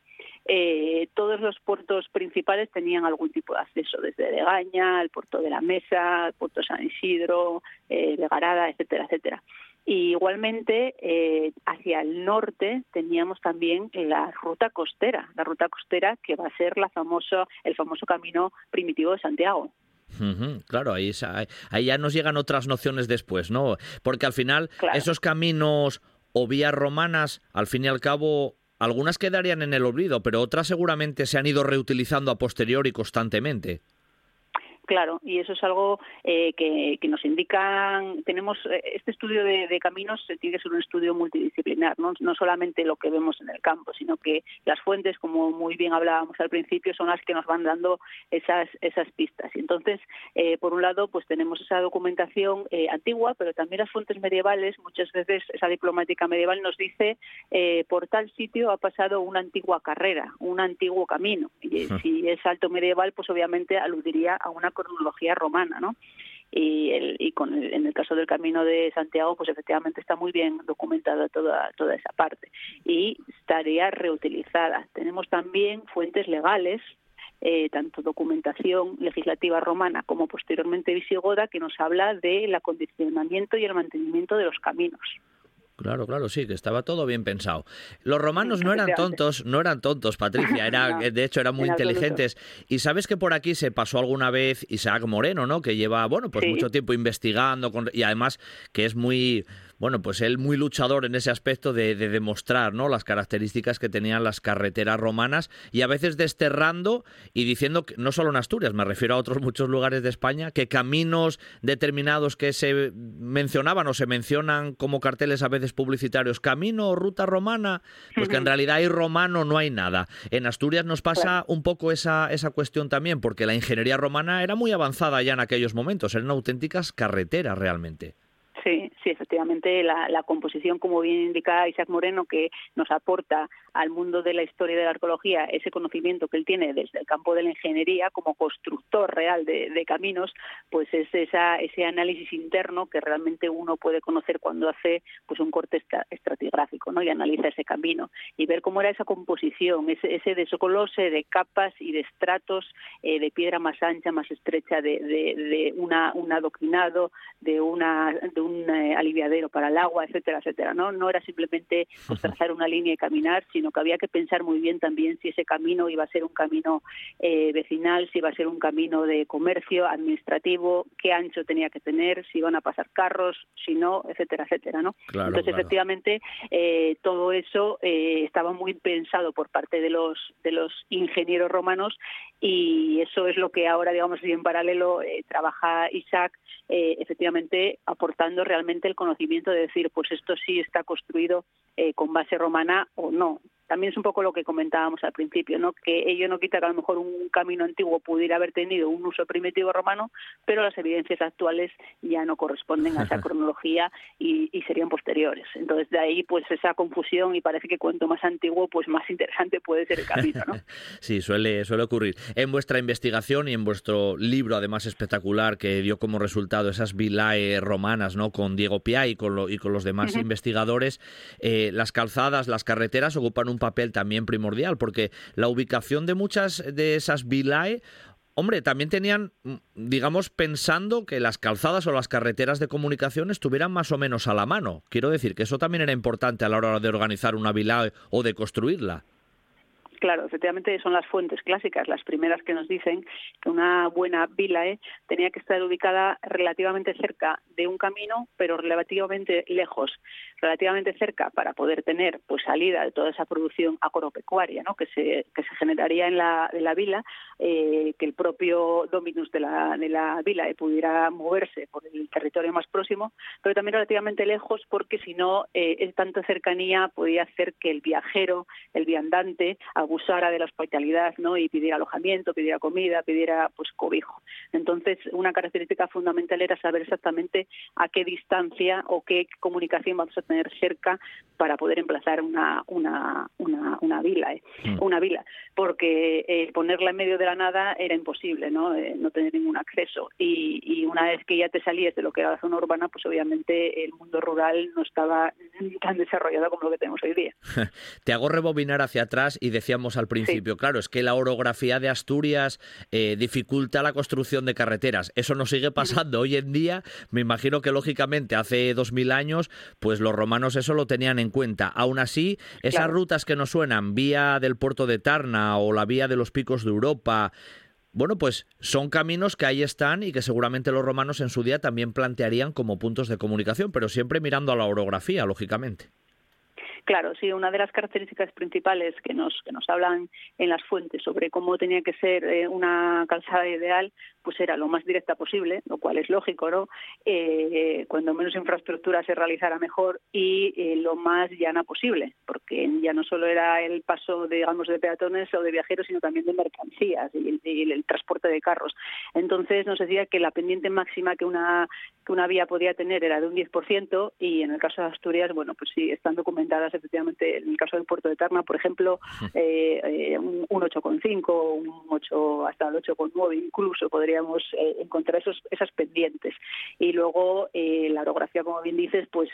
Speaker 10: todos los puertos principales tenían algún tipo de acceso, desde Legaña, el puerto de la Mesa, el puerto San Isidro, de Garada, etcétera, etcétera. Y igualmente, eh, hacia el norte teníamos también la ruta costera, la ruta costera que va a ser la famoso, el famoso camino primitivo de Santiago.
Speaker 2: claro, ahí, ahí ya nos llegan otras nociones después, ¿no? Porque al final esos caminos o vías romanas, al fin y al cabo, algunas quedarían en el olvido, pero otras seguramente se han ido reutilizando a posteriori constantemente.
Speaker 10: Claro, y eso es algo eh, que, nos indican, tenemos eh, este estudio de, caminos tiene que ser un estudio multidisciplinar, ¿no? solamente lo que vemos en el campo, sino que las fuentes, como muy bien hablábamos al principio, son las que nos van dando esas, esas pistas. Y entonces, eh, por un lado, pues tenemos esa documentación antigua, pero también las fuentes medievales, muchas veces esa diplomática medieval nos dice por tal sitio ha pasado una antigua carrera, un antiguo camino. Y si es alto medieval, pues obviamente aludiría a una cronología romana, ¿no? y, el, y con en el caso del Camino de Santiago, pues efectivamente está muy bien documentada toda, toda esa parte y estaría reutilizada. Tenemos también fuentes legales eh, tanto documentación legislativa romana como posteriormente visigoda, que nos habla del acondicionamiento y el mantenimiento de los caminos.
Speaker 2: Claro, claro, sí, que estaba todo bien pensado. Los romanos no eran tontos, no eran tontos, Patricia, era, de hecho eran muy inteligentes. Y sabes que por aquí se pasó alguna vez Isaac Moreno, ¿no? Que lleva, bueno, pues mucho tiempo investigando y además que es muy bueno, pues él muy luchador en ese aspecto de, demostrar ¿no? las características que tenían las carreteras romanas y a veces desterrando y diciendo que no solo en Asturias, me refiero a otros muchos lugares de España, que caminos determinados que se mencionaban o se mencionan como carteles a veces publicitarios, camino o ruta romana, pues que en realidad hay romano, no hay nada. En Asturias nos pasa un poco esa, esa cuestión también, porque la ingeniería romana era muy avanzada ya en aquellos momentos, eran auténticas carreteras realmente.
Speaker 10: Sí, sí, efectivamente, la, composición, como bien indica Isaac Moreno, que nos aporta al mundo de la historia de la arqueología ese conocimiento que él tiene desde el campo de la ingeniería como constructor real de, caminos, pues es esa, ese análisis interno que realmente uno puede conocer cuando hace pues un corte estratigráfico ¿no? y analiza ese camino y ver cómo era esa composición, ese, ese descolose de capas y de estratos eh, de piedra más ancha, más estrecha, de, un adoquinado, de, una, de un eh, aliviadero para el agua, etcétera, etcétera. No, no era simplemente pues, trazar una línea y caminar, sino que había que pensar muy bien también si ese camino iba a ser un camino eh, vecinal, si iba a ser un camino de comercio, administrativo, qué ancho tenía que tener, si iban a pasar carros, si no, etcétera, etcétera, ¿no? Entonces, efectivamente, eh, todo eso estaba muy pensado por parte de los de los ingenieros romanos y eso es lo que ahora, digamos, en paralelo trabaja Isaac, efectivamente aportando realmente el conocimiento de decir, pues esto sí está construido con base romana o no también es un poco lo que comentábamos al principio, ¿no? que ello no quita que a lo mejor un camino antiguo pudiera haber tenido un uso primitivo romano, pero las evidencias actuales ya no corresponden a esa cronología y, serían posteriores. Entonces de ahí pues esa confusión y parece que cuanto más antiguo pues más interesante puede ser el camino. ¿no?
Speaker 2: sí, suele, suele ocurrir. En vuestra investigación y en vuestro libro además espectacular que dio como resultado esas vilae romanas ¿no? con Diego Pia y con, y con los demás investigadores, eh, las calzadas, las carreteras ocupan un papel también primordial, porque la ubicación de muchas de esas vilae hombre, también tenían, mm, digamos, pensando que las calzadas o las carreteras de comunicación estuvieran más o menos a la mano. Quiero decir que eso también era importante a la hora de organizar una vilae o de construirla.
Speaker 10: Claro, efectivamente son las fuentes clásicas las primeras que nos dicen que una buena vilae tenía que estar ubicada relativamente cerca de un camino, pero relativamente lejos, relativamente cerca para poder tener pues salida de toda esa producción agropecuaria ¿no? que, se, que se generaría en la, la vila, eh, que el propio dominus de la, de la vila pudiera moverse por el territorio más próximo, pero también relativamente lejos porque si no, eh, tanta cercanía podía hacer que el viajero, el viandante, abusara de la hospitalidad ¿no? y pidiera alojamiento, pidiera comida, pidiera pues cobijo. Entonces, una característica fundamental era saber exactamente a qué distancia o qué comunicación vamos a tener cerca para poder emplazar una, una, una, vila, ¿eh? Mm. una vila, porque eh, ponerla en medio de la nada era imposible, ¿no? Eh, no tener ningún acceso. Y, y, una vez que ya te salías de lo que era la zona urbana, pues obviamente el mundo rural no estaba tan desarrollado como lo que tenemos hoy día.
Speaker 2: te hago rebobinar hacia atrás y decíamos al principio. Claro, es que la orografía de Asturias eh, dificulta la construcción de carreteras. Eso no sigue pasando hoy en día. Me imagino que lógicamente hace dos mil años, pues los romanos eso lo tenían en cuenta. Aún así, esas rutas que nos suenan, vía del puerto de Tarna o la vía de los picos de Europa, bueno, pues son caminos que ahí están y que seguramente los romanos en su día también plantearían como puntos de comunicación, pero siempre mirando a la orografía, lógicamente.
Speaker 10: Claro, sí, una de las características principales que nos, que nos hablan en las fuentes sobre cómo tenía que ser eh, una calzada ideal, pues era lo más directa posible, lo cual es lógico, ¿no? Eh, cuando menos infraestructura se realizara mejor y eh, lo más llana posible, porque ya no solo era el paso, digamos, de peatones o de viajeros, sino también de mercancías y, el transporte de carros. Entonces nos decía que la pendiente máxima que una, que una vía podía tener era de un 10% y en el caso de Asturias, bueno, pues sí, están documentadas efectivamente, en el caso del puerto de Tarna, por ejemplo, eh, eh, un, 8,5, un 8 hasta el 8,9 incluso eh, encontrar esos, esas pendientes. Y luego la orografía, como bien dices, pues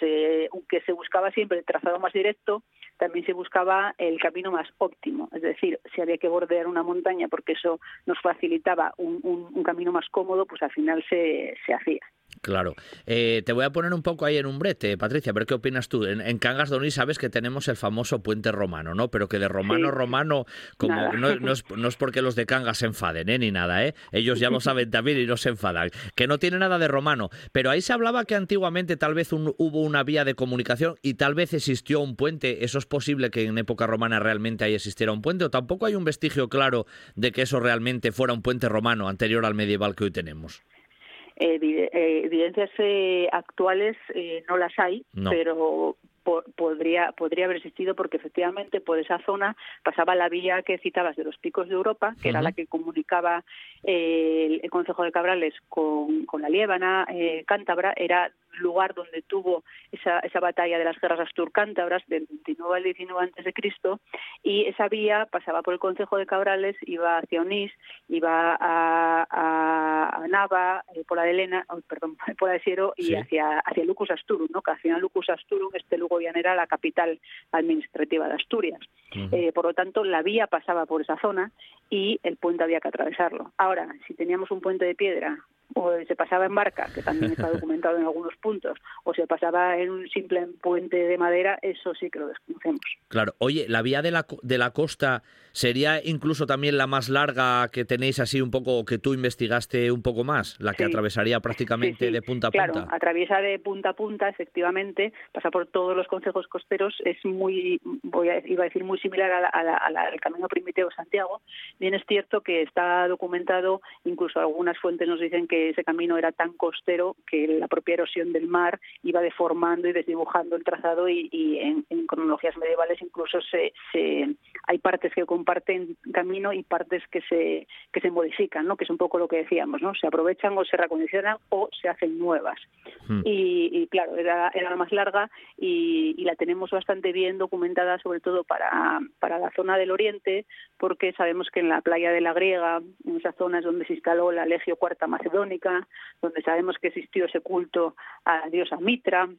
Speaker 10: aunque se buscaba siempre el trazado más directo, también se buscaba el camino más óptimo, es decir, si había que bordear una montaña porque eso nos facilitaba un, camino más cómodo, pues al final se hacía.
Speaker 2: Claro. Eh, te voy a poner un poco ahí en un brete, Patricia, a ver qué opinas tú. En, Cangas de Onís sabes que tenemos el famoso puente romano, ¿no? Pero que de romano romano, como no, es, porque los de Cangas se enfaden, ¿eh? Ni nada, ¿eh? Ellos ya lo saben también y no se enfadan. Que no tiene nada de romano. Pero ahí se hablaba que antiguamente tal vez hubo una vía de comunicación y tal vez existió un puente. ¿Eso es posible que en época romana realmente ahí existiera un puente? ¿O tampoco hay un vestigio claro de que eso realmente fuera un puente romano anterior al medieval que hoy tenemos?
Speaker 10: Eh, evidencias eh, actuales eh, no las hay, pero podría podría haber existido porque efectivamente por esa zona pasaba la vía que citabas de los picos de Europa, que era la que comunicaba el, el Consejo de Cabrales con, con la Liébana cántabra, era lugar donde tuvo esa, esa batalla de las guerras astur-cántabras del 29 al 19 antes de Cristo y esa vía pasaba por el Consejo de Cabrales, iba hacia Onís, iba a, a, Nava, eh, por la de Elena, perdón, por la de Siero y hacia, hacia Lucus Asturum, ¿no? que al final Lucus Asturum, este Lugo era la capital administrativa de Asturias. Eh, por lo tanto, la vía pasaba por esa zona y el puente había que atravesarlo. Ahora, si teníamos un puente de piedra o se pasaba en barca, que también está documentado en algunos puntos, o se pasaba en un simple puente de madera, eso sí que lo desconocemos.
Speaker 2: Claro. Oye, ¿la vía de la, de la costa sería incluso también la más larga que tenéis así un poco, que tú investigaste un poco más? La que atravesaría prácticamente de punta a punta.
Speaker 10: Claro, atraviesa de punta a punta, efectivamente, pasa por todos los consejos costeros, es muy, voy a, iba a decir, muy similar al camino primitivo Santiago. Bien es cierto que está documentado, incluso algunas fuentes nos dicen que ese camino era tan costero que la propia erosión del mar iba deformando y desdibujando el trazado y, en, cronologías medievales incluso se, hay partes que comparten camino y partes que se, que se modifican, ¿no? que es un poco lo que decíamos, ¿no? se aprovechan o se recondicionan o se hacen nuevas. Hmm. Y, claro, era, era la más larga y, la tenemos bastante bien documentada, sobre todo para, para la zona del oriente, porque sabemos que en la playa de la Griega, en esas zonas donde se instaló la Legio Cuarta Macedonia, donde sabemos que existió ese culto a la diosa Mitra,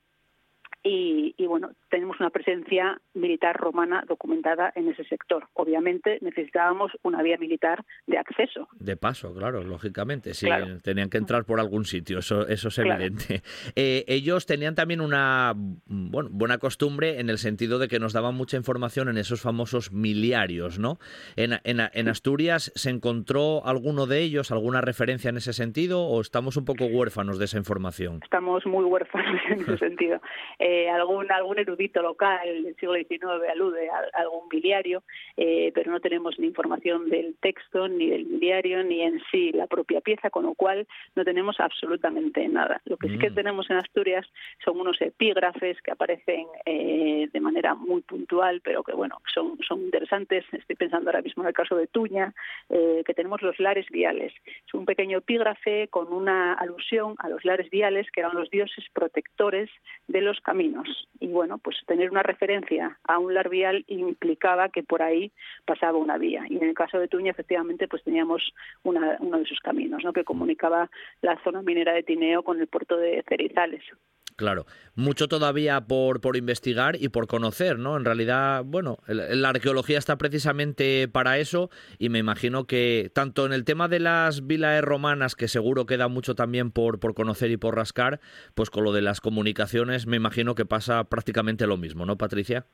Speaker 10: y, bueno, tenemos una presencia militar romana documentada en ese sector. Obviamente necesitábamos una vía militar de acceso.
Speaker 2: De paso, claro, lógicamente. Sí, tenían que entrar por algún sitio, eso, eso es evidente. Eh, ellos tenían también una bueno, buena costumbre en el sentido de que nos daban mucha información en esos famosos miliarios, ¿no? En, en, en Asturias, ¿se encontró alguno de ellos, alguna referencia en ese sentido, o estamos un poco huérfanos de esa información?
Speaker 10: Estamos muy huérfanos en ese sentido. Eh, algún algún erudito local del siglo XIX alude a, algún biliario, eh, pero no tenemos ni información del texto, ni del biliario, ni en sí la propia pieza, con lo cual no tenemos absolutamente nada. Lo que sí que mm. tenemos en Asturias son unos epígrafes que aparecen eh, de manera muy puntual, pero que bueno, son, son interesantes. Estoy pensando ahora mismo en el caso de Tuña, que tenemos los lares viales. Es un pequeño epígrafe con una alusión a los lares viales, que eran los dioses protectores de los caminos y bueno, pues tener una referencia a un larvial implicaba que por ahí pasaba una vía. Y en el caso de Tuña, efectivamente, pues teníamos uno de sus caminos, ¿no? que comunicaba la zona minera de Tineo con el puerto de Cerizales.
Speaker 2: Claro, mucho todavía por, por investigar y por conocer, ¿no? En realidad, bueno, la arqueología está precisamente para eso y me imagino que tanto en el tema de las vilas romanas, que seguro queda mucho también por, por conocer y por rascar, pues con lo de las comunicaciones me imagino que pasa prácticamente lo mismo, ¿no, Patricia?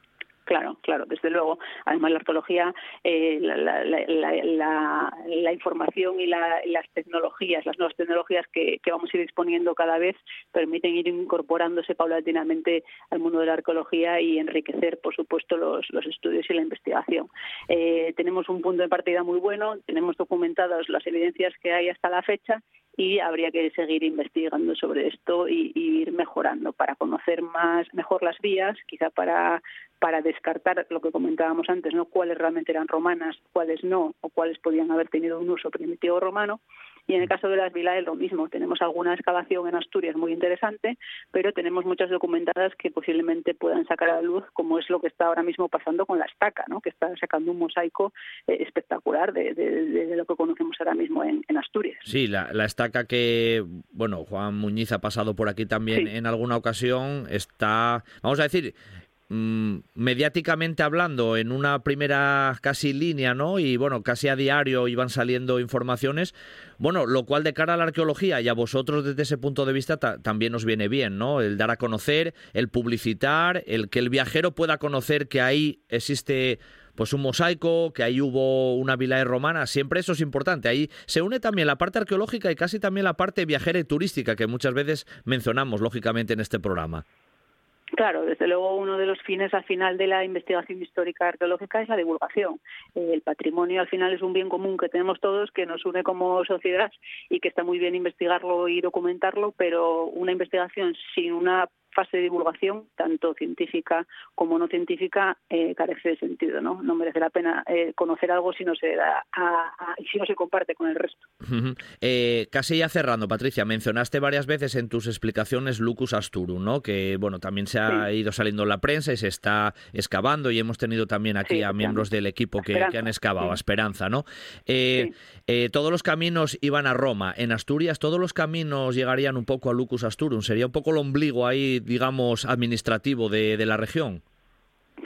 Speaker 10: Claro, claro, desde luego. Además, la arqueología, eh, la, información y las tecnologías, las nuevas tecnologías que, vamos a ir disponiendo cada vez, permiten ir incorporándose paulatinamente al mundo de la arqueología y enriquecer, por supuesto, los, estudios y la investigación. Eh, tenemos un punto de partida muy bueno, tenemos documentadas las evidencias que hay hasta la fecha y habría que seguir investigando sobre esto y, ir mejorando para conocer más mejor las vías, quizá para para descartar lo que comentábamos antes, no cuáles realmente eran romanas, cuáles no, o cuáles podían haber tenido un uso primitivo romano, y en el caso de las vilas lo mismo. Tenemos alguna excavación en Asturias muy interesante, pero tenemos muchas documentadas que posiblemente puedan sacar a la luz, como es lo que está ahora mismo pasando con la estaca, ¿no? que está sacando un mosaico eh, espectacular de, lo que conocemos ahora mismo en, Asturias.
Speaker 2: Sí, la, estaca que, bueno, Juan Muñiz ha pasado por aquí también en alguna ocasión, está, vamos a decir, Mm, mediáticamente hablando, en una primera casi línea, ¿no? Y bueno, casi a diario iban saliendo informaciones. Bueno, lo cual de cara a la arqueología y a vosotros desde ese punto de vista también nos viene bien, ¿no? El dar a conocer, el publicitar, el que el viajero pueda conocer que ahí existe pues un mosaico, que ahí hubo una vila romana, siempre eso es importante. Ahí se une también la parte arqueológica y casi también la parte viajera y turística que muchas veces mencionamos, lógicamente, en este programa.
Speaker 10: Claro, desde luego uno de los fines al final de la investigación histórica arqueológica es la divulgación. El patrimonio al final es un bien común que tenemos todos, que nos une como sociedad y que está muy bien investigarlo y documentarlo, pero una investigación sin una fase de divulgación, tanto científica como no científica, eh, carece de sentido. ¿no? no merece la pena eh, conocer algo si no se da y si no se comparte con el resto.
Speaker 2: Eh, casi ya cerrando, Patricia, mencionaste varias veces en tus explicaciones Lucus Asturum, ¿no? que bueno también se ha ido saliendo en la prensa y se está excavando y hemos tenido también aquí a miembros del equipo que, han excavado, a Esperanza. ¿no? todos los caminos iban a Roma. En Asturias todos los caminos llegarían un poco a Lucus Asturum. Sería un poco el ombligo ahí digamos, administrativo de, de la región.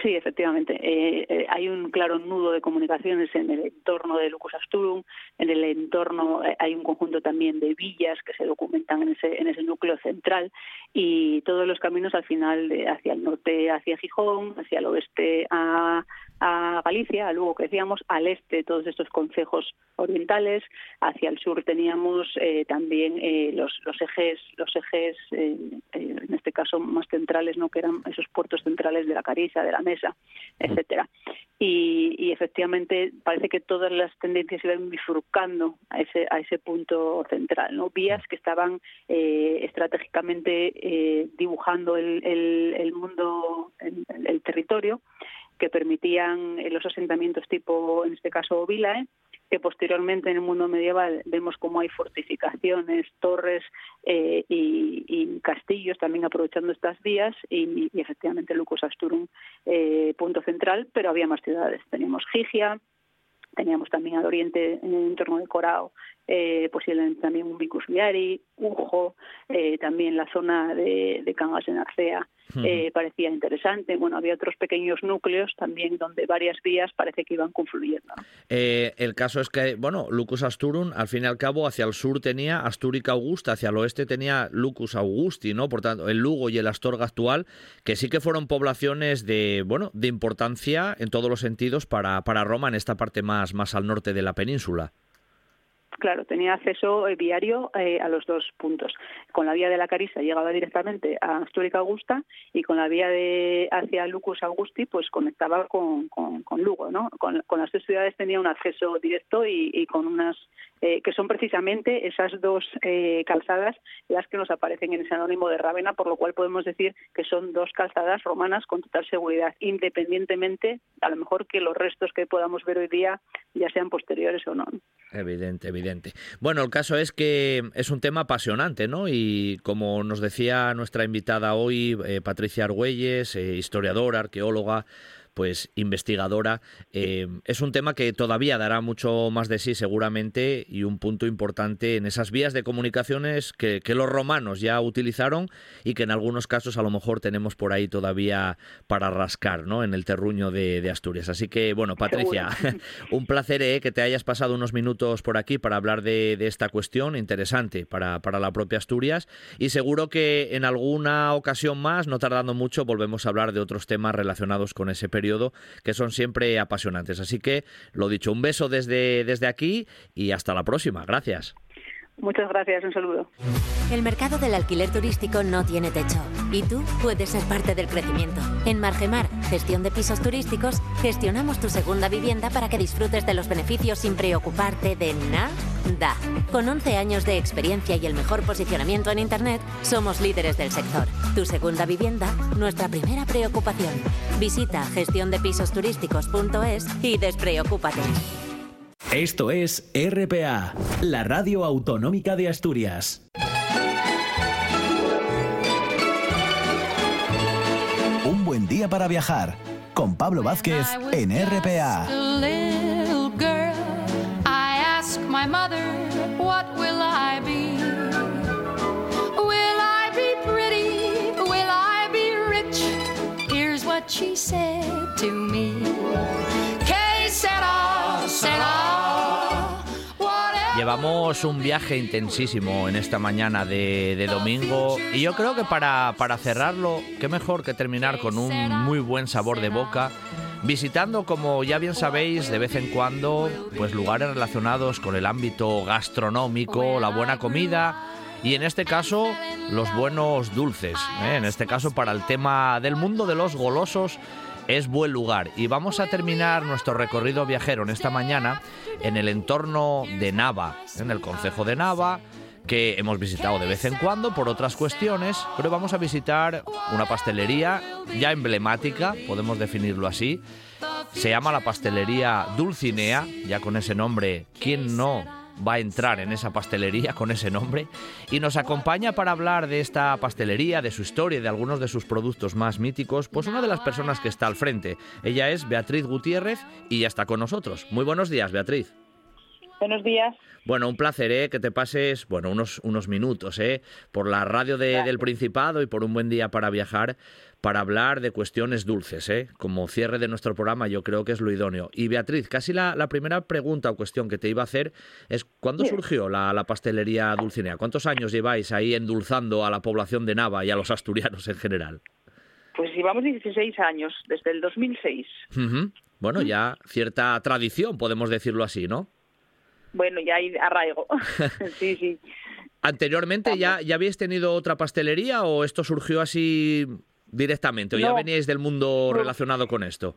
Speaker 10: Sí, efectivamente. Eh, eh, hay un claro nudo de comunicaciones en el entorno de Lucus Asturum. En el entorno eh, hay un conjunto también de villas que se documentan en ese, en ese núcleo central y todos los caminos al final hacia el norte hacia Gijón, hacia el oeste a, a Galicia, que decíamos, al este todos estos concejos orientales, hacia el sur teníamos eh, también eh, los, los ejes, los ejes eh, en este caso más centrales, no que eran esos puertos centrales de la Carisa, de la Mesa, etcétera. Y, efectivamente parece que todas las tendencias iban bifurcando a ese a ese punto central, no vías que estaban estratégicamente dibujando el, el, mundo, el territorio que permitían eh, los asentamientos tipo, en este caso, Vilae, que posteriormente en el mundo medieval vemos como hay fortificaciones, torres eh, y, castillos también aprovechando estas vías y, efectivamente Lucus Asturum eh, punto central, pero había más ciudades. Teníamos Gigia, teníamos también al oriente en el entorno de Corao eh, posiblemente también un Vicus Viari, Ujo, eh, también la zona de, de Cangas en Arcea eh, parecía interesante. Bueno, había otros pequeños núcleos también donde varias vías parece que iban confluyendo.
Speaker 2: Eh, el caso es que, bueno, Lucus Asturum, al fin y al cabo, hacia el sur tenía Asturica Augusta, hacia el oeste tenía Lucus Augusti, ¿no? Por tanto, el Lugo y el Astorga actual, que sí que fueron poblaciones de, bueno, de importancia en todos los sentidos para, para Roma en esta parte más, más al norte de la península.
Speaker 10: Claro, tenía acceso eh, viario eh, a los dos puntos. Con la vía de la Carisa llegaba directamente a Astúrica Augusta y con la vía de hacia Lucus Augusti pues conectaba con, con, Lugo, ¿no? Con, las dos ciudades tenía un acceso directo y, con unas eh, que son precisamente esas dos calzadas las que nos aparecen en ese anónimo de Rávena, por lo cual podemos decir que son dos calzadas romanas con total seguridad, independientemente a lo mejor que los restos que podamos ver hoy día ya sean posteriores o no.
Speaker 2: Evidente, evidente. Bueno, el caso es que es un tema apasionante, ¿no? Y como nos decía nuestra invitada hoy, eh, Patricia Argüelles, eh, historiadora, arqueóloga, pues investigadora. Eh, es un tema que todavía dará mucho más de sí seguramente y un punto importante en esas vías de comunicaciones que, los romanos ya utilizaron y que en algunos casos a lo mejor tenemos por ahí todavía para rascar ¿no? en el terruño de, Asturias. Así que bueno, Patricia, un placer eh, que te hayas pasado unos minutos por aquí para hablar de, esta cuestión interesante para, para la propia Asturias y seguro que en alguna ocasión más, no tardando mucho, volvemos a hablar de otros temas relacionados con ese periodo que son siempre apasionantes. Así que, lo dicho, un beso desde, desde aquí y hasta la próxima. Gracias.
Speaker 11: Muchas gracias, un saludo.
Speaker 3: El mercado del alquiler turístico no tiene techo y tú puedes ser parte del crecimiento. En Margemar, gestión de pisos turísticos, gestionamos tu segunda vivienda para que disfrutes de los beneficios sin preocuparte de nada. Con 11 años de experiencia y el mejor posicionamiento en Internet, somos líderes del sector. Tu segunda vivienda, nuestra primera preocupación. Visita gestiondepisosturísticos.es y despreocúpate.
Speaker 12: Esto es RPA, la radio autonómica de Asturias. Un buen día para viajar con Pablo Vázquez en RPA.
Speaker 2: Llevamos un viaje intensísimo en esta mañana de, domingo y yo creo que para, para cerrarlo, qué mejor que terminar con un muy buen sabor de boca visitando, como ya bien sabéis, de vez en cuando, pues lugares relacionados con el ámbito gastronómico, la buena comida y en este caso los buenos dulces. ¿eh? En este caso para el tema del mundo de los golosos es buen lugar. Y vamos a terminar nuestro recorrido viajero en esta mañana en el entorno de Nava, en el concejo de Nava que hemos visitado de vez en cuando por otras cuestiones, pero vamos a visitar una pastelería ya emblemática, podemos definirlo así. Se llama la pastelería Dulcinea, ya con ese nombre, ¿quién no va a entrar en esa pastelería con ese nombre? Y nos acompaña para hablar de esta pastelería, de su historia y de algunos de sus productos más míticos, pues una de las personas que está al frente. Ella es Beatriz Gutiérrez y ya está con nosotros. Muy buenos días, Beatriz.
Speaker 11: Buenos días.
Speaker 2: Bueno, un placer ¿eh? que te pases bueno, unos, unos minutos ¿eh? por la radio del Principado y por un buen día para viajar para hablar de cuestiones dulces. ¿eh? Como cierre de nuestro programa yo creo que es lo idóneo. Y Beatriz, casi la, primera pregunta o cuestión que te iba a hacer es ¿cuándo surgió la, la, pastelería Dulcinea? ¿Cuántos años lleváis ahí endulzando a la población de Nava y a los asturianos en general?
Speaker 11: Pues llevamos 16 años, desde el 2006.
Speaker 2: Bueno, ya cierta tradición, podemos decirlo así, ¿no?
Speaker 11: bueno, ya hay arraigo. sí, sí.
Speaker 2: ¿Anteriormente ya, ya habíais tenido otra pastelería o esto surgió así directamente? ¿O ya veníais del mundo relacionado con esto?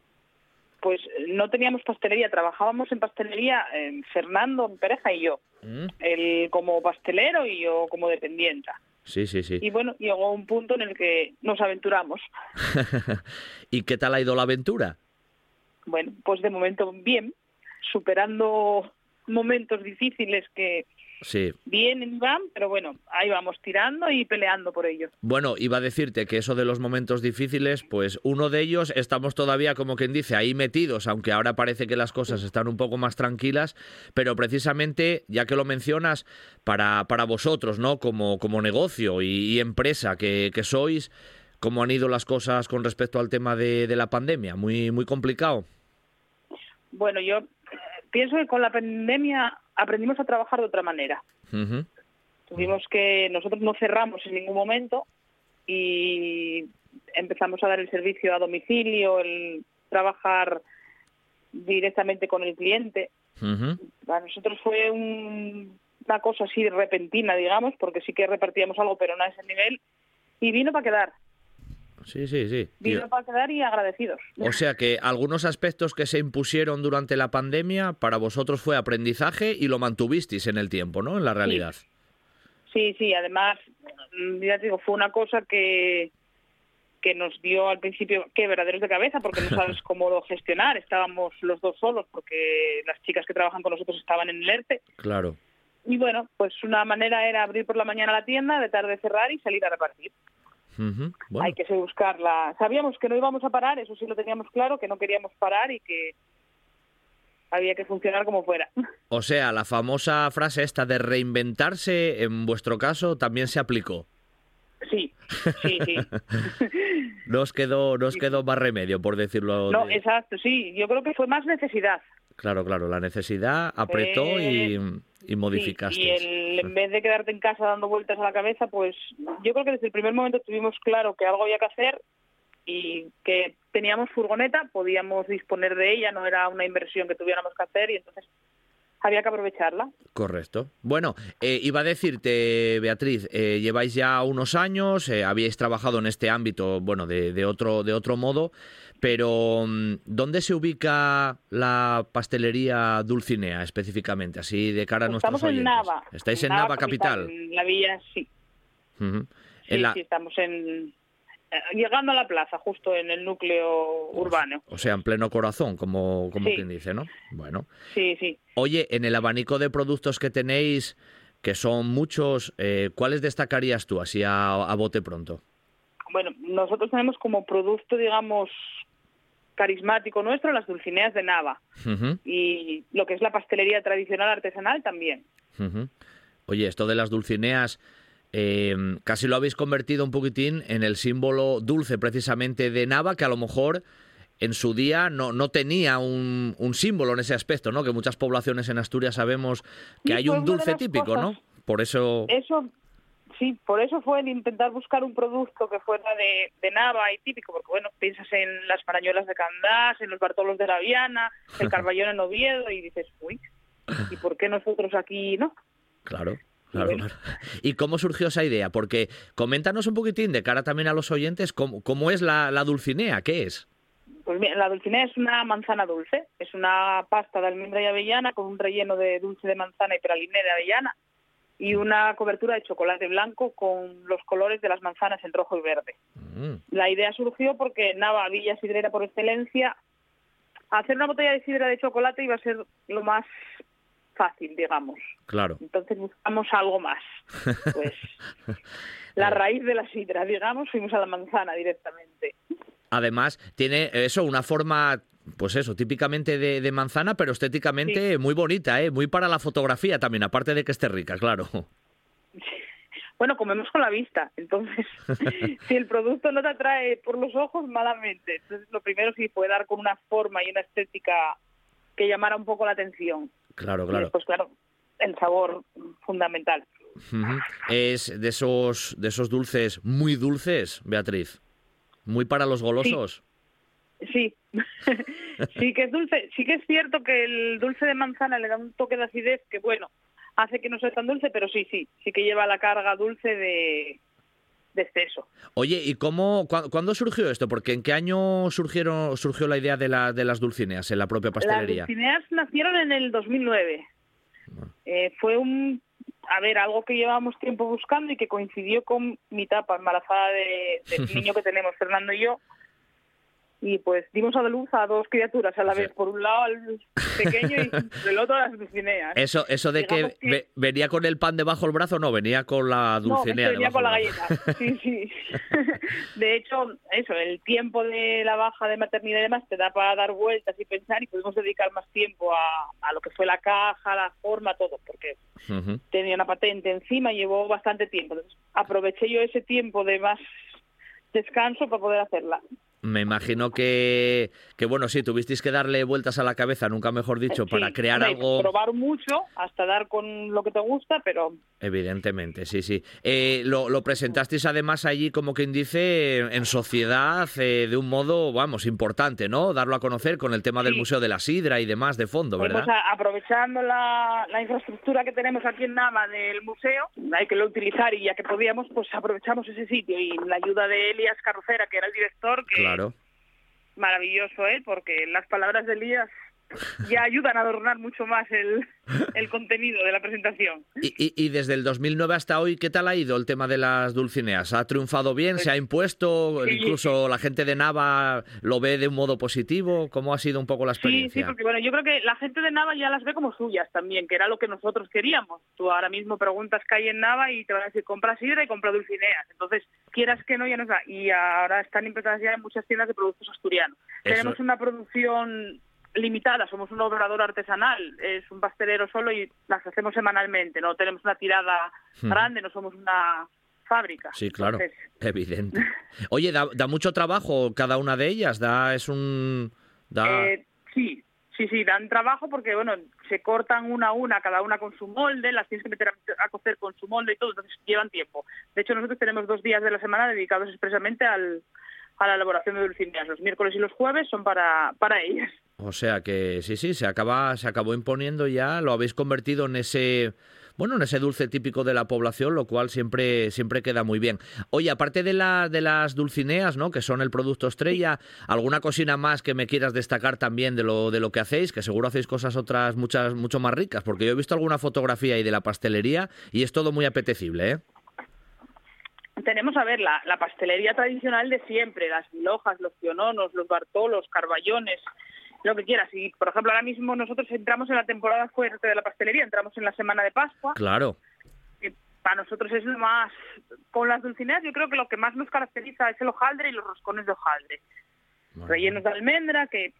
Speaker 11: Pues no teníamos pastelería, trabajábamos en pastelería Fernando, mi pareja y yo. Mm. Él como pastelero y yo como dependienta.
Speaker 2: Sí, sí, sí.
Speaker 11: Y bueno, llegó un punto en el que nos aventuramos.
Speaker 2: ¿Y qué tal ha ido la aventura?
Speaker 11: Bueno, pues de momento bien, superando momentos difíciles que
Speaker 2: sí.
Speaker 11: vienen y van, pero bueno, ahí vamos tirando y peleando por ello.
Speaker 2: Bueno, iba a decirte que eso de los momentos difíciles, pues uno de ellos estamos todavía, como quien dice, ahí metidos, aunque ahora parece que las cosas están un poco más tranquilas, pero precisamente, ya que lo mencionas, para, para vosotros, ¿no? Como, como negocio y, empresa que, que sois, ¿cómo han ido las cosas con respecto al tema de, de la pandemia? Muy, muy complicado.
Speaker 11: Bueno, yo pienso que con la pandemia aprendimos a trabajar de otra manera. Tuvimos que, nosotros no cerramos en ningún momento y empezamos a dar el servicio a domicilio, el trabajar directamente con el cliente. Para nosotros fue una cosa así repentina, digamos, porque sí que repartíamos algo, pero no a ese nivel, y vino para quedar.
Speaker 2: Sí, sí, sí.
Speaker 11: Vino para quedar y agradecidos.
Speaker 2: O sea que algunos aspectos que se impusieron durante la pandemia para vosotros fue aprendizaje y lo mantuvisteis en el tiempo, ¿no? En la realidad.
Speaker 11: Sí, sí, además, mm, ya digo, fue una cosa que, que nos dio al principio quebraderos de cabeza porque no sabes cómo gestionar. Estábamos los dos solos porque las chicas que trabajan con nosotros estaban en el ERTE.
Speaker 2: Claro.
Speaker 11: Y bueno, pues una manera era abrir por la mañana la tienda, de tarde cerrar y salir a repartir. Hay que buscarla. Sabíamos que no íbamos a parar, eso sí lo teníamos claro, que no queríamos parar y que había que funcionar como fuera.
Speaker 2: O sea, la famosa frase esta de reinventarse, en vuestro caso, también se aplicó.
Speaker 11: Sí, sí, sí.
Speaker 2: nos quedó, nos quedó más remedio, por decirlo.
Speaker 11: No, exacto, sí. Yo creo que fue más necesidad.
Speaker 2: Claro, claro, la necesidad apretó y, y, modificaste.
Speaker 11: y el, en vez de quedarte en casa dando vueltas a la cabeza, pues yo creo que desde el primer momento tuvimos claro que algo había que hacer y que teníamos furgoneta, podíamos disponer de ella, no era una inversión que tuviéramos que hacer y entonces había que aprovecharla.
Speaker 2: Correcto. Bueno, eh, iba a decirte, Beatriz, eh, lleváis ya unos años, eh, habíais trabajado en este ámbito, bueno, de, de, otro, de otro modo, pero mm, ¿dónde se ubica la pastelería Dulcinea específicamente, así de cara a
Speaker 11: Estamos
Speaker 2: nuestros oyentes?
Speaker 11: en Nava.
Speaker 2: ¿Estáis en, Nava, capital?
Speaker 11: En la villa, sí. Sí,
Speaker 2: En la-
Speaker 11: sí, estamos en... eh, Llegando a la plaza, justo en el núcleo urbano.
Speaker 2: O sea, en pleno corazón, como, como
Speaker 11: Sí.
Speaker 2: quien dice, ¿no? Bueno.
Speaker 11: Sí, sí.
Speaker 2: Oye, en el abanico de productos que tenéis, que son muchos, eh, ¿cuáles destacarías tú, así a, a bote pronto?
Speaker 11: Bueno, nosotros tenemos como producto, digamos, carismático nuestro las dulcineas de Nava y lo que es la pastelería tradicional artesanal también.
Speaker 2: Oye, esto de las dulcineas, eh, casi lo habéis convertido un poquitín en el símbolo dulce precisamente de Nava, que a lo mejor en su día no, no tenía un, un símbolo en ese aspecto, ¿no? Que muchas poblaciones en Asturias sabemos que hay un dulce típico,
Speaker 11: cosas-
Speaker 2: ¿no? Por eso...
Speaker 11: Eso, sí, por eso fue el intentar buscar un producto que fuera de, de Nava y típico, porque bueno, piensas en las parañuelas de Candás, en los Bartolos de la Viana, el Carballón en Oviedo y dices, uy, ¿y por qué nosotros aquí no?
Speaker 2: Claro. Claro. ¿Y cómo surgió esa idea? Porque coméntanos un poquitín de cara también a los oyentes cómo, cómo es la, la dulcinea, ¿qué es?
Speaker 11: Pues bien, la dulcinea es una manzana dulce, es una pasta de almendra y avellana con un relleno de dulce de manzana y praliné de avellana y una cobertura de chocolate blanco con los colores de las manzanas en rojo y verde.
Speaker 2: Mm,
Speaker 11: La idea surgió porque Nava, villa sidrera por excelencia, hacer una botella de sidra de chocolate iba a ser lo más fácil, digamos.
Speaker 2: claro.
Speaker 11: Entonces buscamos algo más. Pues la raíz de la sidra, digamos, fuimos a la manzana directamente.
Speaker 2: Además, tiene eso, una forma, pues eso, típicamente de, de manzana, pero estéticamente muy bonita, ¿eh? Muy para la fotografía también, aparte de que esté rica, claro.
Speaker 11: Bueno, comemos con la vista, entonces si el producto no te atrae por los ojos, malamente. Entonces lo primero sí fue dar con una forma y una estética que llamara un poco la atención.
Speaker 2: Claro,
Speaker 11: Y
Speaker 2: claro.
Speaker 11: después, claro, el sabor fundamental.
Speaker 2: Es de esos, de esos dulces muy dulces, Beatriz. Muy para los golosos.
Speaker 11: Sí, sí que es dulce. Sí que es cierto que el dulce de manzana le da un toque de acidez que, bueno, hace que no sea tan dulce, pero sí, sí, sí que lleva la carga dulce de, de exceso.
Speaker 2: Oye, ¿y cómo, cua- cuándo surgió esto? Porque ¿en qué año surgieron, surgió la idea de, la, de las dulcineas en la propia pastelería?
Speaker 11: Las dulcineas nacieron en el 2009. Eh, fue un, a ver, algo que llevábamos tiempo buscando y que coincidió con mi etapa embarazada de, del niño que tenemos, Fernando y yo. Y pues dimos a luz a dos criaturas a la vez, por un lado al pequeño y por el otro a las dulcineas.
Speaker 2: Eso, eso de que,
Speaker 11: que-
Speaker 2: ve- venía con el pan debajo del brazo, no, venía con la
Speaker 11: No,
Speaker 2: dulcinea.
Speaker 11: que venía con la
Speaker 2: del
Speaker 11: galleta. Sí, sí. De hecho, eso, el tiempo de la baja de maternidad y demás te da para dar vueltas y pensar y pudimos dedicar más tiempo a, a lo que fue la caja, la forma, todo, porque tenía una patente encima y llevó bastante tiempo. Entonces, aproveché yo ese tiempo de más descanso para poder hacerla.
Speaker 2: Me imagino que, que, bueno, sí, tuvisteis que darle vueltas a la cabeza, nunca mejor dicho, para crear algo...
Speaker 11: Probar mucho hasta dar con lo que te gusta, pero
Speaker 2: Evidentemente, sí, sí. Eh, lo, lo presentasteis además allí, como quien dice, en sociedad, eh, de un modo, vamos, importante, ¿no? Darlo a conocer con el tema del. Museo de la Sidra y demás de fondo, ¿verdad?
Speaker 11: Pues a- aprovechando la, la infraestructura que tenemos aquí en Nava del museo, hay que lo utilizar y ya que podíamos, pues aprovechamos ese sitio y la ayuda de Elias Carrocera, que era el director, que
Speaker 2: Claro.
Speaker 11: Maravilloso, ¿eh? Porque las palabras de Elías ya ayudan a adornar mucho más el, el contenido de la presentación.
Speaker 2: Y, y- y desde el 2009 hasta hoy, ¿qué tal ha ido el tema de las dulcineas? ¿Ha triunfado bien? ¿Se ha impuesto?
Speaker 11: Pues sí.
Speaker 2: ¿Incluso la gente de Nava lo ve de un modo positivo? ¿Cómo ha sido un poco la experiencia?
Speaker 11: sí, porque bueno, yo creo que la gente de Nava ya las ve como suyas también, que era lo que nosotros queríamos. Tú ahora mismo preguntas qué hay en Nava y te van a decir compra sidra y compra dulcineas. Entonces, quieras que no, ya nos da. Y ahora están implantadas ya en muchas tiendas de productos asturianos.
Speaker 2: Eso-
Speaker 11: Tenemos una producción limitada, somos un obrador artesanal, es un pastelero solo y las hacemos semanalmente, no tenemos una tirada
Speaker 2: Hmm.
Speaker 11: grande, no somos una fábrica.
Speaker 2: Sí, claro,
Speaker 11: Entonces,
Speaker 2: evidente. Oye, da, da mucho trabajo cada una de ellas, da es un da
Speaker 11: Eh, sí, sí, sí, dan trabajo porque, bueno, se cortan una a una, cada una con su molde, las tienes que meter a, a cocer con su molde y todo, entonces llevan tiempo. De hecho, nosotros tenemos dos días de la semana dedicados expresamente al, a la elaboración de dulcineas. Los miércoles y los jueves son para, para ellas.
Speaker 2: O sea que sí, sí, se acaba, se acabó imponiendo ya, lo habéis convertido en ese bueno, en ese dulce típico de la población, lo cual siempre, siempre queda muy bien. Oye, aparte de, la, de las dulcineas, ¿no? que son el producto estrella, ¿alguna cocina más que me quieras destacar también de lo, de lo que hacéis? Que seguro hacéis cosas otras muchas, mucho más ricas, porque yo he visto alguna fotografía ahí de la pastelería y es todo muy apetecible, ¿eh?
Speaker 11: Tenemos, a ver, la, la pastelería tradicional de siempre, las lojas, los piononos, los bartolos, carballones, lo que quieras. Y, por ejemplo, ahora mismo nosotros entramos en la temporada fuerte de la pastelería, entramos en la semana de Pascua.
Speaker 2: Claro.
Speaker 11: Y para nosotros es lo más... Con las dulcineas yo creo que lo que más nos caracteriza es el hojaldre y los roscones de hojaldre. Rellenos de almendra, que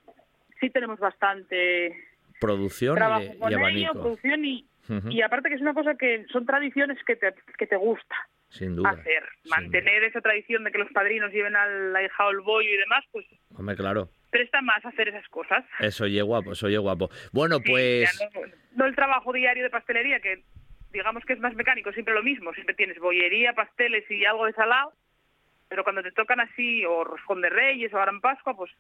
Speaker 11: sí tenemos bastante...
Speaker 2: Producción
Speaker 11: trabajo
Speaker 2: y,
Speaker 11: con
Speaker 2: y
Speaker 11: ello, producción y, y aparte que es una cosa que son tradiciones que te, que te gusta
Speaker 2: Sin duda.
Speaker 11: hacer. Mantener esa tradición de que los padrinos lleven al ahijado el bollo y demás, pues
Speaker 2: Hombre, claro.
Speaker 11: Presta más a hacer esas cosas.
Speaker 2: Eso oye guapo, eso oye guapo. Bueno, pues...
Speaker 11: no, no el trabajo diario de pastelería, que digamos que es más mecánico, siempre lo mismo, siempre tienes bollería, pasteles y algo de salado, pero cuando te tocan así, o roscón de reyes, o ahora en Pascua, pues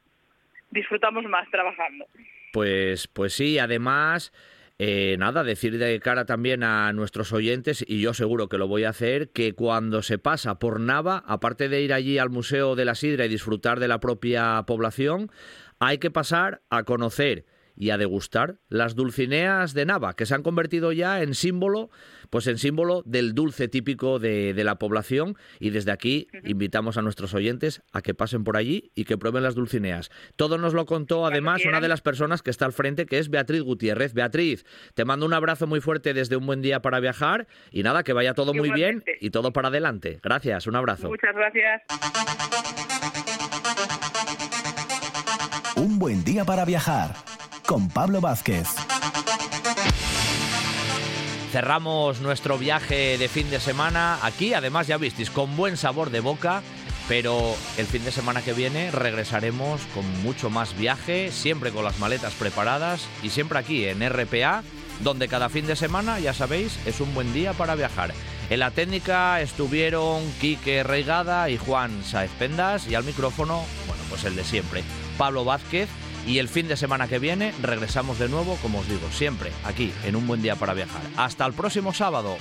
Speaker 11: disfrutamos más trabajando.
Speaker 2: Pues, pues sí, además, eh, nada, decir de cara también a nuestros oyentes, y yo seguro que lo voy a hacer, que cuando se pasa por Nava, aparte de ir allí al Museo de la Sidra y disfrutar de la propia población, hay que pasar a conocer y a degustar las dulcineas de Nava, que se han convertido ya en símbolo, pues en símbolo del dulce típico de, de la población. Y desde aquí invitamos a nuestros oyentes a que pasen por allí y que prueben las dulcineas. Todo nos lo contó además una de las personas que está al frente, que es Beatriz Gutiérrez. Beatriz, te mando un abrazo muy fuerte desde un buen día para viajar y nada, que vaya todo muy bien y todo para adelante. Gracias, un abrazo.
Speaker 11: Muchas gracias.
Speaker 1: Un buen día para viajar con Pablo Vázquez.
Speaker 2: Cerramos nuestro viaje de fin de semana aquí, además ya visteis, con buen sabor de boca, pero el fin de semana que viene regresaremos con mucho más viaje, siempre con las maletas preparadas y siempre aquí en RPA, donde cada fin de semana, ya sabéis, es un buen día para viajar. En la técnica estuvieron Quique Reigada y Juan Saez Pendas y al micrófono, bueno, pues el de siempre, Pablo Vázquez. Y el fin de semana que viene regresamos de nuevo, como os digo, siempre aquí en Un Buen Día para Viajar. Hasta el próximo sábado.